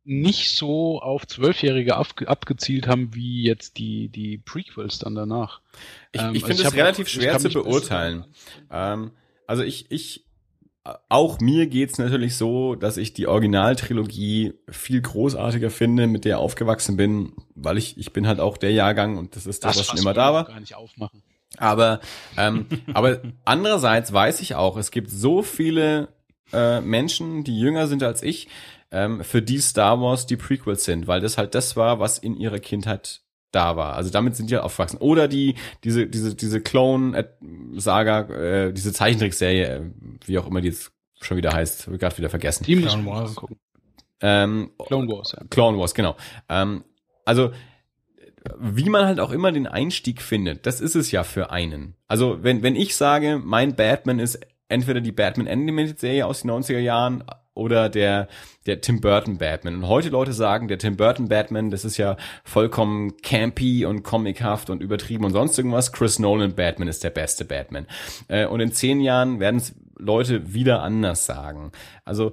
nicht so auf Zwölfjährige abgezielt haben wie jetzt die, die Prequels dann danach. Ich, ich ähm, finde also es relativ schwer zu beurteilen. Ähm, also ich, ich auch mir geht's natürlich so, dass ich die Originaltrilogie viel großartiger finde, mit der aufgewachsen bin, weil ich ich bin halt auch der Jahrgang und das ist das, das was schon immer da war. Gar nicht aufmachen. Aber ähm, *laughs* aber andererseits weiß ich auch, es gibt so viele äh, Menschen, die jünger sind als ich, ähm, für die Star Wars die Prequels sind, weil das halt das war, was in ihrer Kindheit da war. Also damit sind die halt aufgewachsen. Oder die, diese, diese, diese Clone-Saga, äh, diese Zeichentrickserie, äh, wie auch immer die jetzt schon wieder heißt, habe ich gerade wieder vergessen. Die Clone Wars. Ähm, Clone Wars, ja. Clone Wars, genau. Ähm, also wie man halt auch immer den Einstieg findet, das ist es ja für einen. Also wenn, wenn ich sage, mein Batman ist entweder die Batman Animated Serie aus den 90er Jahren oder der, der Tim Burton Batman. Und heute Leute sagen, der Tim Burton Batman, das ist ja vollkommen campy und comichaft und übertrieben und sonst irgendwas. Chris Nolan Batman ist der beste Batman. Äh, und in zehn Jahren werden es Leute wieder anders sagen. Also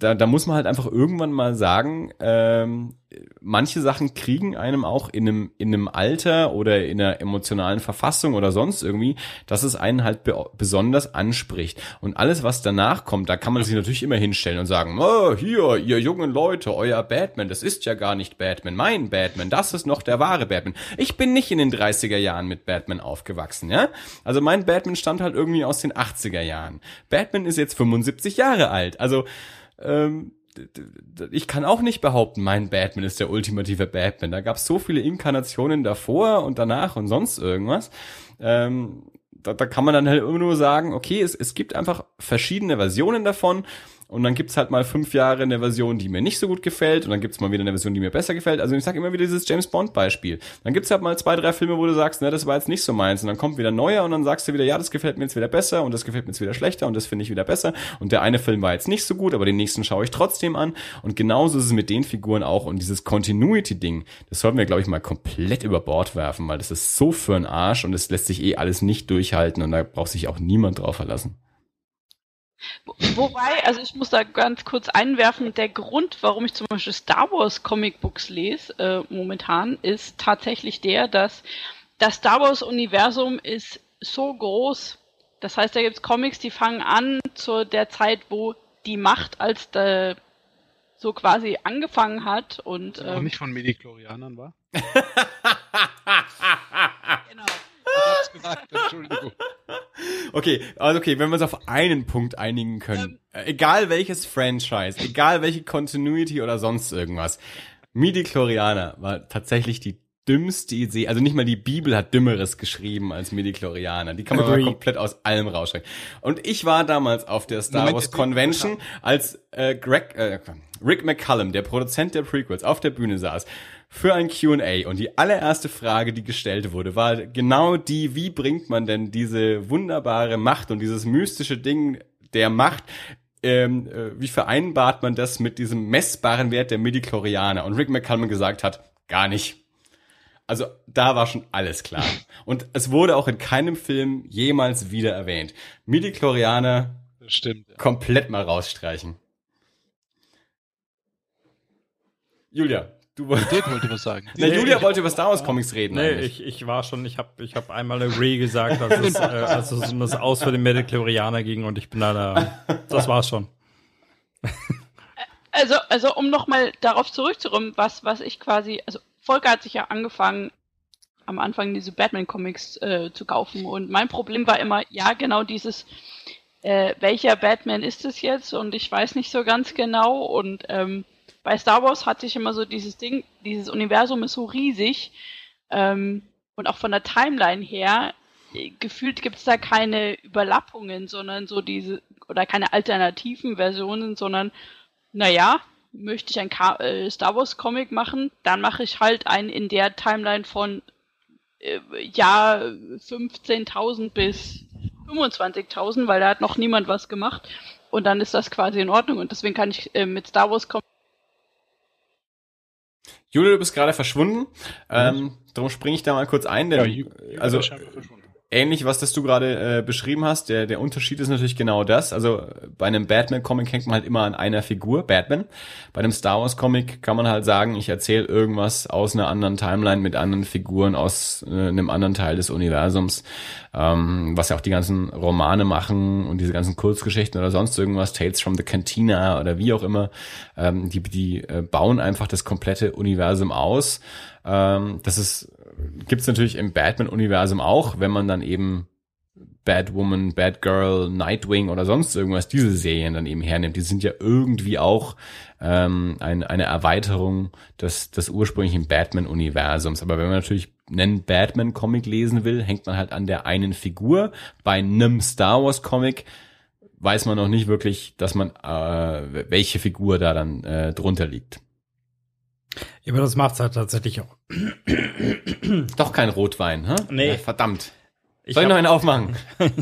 da, da muss man halt einfach irgendwann mal sagen, ähm, manche Sachen kriegen einem auch in einem, in einem Alter oder in einer emotionalen Verfassung oder sonst irgendwie, dass es einen halt be besonders anspricht. Und alles, was danach kommt, da kann man sich natürlich immer hinstellen und sagen, oh, hier, ihr jungen Leute, euer Batman, das ist ja gar nicht Batman, mein Batman, das ist noch der wahre Batman. Ich bin nicht in den 30er Jahren mit Batman aufgewachsen, ja? Also mein Batman stammt halt irgendwie aus den 80er Jahren. Batman ist jetzt 75 Jahre alt. Also, ähm, ich kann auch nicht behaupten, mein Batman ist der ultimative Batman. Da gab es so viele Inkarnationen davor und danach und sonst irgendwas. Ähm, da, da kann man dann halt immer nur sagen, okay, es, es gibt einfach verschiedene Versionen davon und dann gibt's halt mal fünf Jahre eine Version, die mir nicht so gut gefällt und dann gibt's mal wieder eine Version, die mir besser gefällt. Also ich sag immer wieder dieses James Bond Beispiel. Dann gibt's halt mal zwei, drei Filme, wo du sagst, ne, das war jetzt nicht so meins und dann kommt wieder neuer und dann sagst du wieder, ja, das gefällt mir jetzt wieder besser und das gefällt mir jetzt wieder schlechter und das finde ich wieder besser und der eine Film war jetzt nicht so gut, aber den nächsten schaue ich trotzdem an und genauso ist es mit den Figuren auch und dieses Continuity Ding, das sollten wir glaube ich mal komplett über Bord werfen, weil das ist so für ein Arsch und es lässt sich eh alles nicht durchhalten und da braucht sich auch niemand drauf verlassen. Wobei, also ich muss da ganz kurz einwerfen, der Grund, warum ich zum Beispiel Star Wars Comicbooks lese äh, momentan, ist tatsächlich der, dass das Star Wars Universum ist so groß. Das heißt, da gibt es Comics, die fangen an zu der Zeit, wo die Macht als der so quasi angefangen hat und Auch ähm, nicht von Mediklorianern war? *laughs* genau. Hab's gesagt, Entschuldigung. *laughs* Okay, also okay, wenn wir uns auf einen Punkt einigen können, äh, egal welches Franchise, egal welche Continuity oder sonst irgendwas, Midi-Chlorianer war tatsächlich die dümmste Idee, also nicht mal die Bibel hat Dümmeres geschrieben als Midi-Chlorianer. Die kann man Agree. mal komplett aus allem rausschreiben. Und ich war damals auf der Star Moment, Wars Convention, als äh, Greg, äh, Rick McCallum, der Produzent der Prequels, auf der Bühne saß für ein Q&A und die allererste Frage, die gestellt wurde, war genau die, wie bringt man denn diese wunderbare Macht und dieses mystische Ding der Macht ähm, äh, wie vereinbart man das mit diesem messbaren Wert der Midichlorianer? Und Rick McCallum gesagt hat, gar nicht. Also da war schon alles klar. *laughs* Und es wurde auch in keinem Film jemals wieder erwähnt. Midichlorianer stimmt. Ja. komplett mal rausstreichen. Julia, du wolltest. Dirk wollte was sagen. Na, Julia wollte über Star Wars Comics reden. Nee, eigentlich. ich, ich war schon, ich habe ich hab einmal Agree gesagt, als es, äh, als es um das Aus für den Mediklorianer ging und ich bin da, da das war's schon. Also, also um nochmal darauf zurückzukommen, was, was ich quasi, also Volker hat sich ja angefangen, am Anfang diese Batman-Comics äh, zu kaufen und mein Problem war immer, ja, genau dieses, äh, welcher Batman ist es jetzt und ich weiß nicht so ganz genau und ähm, bei Star Wars hatte ich immer so dieses Ding, dieses Universum ist so riesig ähm, und auch von der Timeline her, äh, gefühlt gibt's da keine Überlappungen, sondern so diese, oder keine alternativen Versionen, sondern naja, möchte ich ein Ka äh, Star Wars Comic machen, dann mache ich halt einen in der Timeline von äh, Jahr 15.000 bis 25.000, weil da hat noch niemand was gemacht und dann ist das quasi in Ordnung und deswegen kann ich äh, mit Star Wars Comics Julia, du bist gerade verschwunden. Ähm, darum springe ich da mal kurz ein. Denn, Julia also verschwunden. Ähnlich, was das du gerade äh, beschrieben hast, der, der Unterschied ist natürlich genau das. Also bei einem Batman-Comic hängt man halt immer an einer Figur, Batman. Bei einem Star Wars-Comic kann man halt sagen, ich erzähle irgendwas aus einer anderen Timeline mit anderen Figuren aus äh, einem anderen Teil des Universums. Ähm, was ja auch die ganzen Romane machen und diese ganzen Kurzgeschichten oder sonst irgendwas, Tales from the Cantina oder wie auch immer, ähm, die, die äh, bauen einfach das komplette Universum aus. Ähm, das ist gibt's natürlich im Batman-Universum auch, wenn man dann eben Batwoman, Batgirl, Nightwing oder sonst irgendwas, diese Serien dann eben hernimmt. Die sind ja irgendwie auch ähm, ein, eine Erweiterung des, des ursprünglichen Batman-Universums. Aber wenn man natürlich einen Batman-Comic lesen will, hängt man halt an der einen Figur. Bei einem Star Wars-Comic weiß man noch nicht wirklich, dass man äh, welche Figur da dann äh, drunter liegt. Ja, aber das macht's halt tatsächlich auch. *clears throat* Doch kein Rotwein, hä? Nee. Ja, verdammt. Ich Soll ich noch einen aufmachen? *laughs*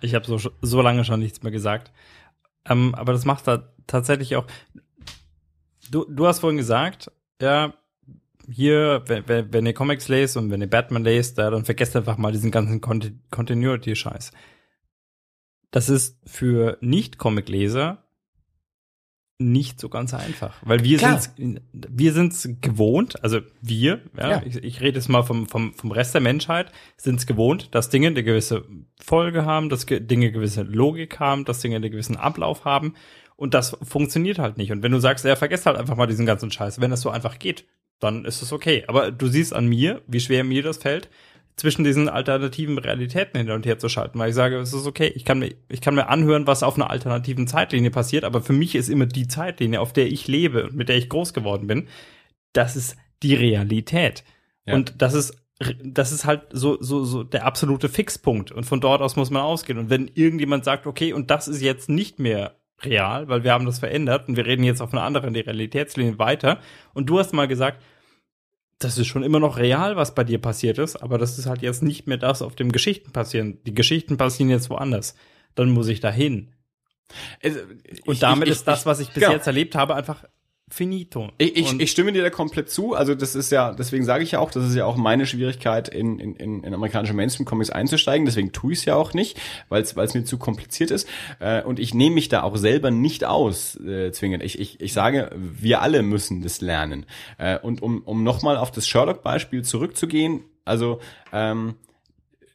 Ich habe so, so lange schon nichts mehr gesagt. Ähm, aber das macht da tatsächlich auch. Du, du hast vorhin gesagt, ja, hier, wenn, wenn, ihr Comics lest und wenn ihr Batman lest, ja, dann vergesst einfach mal diesen ganzen Conti- Continuity-Scheiß. Das ist für Nicht-Comic-Leser nicht so ganz einfach, weil wir sind wir sind's gewohnt, also wir, ja, Ja. Ich, ich rede jetzt mal vom, vom, vom Rest der Menschheit, sind's gewohnt, dass Dinge eine gewisse Folge haben, dass ge Dinge gewisse Logik haben, dass Dinge einen gewissen Ablauf haben und das funktioniert halt nicht. Und wenn du sagst, ja, vergesst halt einfach mal diesen ganzen Scheiß, wenn das so einfach geht, dann ist es okay. Aber du siehst an mir, wie schwer mir das fällt, zwischen diesen alternativen Realitäten hin und her zu schalten, weil ich sage, es ist okay, ich kann mir, ich kann mir anhören, was auf einer alternativen Zeitlinie passiert, aber für mich ist immer die Zeitlinie, auf der ich lebe und mit der ich groß geworden bin, das ist die Realität. Ja. Und das ist, das ist halt so, so, so der absolute Fixpunkt. Und von dort aus muss man ausgehen. Und wenn irgendjemand sagt, okay, und das ist jetzt nicht mehr real, weil wir haben das verändert und wir reden jetzt auf einer anderen Realitätslinie weiter. Und du hast mal gesagt, das ist schon immer noch real, was bei dir passiert ist, aber das ist halt jetzt nicht mehr das, auf dem Geschichten passieren. Die Geschichten passieren jetzt woanders. Dann muss ich dahin. Also, Und ich- damit ich- ist das, ich- was ich bis genau. jetzt erlebt habe, einfach finito. Ich, ich, ich stimme dir da komplett zu. Also das ist ja, deswegen sage ich ja auch, das ist ja auch meine Schwierigkeit, in, in, in, in amerikanische Mainstream-Comics einzusteigen. Deswegen tue ich es ja auch nicht, weil es mir zu kompliziert ist. Äh, Und ich nehme mich da auch selber nicht aus, äh, zwingend. Ich, ich, ich sage, wir alle müssen das lernen. Äh, Und um, um nochmal auf das Sherlock-Beispiel zurückzugehen, also ähm,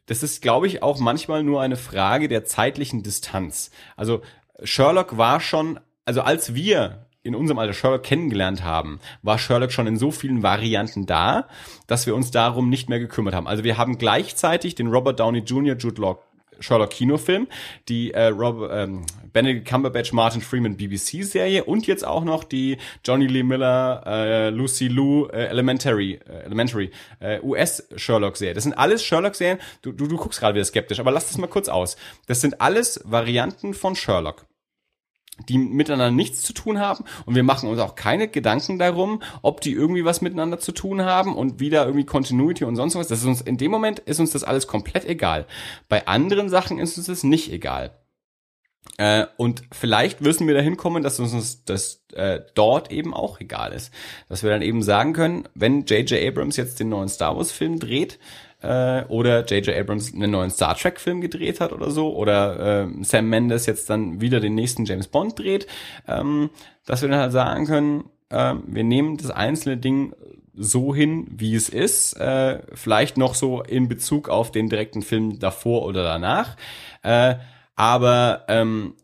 das ist, glaube ich, auch manchmal nur eine Frage der zeitlichen Distanz. Also Sherlock war schon, also als wir in unserem Alter Sherlock kennengelernt haben, war Sherlock schon in so vielen Varianten da, dass wir uns darum nicht mehr gekümmert haben. Also wir haben gleichzeitig den Robert Downey Jr. Jude Law Sherlock Kinofilm, die äh, Rob, ähm, Benedict Cumberbatch Martin Freeman BBC Serie und jetzt auch noch die Johnny Lee Miller äh, Lucy Liu äh, Elementary äh, Elementary äh, US Sherlock Serie. Das sind alles Sherlock Serien. Du, du, du guckst gerade wieder skeptisch, aber lass das mal kurz aus. Das sind alles Varianten von Sherlock die miteinander nichts zu tun haben und wir machen uns auch keine Gedanken darum, ob die irgendwie was miteinander zu tun haben und wieder irgendwie Continuity und sonst was. Das ist uns in dem Moment ist uns das alles komplett egal. Bei anderen Sachen ist uns das nicht egal. Äh, und vielleicht müssen wir dahin kommen, dass uns das äh, dort eben auch egal ist. Dass wir dann eben sagen können, wenn J.J. Abrams jetzt den neuen Star Wars Film dreht, äh, oder J.J. Abrams einen neuen Star Trek Film gedreht hat oder so oder äh, Sam Mendes jetzt dann wieder den nächsten James Bond dreht, ähm, dass wir dann halt sagen können, äh, wir nehmen das einzelne Ding so hin, wie es ist, äh, vielleicht noch so in Bezug auf den direkten Film davor oder danach, äh, aber ähm,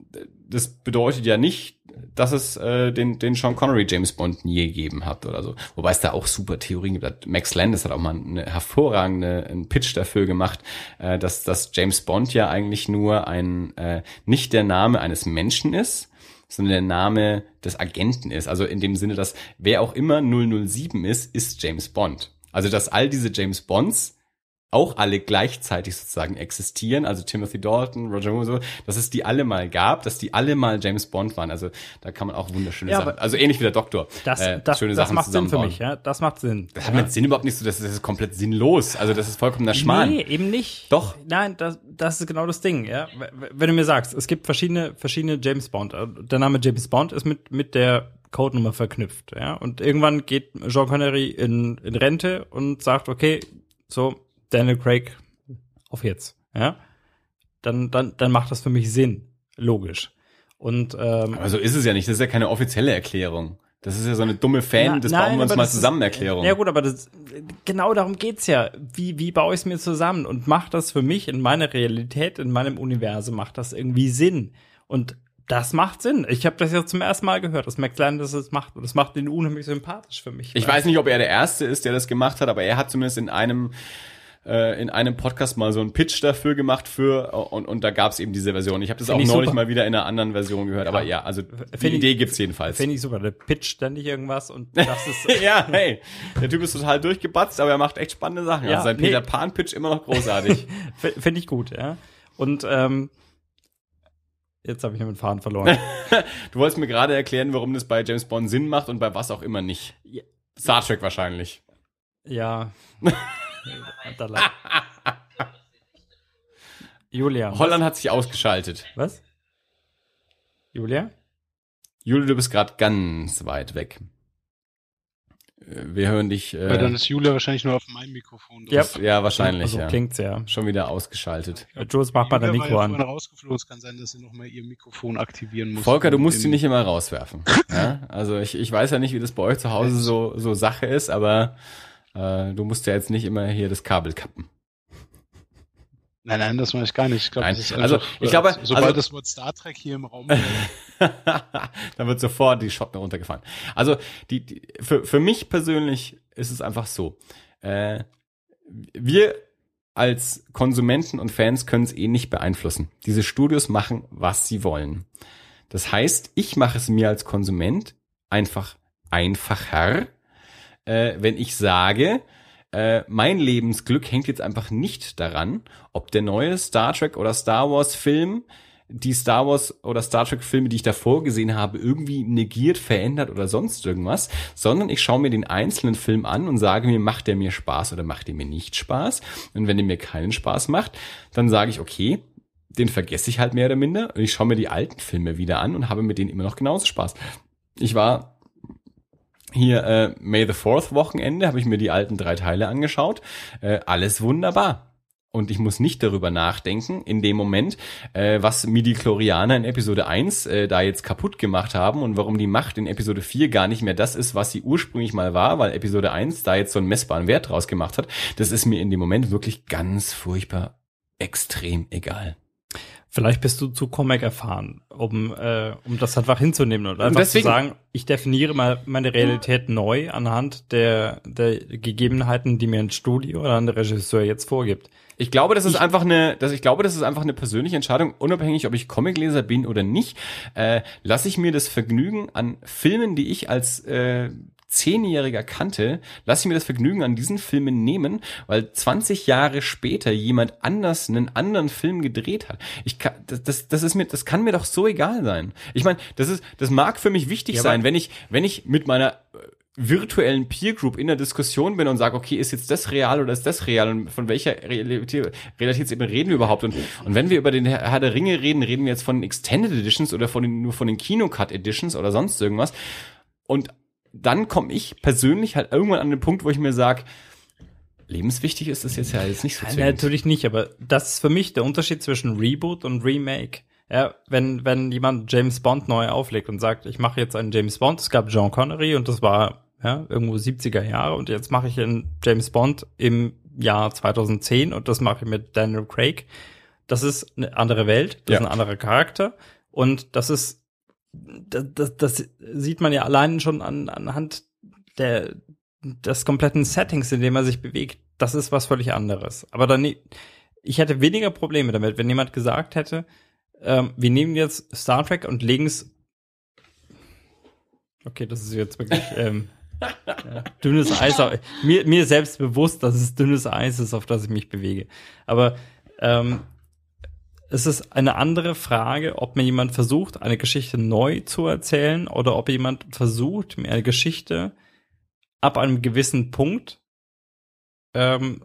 das bedeutet ja nicht, dass es äh, den, den Sean Connery James Bond nie gegeben hat oder so. Wobei es da auch super Theorien gibt. Max Landis hat auch mal eine hervorragende einen Pitch dafür gemacht, äh, dass, dass James Bond ja eigentlich nur ein äh, nicht der Name eines Menschen ist, sondern der Name des Agenten ist. Also in dem Sinne, dass wer auch immer 007 ist, ist James Bond. Also dass all diese James Bonds auch alle gleichzeitig sozusagen existieren, also Timothy Dalton, Roger Moore, so, dass es die alle mal gab, dass die alle mal James Bond waren. Also da kann man auch wunderschöne Ja, Sachen, also ähnlich wie der Doktor, Das, äh, das, schöne das Sachen macht Sinn für mich, ja. Das macht Sinn. Das hat mit Sinn überhaupt nicht so, das ist komplett sinnlos. Also das ist vollkommener Schmarrn. Nee, eben nicht. Doch. Nein, das, das ist genau das Ding, ja. Wenn du mir sagst, es gibt verschiedene, verschiedene James Bond. äh, Der Name James Bond ist mit, mit der Codenummer verknüpft, ja. Und irgendwann geht Jean Connery in, in Rente und sagt, okay, so, Daniel Craig, auf jetzt, ja. Dann, dann, dann macht das für mich Sinn. Logisch. Und, ähm, Aber so ist es ja nicht. Das ist ja keine offizielle Erklärung. Das ist ja so eine dumme Fan, Na- das nein, bauen wir uns mal ist- zusammen Erklärung. Ja gut, aber das, genau darum geht's ja. Wie, wie baue ich es mir zusammen und macht das für mich in meiner Realität, in meinem Universum, macht das irgendwie Sinn? Und das macht Sinn. Ich habe das jetzt zum ersten Mal gehört, dass Landis das macht. Und das macht ihn unheimlich sympathisch für mich. Ich weiß nicht, ob er der Erste ist, der das gemacht hat, aber er hat zumindest in einem äh, in einem Podcast mal so einen Pitch dafür gemacht für und, und da gab es eben diese Version. Ich habe das Find auch ich neulich super. mal wieder in einer anderen Version gehört, aber ja, also die Find ich- Idee gibt's jedenfalls. Finde ich super. Der pitcht ständig irgendwas und *laughs* das ist. ja, hey, der Typ ist total durchgebatzt, aber er macht echt spannende Sachen. Ja, also sein nee. Peter Pan Pitch immer noch großartig. *laughs* Finde ich gut, ja. Und ähm, jetzt habe ich den Faden verloren. *laughs* du wolltest mir gerade erklären, warum das bei James Bond Sinn macht und bei was auch immer nicht. Ja. Star Trek wahrscheinlich. ja. *laughs* Julia. Holland hat sich ausgeschaltet. Was? Julia? Jule, du bist gerade ganz weit weg. Äh, Wir hören dich. Äh, Weil dann ist Julia wahrscheinlich nur auf meinem Mikrofon. Ja. das- ja, wahrscheinlich, so ja. klingt's ja. Schon wieder ausgeschaltet. Jules, mach mal dein Julia Mikro ja an. rausgeflogen. Es kann sein, dass sie nochmal ihr Mikrofon aktivieren muss. Volker, du musst sie nicht immer rauswerfen. ja? Also ich, ich weiß ja nicht, wie das bei euch zu Hause so, so Sache ist, aber äh, du musst ja jetzt nicht immer hier das Kabel kappen. Nein, nein, das mache ich gar nicht. Ich glaube, ist also, ich glaube, äh, sobald also- das Wort Star Trek hier im Raum *laughs* Dann wird sofort die Schotten runtergefahren. Also die, die für, für mich persönlich ist es einfach so. Äh, wir als Konsumenten und Fans können es eh nicht beeinflussen. Diese Studios machen, was sie wollen. Das heißt, ich mache es mir als Konsument einfach einfacher, äh, wenn ich sage, äh, mein Lebensglück hängt jetzt einfach nicht daran, ob der neue Star Trek oder Star Wars Film die Star Wars oder Star Trek Filme, die ich davor gesehen habe, irgendwie negiert, verändert oder sonst irgendwas, sondern ich schaue mir den einzelnen Film an und sage mir, macht der mir Spaß oder macht der mir nicht Spaß? Und wenn der mir keinen Spaß macht, dann sage ich, okay, den vergesse ich halt mehr oder minder und ich schaue mir die alten Filme wieder an und habe mit denen immer noch genauso Spaß. Ich war hier äh, May the Fourth Wochenende, habe ich mir die alten drei Teile angeschaut. Äh, alles wunderbar. Und ich muss nicht darüber nachdenken, in dem Moment, äh, was Midi-Chlorianer in Episode 1 äh, da jetzt kaputt gemacht haben und warum die Macht in Episode 4 gar nicht mehr das ist, was sie ursprünglich mal war, weil Episode 1 da jetzt so einen messbaren Wert draus gemacht hat. Das ist mir in dem Moment wirklich ganz furchtbar extrem egal. Vielleicht bist du zu Comic erfahren, um, äh, um das einfach hinzunehmen und einfach deswegen- zu sagen, ich definiere mal meine Realität neu anhand der, der Gegebenheiten, die mir ein Studio oder ein Regisseur jetzt vorgibt. Ich glaube, das ist einfach eine, das, ich glaube, das ist einfach eine persönliche Entscheidung, unabhängig, ob ich Comicleser bin oder nicht. Äh, lasse ich mir das Vergnügen an Filmen, die ich als äh, Zehnjähriger kannte, lasse ich mir das Vergnügen an diesen Filmen nehmen, weil 20 Jahre später jemand anders einen anderen Film gedreht hat. Ich kann, das, das, das ist mir, das kann mir doch so egal sein. Ich meine, das ist, das mag für mich wichtig Ja, sein, wenn ich, wenn ich mit meiner äh, virtuellen Peer Group in der Diskussion bin und sage, okay, ist jetzt das real oder ist das real und von welcher Realität, Realitätsebene reden wir überhaupt? Und, und wenn wir über den Herr der Ringe reden, reden wir jetzt von Extended Editions oder von den, nur von den Kinocut Editions oder sonst irgendwas. Und dann komme ich persönlich halt irgendwann an den Punkt, wo ich mir sage, lebenswichtig ist das jetzt ja jetzt nicht so Nein, natürlich nicht, aber das ist für mich der Unterschied zwischen Reboot und Remake. Ja, wenn, wenn jemand James Bond neu auflegt und sagt, ich mache jetzt einen James Bond, es gab Jean Connery und das war ja, irgendwo 70er Jahre und jetzt mache ich einen James Bond im Jahr 2010 und das mache ich mit Daniel Craig. Das ist eine andere Welt, das Ja. ist ein anderer Charakter und das ist, das, das, das sieht man ja allein schon an, anhand der, des kompletten Settings, in dem er sich bewegt. Das ist was völlig anderes. Aber dann, ich hätte weniger Probleme damit, wenn jemand gesagt hätte, ähm, wir nehmen jetzt Star Trek und legen es. Okay, das ist jetzt wirklich *laughs* ähm, ja, dünnes Eis. auf- Mir, mir selbst bewusst, dass es dünnes Eis ist, auf das ich mich bewege. Aber ähm, es ist eine andere Frage, ob mir jemand versucht, eine Geschichte neu zu erzählen oder ob jemand versucht, mir eine Geschichte ab einem gewissen Punkt ähm,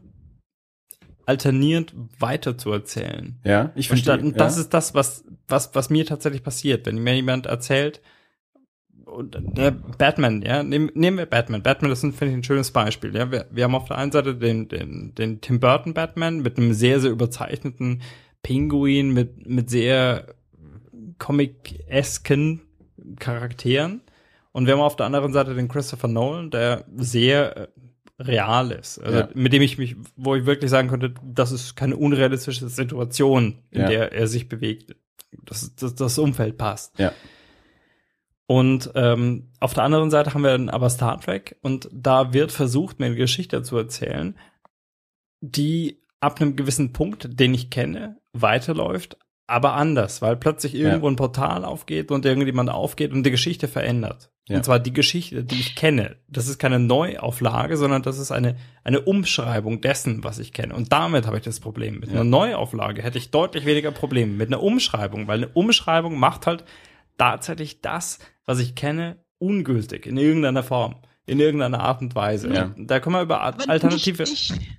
alternierend weiter zu erzählen. Ja, ich Und, verstehe. dann, das ja. ist das, was, was, was mir tatsächlich passiert. Wenn mir jemand erzählt, und der Batman, ja, nehmen, nehmen wir Batman. Batman, das ist, finde ich, ein schönes Beispiel. Ja, wir, wir haben auf der einen Seite den, den, den Tim Burton Batman mit einem sehr, sehr überzeichneten Pinguin, mit, mit sehr comic-esken Charakteren. Und wir haben auf der anderen Seite den Christopher Nolan, der sehr äh, real ist. Also Ja. mit dem ich mich, wo ich wirklich sagen könnte, das ist keine unrealistische Situation, in Ja. der er sich bewegt. Das, das, das Umfeld passt. Ja. Und ähm, auf der anderen Seite haben wir dann aber Star Trek und da wird versucht, mir eine Geschichte zu erzählen, die ab einem gewissen Punkt, den ich kenne, weiterläuft, aber anders, weil plötzlich irgendwo ein Portal aufgeht und irgendjemand aufgeht und die Geschichte verändert. Ja. Und zwar die Geschichte, die ich kenne. Das ist keine Neuauflage, sondern das ist eine, eine Umschreibung dessen, was ich kenne. Und damit habe ich das Problem. Mit einer Neuauflage hätte ich deutlich weniger Probleme. Mit einer Umschreibung, weil eine Umschreibung macht halt tatsächlich das, was ich kenne, ungültig in irgendeiner Form, in irgendeiner Art und Weise. Ja. Da können wir über Aber alternative. Nicht, nicht,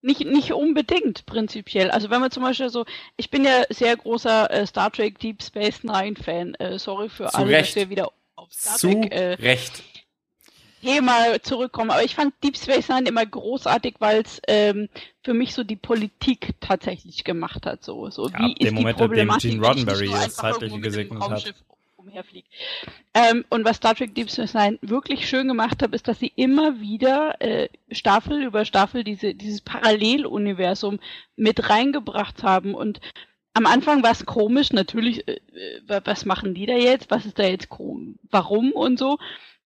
nicht, nicht unbedingt prinzipiell. Also wenn man zum Beispiel so, ich bin ja sehr großer äh, Star Trek Deep Space Nine Fan. Äh, sorry für Zu alle, Recht. dass wir wieder auf Star Zu Trek äh, Recht. Thema zurückkommen. Aber ich fand Deep Space Nine immer großartig, weil es ähm, für mich so die Politik tatsächlich gemacht hat. So, so Ja, wie ab ist dem die Moment, dem Problematik, Gene Roddenberry das dem gesegnet hat. Umherfliege. Ähm, und was Star Trek Deep Space Nine wirklich schön gemacht hat, ist, dass sie immer wieder äh, Staffel über Staffel diese, dieses Paralleluniversum mit reingebracht haben. Und am Anfang war es komisch, natürlich, äh, äh, was machen die da jetzt? Was ist da jetzt komisch? Warum und so?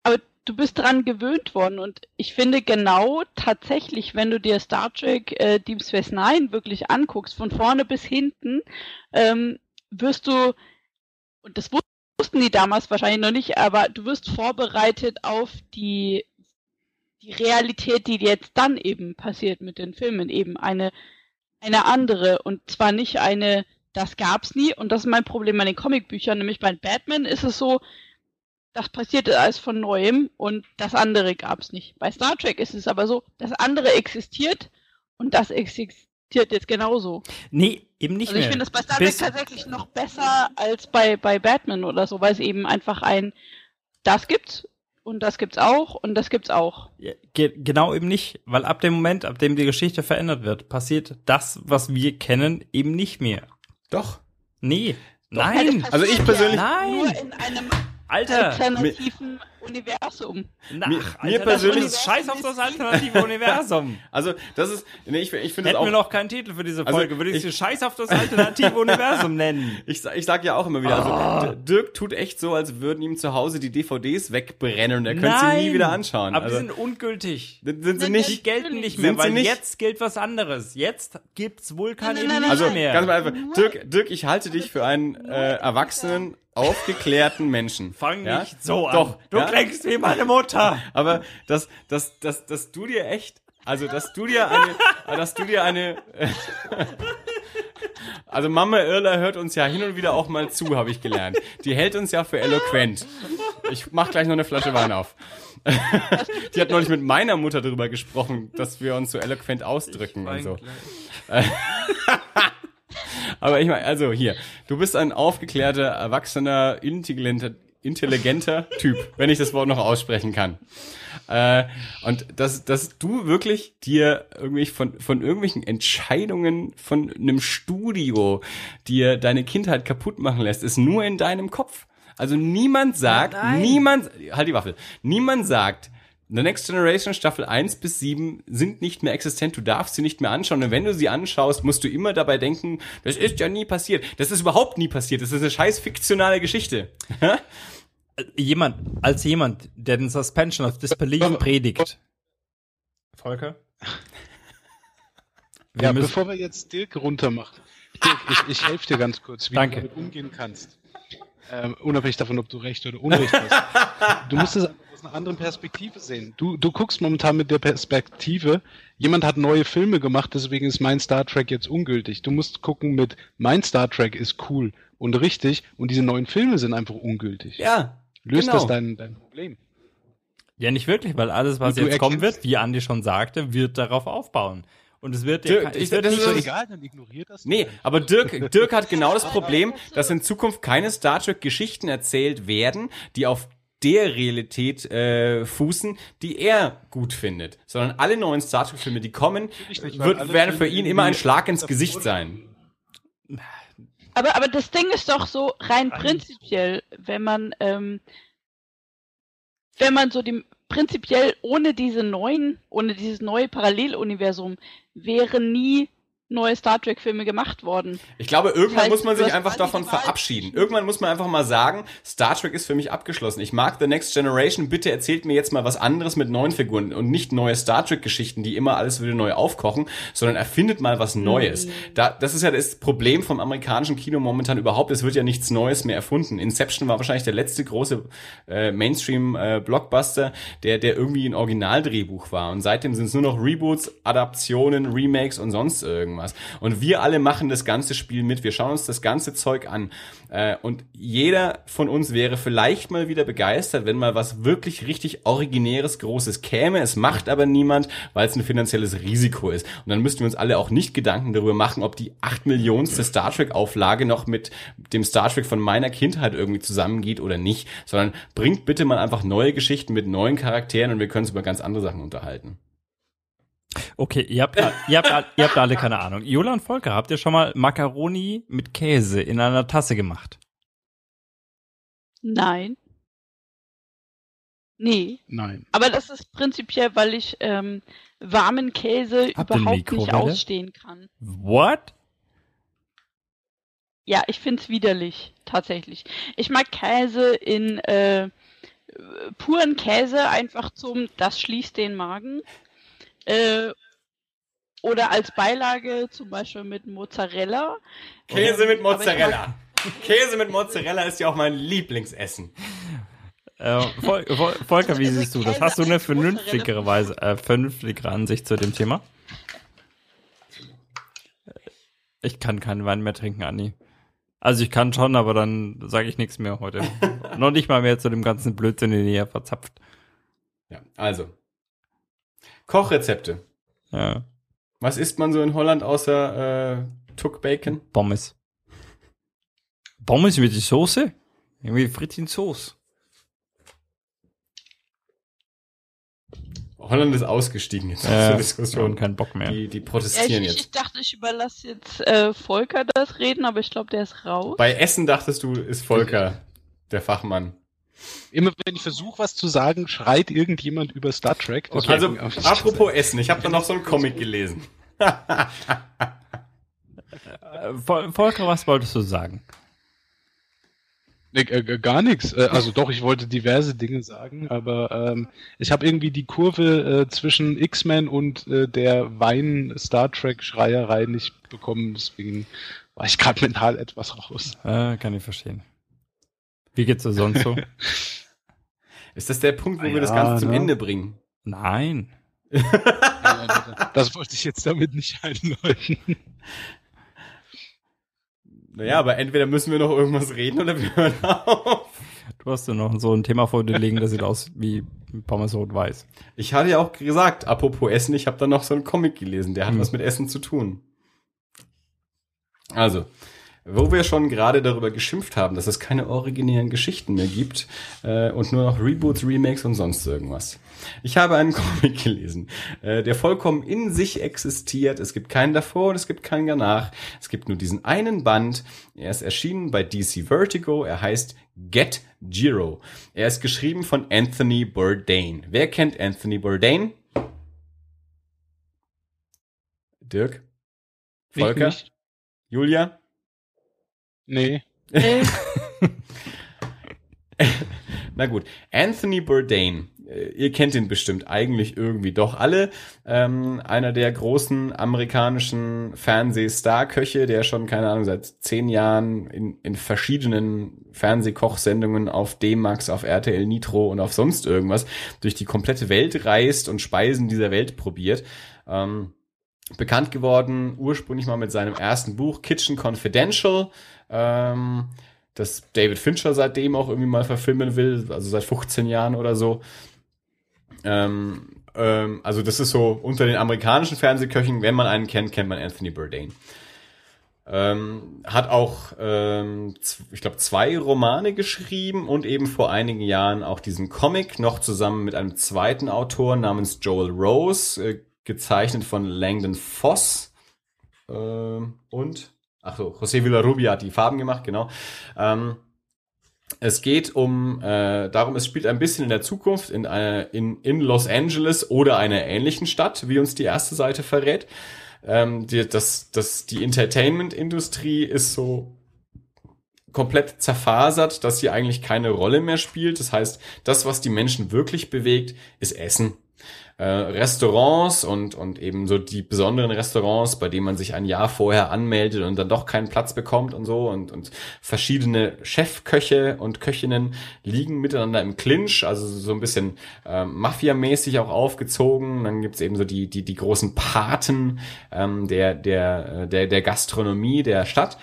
Aber du bist dran gewöhnt worden und ich finde genau tatsächlich, wenn du dir Star Trek äh, Deep Space Nine wirklich anguckst, von vorne bis hinten, ähm, wirst du, und das wussten die damals wahrscheinlich noch nicht, aber du wirst vorbereitet auf die, die Realität, die jetzt dann eben passiert mit den Filmen, eben eine, eine andere und zwar nicht eine, das gab's nie und das ist mein Problem an den Comicbüchern, nämlich bei Batman ist es so, das passierte alles von neuem und das andere gab's nicht. Bei Star Trek ist es aber so, das andere existiert und das existiert jetzt genauso. Nee, eben nicht Also ich mehr. finde das bei Star Trek tatsächlich noch besser als bei, bei Batman oder so, weil es eben einfach ein, das gibt's und das gibt's auch und das gibt's auch. Ja, ge genau eben nicht, weil ab dem Moment, ab dem die Geschichte verändert wird, passiert das, was wir kennen, eben nicht mehr. Doch. Nee, Ja, nein, das Also ich persönlich- ja Nein. Nur in einem Alter, alternativen Universum. Nach, Mir- Alter, mir das persönlich- ist Scheiß auf das alternative Universum. *laughs* Also, das ist, nee, ich, ich finde es Hätten wir auch, noch keinen Titel für diese Also, Folge, würde ich ich- Scheiß auf das alternative Universum nennen. *laughs* ich, ich sag ja auch immer wieder, also, D- Dirk tut echt so, als würden ihm zu Hause die DVDs wegbrennen und er könnte sie nie wieder anschauen. Aber also, die sind ungültig. sind sind sie nicht, Die gelten nicht Sind mehr, sie weil nicht? jetzt gilt was anderes. Jetzt gibt's wohl keine Nein, nein, nein, Also Energie mehr. ganz mal einfach, Dirk, Dirk, ich halte dich für einen äh, erwachsenen, aufgeklärten Menschen. *laughs* Fang ja? nicht so an. Doch, du ja? klingst wie meine Mutter. *laughs* Aber dass, dass, dass, dass du dir echt, also dass du dir eine, *laughs* dass du dir eine, also Mama Irla hört uns ja hin und wieder auch mal zu, habe ich gelernt. Die hält uns ja für eloquent. Ich mach gleich noch eine Flasche Wein auf. Die hat neulich mit meiner Mutter darüber gesprochen, dass wir uns so eloquent ausdrücken und so. Aber ich meine, also hier, du bist ein aufgeklärter, erwachsener, intelligenter, intelligenter Typ, wenn ich das Wort noch aussprechen kann. Äh, und dass, dass du wirklich dir irgendwie von, von irgendwelchen Entscheidungen von einem Studio dir deine Kindheit kaputt machen lässt, ist nur in deinem Kopf. Also niemand sagt, niemand, halt die Waffel, niemand sagt, The Next Generation Staffel 1 bis 7 sind nicht mehr existent, du darfst sie nicht mehr anschauen. Und wenn du sie anschaust, musst du immer dabei denken, das ist ja nie passiert. Das ist überhaupt nie passiert. Das ist eine scheiß fiktionale Geschichte. *laughs* Jemand, als jemand, der den Suspension of Disbelief predigt. Volker? *laughs* Wir Ja, bevor wir jetzt Dirk runtermachen. Dirk, ich, ich helfe dir ganz kurz, wie Danke. du damit umgehen kannst. Ähm, unabhängig davon, ob du Recht oder Unrecht hast. *laughs* Du musst es aus einer anderen Perspektive sehen. Du, du guckst momentan mit der Perspektive, jemand hat neue Filme gemacht, deswegen ist mein Star Trek jetzt ungültig. Du musst gucken mit, mein Star Trek ist cool und richtig und diese neuen Filme sind einfach ungültig. Ja. Löst genau. das dein, dein Problem? ja, nicht wirklich, weil alles, was jetzt kommen wird, wie Andi schon sagte, wird darauf aufbauen. Und es wird, Dirk, ja, ich- wird das nicht ist so, so egal, dann ignoriert das. Nee, aber Dirk, Dirk hat *laughs* genau das Problem, dass in Zukunft keine Star Trek Geschichten erzählt werden, die auf der Realität äh, fußen, die er gut findet, sondern alle neuen Star Trek Filme, die kommen, nicht, wird, werden für ihn immer ein Schlag ins Gesicht sein. Aber, aber das Ding ist doch so rein prinzipiell, wenn man, ähm, wenn man so dem, prinzipiell ohne diese neuen, ohne dieses neue Paralleluniversum wären nie neue Star Trek Filme gemacht worden. Ich glaube, irgendwann heißt, muss man sich einfach davon verabschieden. Irgendwann muss man einfach mal sagen, Star Trek ist für mich abgeschlossen. Ich mag The Next Generation. Bitte erzählt mir jetzt mal was anderes mit neuen Figuren und nicht neue Star Trek Geschichten, die immer alles wieder neu aufkochen, sondern erfindet mal was Neues. Da, das ist ja das Problem vom amerikanischen Kino momentan überhaupt. Es wird ja nichts Neues mehr erfunden. Inception war wahrscheinlich der letzte große äh, Mainstream äh, Blockbuster, der, der irgendwie ein Originaldrehbuch war. Und seitdem sind es nur noch Reboots, Adaptionen, Remakes und sonst irgendwas. Und wir alle machen das ganze Spiel mit. Wir schauen uns das ganze Zeug an. Äh, und jeder von uns wäre vielleicht mal wieder begeistert, wenn mal was wirklich richtig originäres, großes käme. Es macht aber niemand, weil es ein finanzielles Risiko ist. Und dann müssten wir uns alle auch nicht Gedanken darüber machen, ob die 8 Millionste Star Trek Auflage noch mit dem Star Trek von meiner Kindheit irgendwie zusammengeht oder nicht, sondern bringt bitte mal einfach neue Geschichten mit neuen Charakteren und wir können uns über ganz andere Sachen unterhalten. Okay, ihr habt, ihr habt, ihr habt alle keine Ahnung. Jola und Volker, habt ihr schon mal Macaroni mit Käse in einer Tasse gemacht? Nein. Nee. Nein. Aber das ist prinzipiell, weil ich ähm, warmen Käse Habt überhaupt nicht ausstehen kann. What? Ja, ich find's widerlich, tatsächlich. Ich mag Käse in äh, puren Käse einfach zum, das schließt den Magen. Äh, oder als Beilage zum Beispiel mit Mozzarella. Käse mit Mozzarella. *laughs* Käse mit Mozzarella ist ja auch mein Lieblingsessen. Äh, Vol Vol Volker, wie Also siehst du das? Hast du eine vernünftigere Weise, äh, vernünftigere Ansicht zu dem Thema? Ich kann keinen Wein mehr trinken, Anni. Also ich kann schon, aber dann sage ich nichts mehr heute. *laughs* Noch nicht mal mehr zu dem ganzen Blödsinn, den ihr verzapft. Ja, also. Kochrezepte. Ja. Was isst man so in Holland außer äh, Tuck Bacon? Pommes. Pommes mit die Soße? Irgendwie Frittchen Sauce. Holland ist ausgestiegen jetzt aus Ja, der Diskussion. kein Bock mehr. Die, die Ja, protestieren ich, jetzt. ich dachte, ich überlasse jetzt äh, Volker das Reden, aber ich glaube, der ist raus. Bei Essen dachtest du, ist Volker der Fachmann. Immer wenn ich versuche, was zu sagen, schreit irgendjemand über Star Trek. Also, Deswegen- apropos Essen, ich habe da noch so einen Comic gelesen. Äh, Vol- Volker, was wolltest du sagen? Nee, äh, gar nichts. Äh, also doch, ich wollte diverse Dinge sagen, aber ähm, ich habe irgendwie die Kurve äh, zwischen X-Men und äh, der Wein-Star Trek-Schreierei nicht bekommen. Deswegen war ich gerade mental etwas raus. Äh, kann ich verstehen. Wie geht's dir sonst so? *laughs* Ist das der Punkt, wo Ah wir das ja, Ganze zum ne? Ende bringen? Nein. *laughs* Das wollte ich jetzt damit nicht einläuten. Naja, aber entweder müssen wir noch irgendwas reden oder wir hören auf. Du hast ja noch so ein Thema vor dir liegen, das sieht aus wie Pommes rot-weiß. Ich hatte ja auch gesagt, apropos Essen, ich habe da noch so einen Comic gelesen, der hat Hm. was mit Essen zu tun. Also, wo wir schon gerade darüber geschimpft haben, dass es keine originären Geschichten mehr gibt äh, und nur noch Reboots, Remakes und sonst irgendwas. Ich habe einen *laughs* Comic gelesen, äh, der vollkommen in sich existiert. Es gibt keinen davor und es gibt keinen danach. Es gibt nur diesen einen Band. Er ist erschienen bei DC Vertigo. Er heißt Get Giro. Er ist geschrieben von Anthony Bourdain. Wer kennt Anthony Bourdain? Dirk? Volker? Julia? Nee. Nee. *laughs* Na gut, Anthony Bourdain, äh, ihr kennt ihn bestimmt eigentlich irgendwie doch alle. Ähm, einer der großen amerikanischen Fernsehstar-Köche, der schon, keine Ahnung, seit zehn Jahren in, in verschiedenen Fernsehkochsendungen auf D-Max, auf RTL Nitro und auf sonst irgendwas durch die komplette Welt reist und Speisen dieser Welt probiert. Ähm, bekannt geworden ursprünglich mal mit seinem ersten Buch Kitchen Confidential. Ähm, das David Fincher seitdem auch irgendwie mal verfilmen will, also seit 15 Jahren oder so. Ähm, ähm, also das ist so unter den amerikanischen Fernsehköchen, wenn man einen kennt, kennt man Anthony Bourdain. Ähm, hat auch, ähm, ich glaube, zwei Romane geschrieben und eben vor einigen Jahren auch diesen Comic, noch zusammen mit einem zweiten Autor namens Joel Rose, äh, gezeichnet von Langdon Foss ähm, und, ach so, José Villarrubia hat die Farben gemacht, genau. Ähm, es geht um, äh, darum, es spielt ein bisschen in der Zukunft in, einer, in, in Los Angeles oder einer ähnlichen Stadt, wie uns die erste Seite verrät. Ähm, die, das, das, die Entertainment-Industrie ist so komplett zerfasert, dass sie eigentlich keine Rolle mehr spielt. Das heißt, das, was die Menschen wirklich bewegt, ist Essen. Äh, Restaurants und, und eben so die besonderen Restaurants, bei denen man sich ein Jahr vorher anmeldet und dann doch keinen Platz bekommt und so und, und verschiedene Chefköche und Köchinnen liegen miteinander im Clinch, also so ein bisschen ähm, Mafia-mäßig auch aufgezogen. Dann gibt's eben so die, die, die großen Paten ähm, der, der, äh, der, der Gastronomie der Stadt.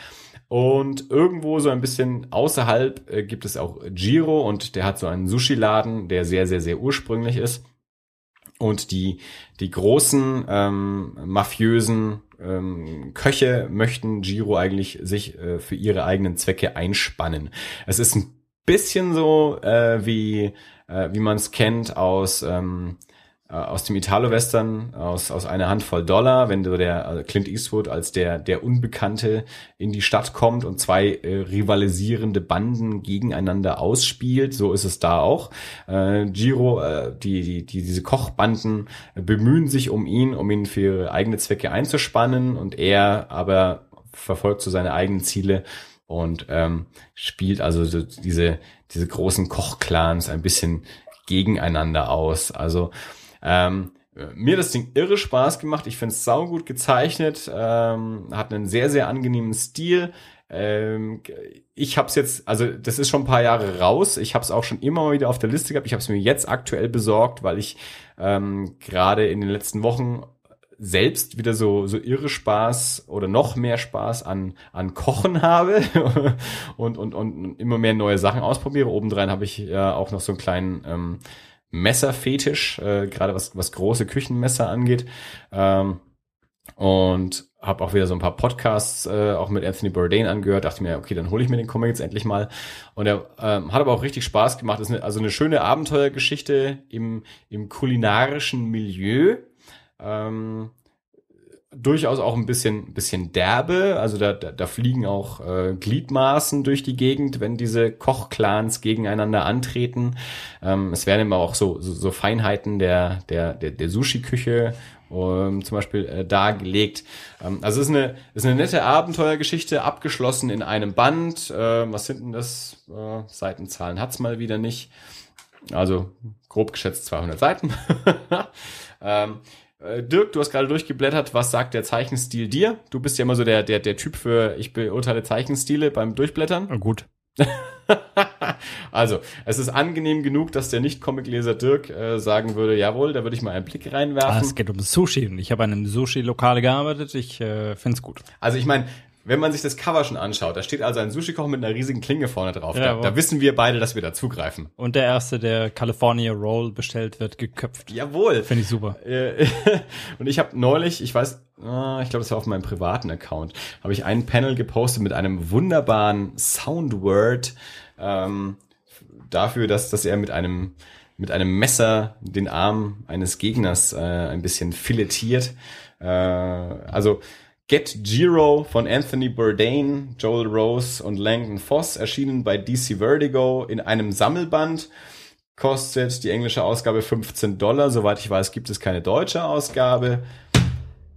Und irgendwo so ein bisschen außerhalb äh, gibt es auch Giro und der hat so einen Sushi-Laden, der sehr, sehr, sehr ursprünglich ist. Und die, die großen ähm, mafiösen ähm, Köche möchten Giro eigentlich sich äh, für ihre eigenen Zwecke einspannen. Es ist ein bisschen so, äh, wie, äh, wie man es kennt aus, ähm, äh, aus dem Italo-Western, aus, aus einer Handvoll Dollar, wenn so der also Clint Eastwood als der, der Unbekannte in die Stadt kommt und zwei äh, rivalisierende Banden gegeneinander ausspielt. So ist es da auch. Äh, Giro, äh, die, die, die, diese Kochbanden äh, bemühen sich um ihn, um ihn für ihre eigene Zwecke einzuspannen und er aber verfolgt so seine eigenen Ziele und ähm, spielt also so diese, diese großen Kochclans ein bisschen gegeneinander aus. Also ähm, mir das Ding irre Spaß gemacht. Ich finde es saugut gezeichnet, ähm, hat einen sehr, sehr angenehmen Stil. Ähm, ich habe es jetzt, also das ist schon ein paar Jahre raus. Ich habe es auch schon immer mal wieder auf der Liste gehabt. Ich habe es mir jetzt aktuell besorgt, weil ich ähm, gerade in den letzten Wochen selbst wieder so, so irre Spaß oder noch mehr Spaß an, an Kochen *laughs* habe und, und, und immer mehr neue Sachen ausprobiere. Obendrein habe ich ja auch noch so einen kleinen ähm, Messerfetisch, äh, gerade was, was große Küchenmesser angeht. Ähm, und habe auch wieder so ein paar Podcasts äh, auch mit Anthony Bourdain angehört. Dachte mir, okay, dann hole ich mir den Comic jetzt endlich mal. Und er ähm, hat aber auch richtig Spaß gemacht. Ist eine, also eine schöne Abenteuergeschichte im, im kulinarischen Milieu. Ähm, durchaus auch ein bisschen, bisschen derbe. Also da, da, da fliegen auch äh, Gliedmaßen durch die Gegend, wenn diese Kochclans gegeneinander antreten. Ähm, es werden immer auch so, so, so Feinheiten der, der, der, der Sushi-Küche ähm, zum Beispiel äh, dargelegt. Ähm, also es ist eine, ist eine nette Abenteuergeschichte, abgeschlossen in einem Band. Äh, was sind denn das? Äh, Seitenzahlen hat's mal wieder nicht. Also grob geschätzt 200 Seiten. *laughs* ähm, äh, Dirk, du hast gerade durchgeblättert. Was sagt der Zeichenstil dir? Du bist ja immer so der, der, der Typ für ich beurteile Zeichenstile beim Durchblättern. Na gut. *laughs* also, es ist angenehm genug, dass der Nicht-Comic-Leser Dirk äh, sagen würde, jawohl, da würde ich mal einen Blick Ah, reinwerfen. es geht um Sushi. und Ich habe an einem Sushi-Lokal gearbeitet. Ich äh, find's gut. Also ich meine, wenn man sich das Cover schon anschaut, da steht also ein Sushi-Koch mit einer riesigen Klinge vorne drauf. Da, Jawohl. da wissen wir beide, dass wir da zugreifen. Und der erste, der California Roll bestellt wird, geköpft. Jawohl. Finde ich super. Äh, *laughs* und ich habe neulich, ich weiß, ah, ich glaube, das war auf meinem privaten Account, habe ich ein Panel gepostet mit einem wunderbaren Soundword ähm, dafür, dass, dass er mit einem mit einem Messer den Arm eines Gegners äh, ein bisschen filetiert. Äh, also Get Giro von Anthony Bourdain, Joel Rose und Langdon Foss erschienen bei DC Vertigo in einem Sammelband kostet die englische Ausgabe 15 Dollar. Soweit ich weiß, gibt es keine deutsche Ausgabe.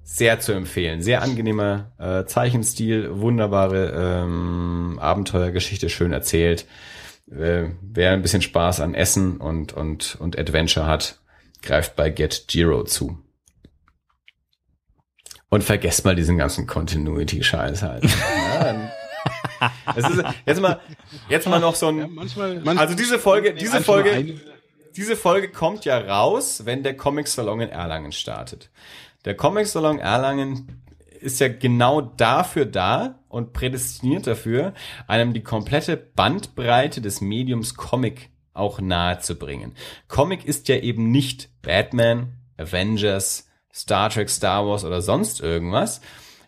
Sehr zu empfehlen. Sehr angenehmer äh, Zeichenstil, wunderbare ähm, Abenteuergeschichte, schön erzählt. Äh, wer ein bisschen Spaß an Essen und, und, und Adventure hat, greift bei Get Giro zu. Und vergesst mal diesen ganzen Continuity-Scheiß halt. *laughs* ja, ist, jetzt mal, jetzt mal noch so ein, Ja, manchmal, also diese Folge, diese Folge, diese Folge kommt ja raus, wenn der Comic Salon in Erlangen startet. Der Comic Salon Erlangen ist ja genau dafür da und prädestiniert dafür, einem die komplette Bandbreite des Mediums Comic auch nahe zu bringen. Comic ist ja eben nicht Batman, Avengers, Star Trek, Star Wars oder sonst irgendwas.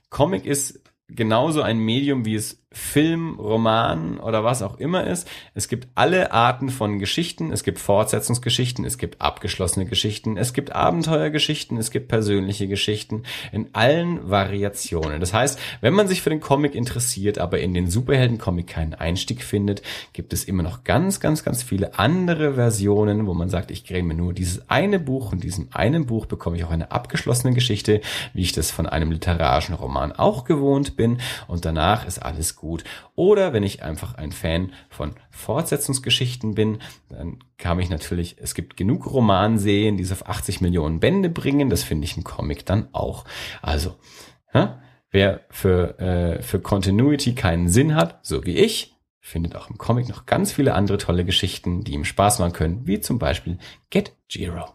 Comic ist genauso ein Medium, wie es Film, Roman oder was auch immer ist. Es gibt alle Arten von Geschichten. Es gibt Fortsetzungsgeschichten, es gibt abgeschlossene Geschichten, es gibt Abenteuergeschichten, es gibt persönliche Geschichten in allen Variationen. Das heißt, wenn man sich für den Comic interessiert, aber in den Superhelden-Comic keinen Einstieg findet, gibt es immer noch ganz, ganz, ganz viele andere Versionen, wo man sagt, ich kriege mir nur dieses eine Buch und diesem einen Buch bekomme ich auch eine abgeschlossene Geschichte, wie ich das von einem literarischen Roman auch gewohnt bin und danach ist alles gut. Oder wenn ich einfach ein Fan von Fortsetzungsgeschichten bin, dann kam ich natürlich, es gibt genug Romanserien, die es auf 80 Millionen Bände bringen, das finde ich im Comic dann auch. Also, ja, wer für, äh, für Continuity keinen Sinn hat, so wie ich, findet auch im Comic noch ganz viele andere tolle Geschichten, die ihm Spaß machen können, wie zum Beispiel Get Giro.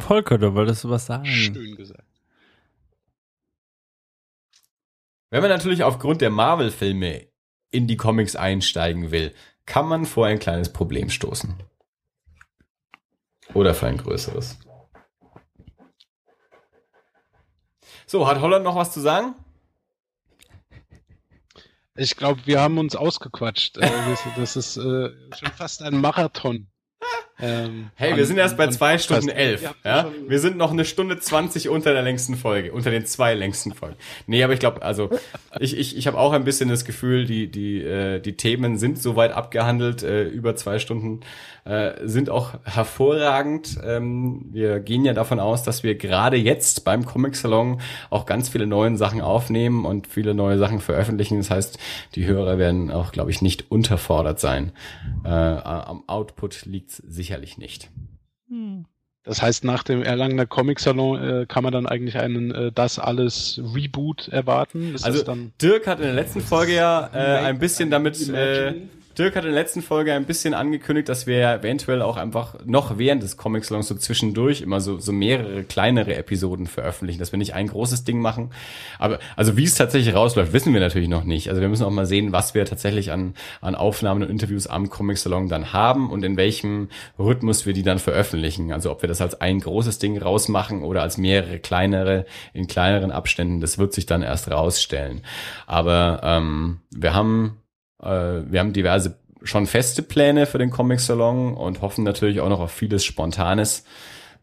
Volker, du wolltest was sagen. Schön gesagt. Wenn man natürlich aufgrund der Marvel-Filme in die Comics einsteigen will, kann man vor ein kleines Problem stoßen. Oder für ein größeres. So, hat Holland noch was zu sagen? Ich glaube, wir haben uns ausgequatscht. Das- das ist äh, schon fast ein Marathon. Ähm, Hey, an- wir sind erst bei an zwei. Stunden elf. Ja? Wir sind noch eine Stunde zwanzig unter der längsten Folge, unter den zwei längsten Folgen. Nee, aber ich glaube, also ich, ich, ich habe auch ein bisschen das Gefühl, die, die, äh, die Themen sind soweit abgehandelt, äh, über zwei Stunden äh, sind auch hervorragend. Ähm, wir gehen ja davon aus, dass wir gerade jetzt beim Comic Salon auch ganz viele neue Sachen aufnehmen und viele neue Sachen veröffentlichen. Das heißt, die Hörer werden auch, glaube ich, nicht unterfordert sein. Äh, am Output liegt sicherlich nicht. Das heißt, nach dem Erlangener Comic Salon äh, kann man dann eigentlich einen äh, Das alles Reboot erwarten. Ist Also das dann Dirk hat in der letzten Folge ja äh, ein bisschen damit, äh. Dirk hat in der letzten Folge ein bisschen angekündigt, dass wir eventuell auch einfach noch während des Comic Salons so zwischendurch immer so, so mehrere kleinere Episoden veröffentlichen, dass wir nicht ein großes Ding machen. Aber also wie es tatsächlich rausläuft, wissen wir natürlich noch nicht. Also wir müssen auch mal sehen, was wir tatsächlich an, an Aufnahmen und Interviews am Comic Salon dann haben und in welchem Rhythmus wir die dann veröffentlichen. Also ob wir das als ein großes Ding rausmachen oder als mehrere kleinere in kleineren Abständen, das wird sich dann erst rausstellen. Aber ähm, wir haben wir haben diverse schon feste Pläne für den Comic Salon und hoffen natürlich auch noch auf vieles Spontanes.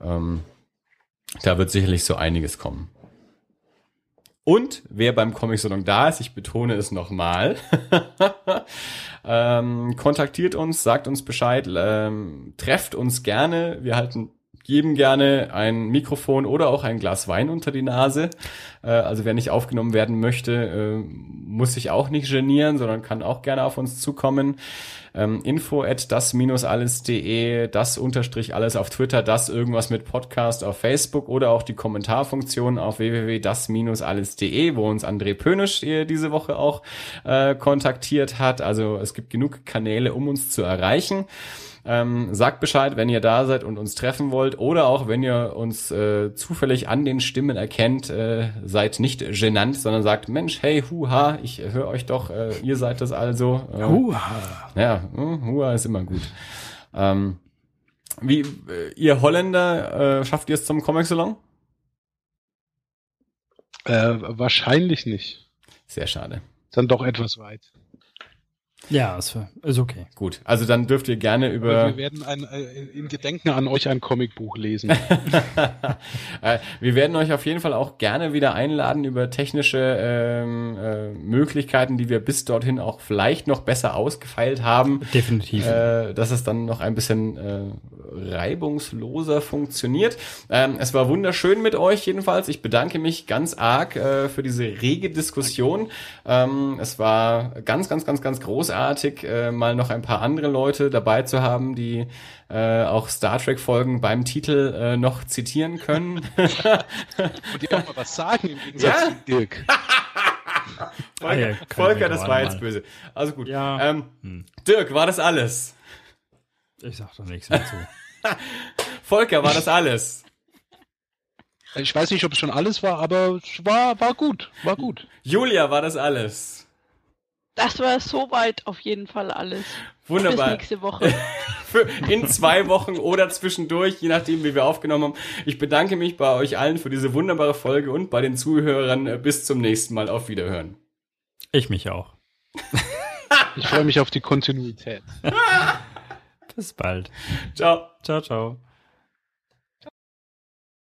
Ähm, Da wird sicherlich so einiges kommen. Und wer beim Comic Salon da ist, ich betone es nochmal, *laughs* ähm, kontaktiert uns, sagt uns Bescheid, ähm, trefft uns gerne. Wir halten jedem gerne ein Mikrofon oder auch ein Glas Wein unter die Nase. Äh, also wer nicht aufgenommen werden möchte, äh, muss sich auch nicht genieren, sondern kann auch gerne auf uns zukommen. Ähm, info at das-alles.de, das unterstrich alles auf Twitter, das irgendwas mit Podcast auf Facebook oder auch die Kommentarfunktion auf www.das-alles.de, wo uns André Pönisch diese Woche auch äh, kontaktiert hat. Also es gibt genug Kanäle, um uns zu erreichen. Ähm, sagt Bescheid, wenn ihr da seid und uns treffen wollt oder auch wenn ihr uns äh, zufällig an den Stimmen erkennt, äh, seid nicht genannt, sondern sagt, Mensch, hey, huha, ich höre euch doch, äh, ihr seid das also. Äh, Huha. Ja, hm, huha ist immer gut. Ähm, wie, äh, ihr Holländer, äh, schafft ihr es zum Comic Salon? Äh, wahrscheinlich nicht. Sehr schade. Dann doch etwas weit. Ja, ist, ist okay. Gut, also dann dürft ihr gerne Aber über wir werden ein, äh, in Gedenken an euch ein Comicbuch lesen. *laughs* Äh, wir werden euch auf jeden Fall auch gerne wieder einladen über technische ähm, äh, Möglichkeiten, die wir bis dorthin auch vielleicht noch besser ausgefeilt haben. Definitiv. Äh, dass es dann noch ein bisschen äh, reibungsloser funktioniert. Ähm, es war wunderschön mit euch jedenfalls. Ich bedanke mich ganz arg äh, für diese rege Diskussion. Ähm, es war ganz, ganz, ganz, ganz großartig, äh, mal noch ein paar andere Leute dabei zu haben, die äh, auch Star Trek Folgen beim Titel äh, noch zitieren können. *laughs* Und die auch mal was sagen im Gegensatz Ja. zu Dirk. *laughs* Volker, Ah Volker das war jetzt böse. Also gut. Ja. Ähm, Dirk, war das alles? Ich sag doch nichts dazu. *laughs* Volker, war das alles? Ich weiß nicht, ob es schon alles war, aber es war, war gut. War gut. Julia, war das alles? Das war soweit auf jeden Fall alles. Wunderbar. Bis nächste Woche. *laughs* in zwei Wochen oder zwischendurch, je nachdem, wie wir aufgenommen haben. Ich bedanke mich bei euch allen für diese wunderbare Folge und bei den Zuhörern. Äh, Bis zum nächsten Mal. Auf Wiederhören. Ich mich auch. Ich freue mich auf die Kontinuität. *laughs* Bis bald. Ciao. Ciao, ciao.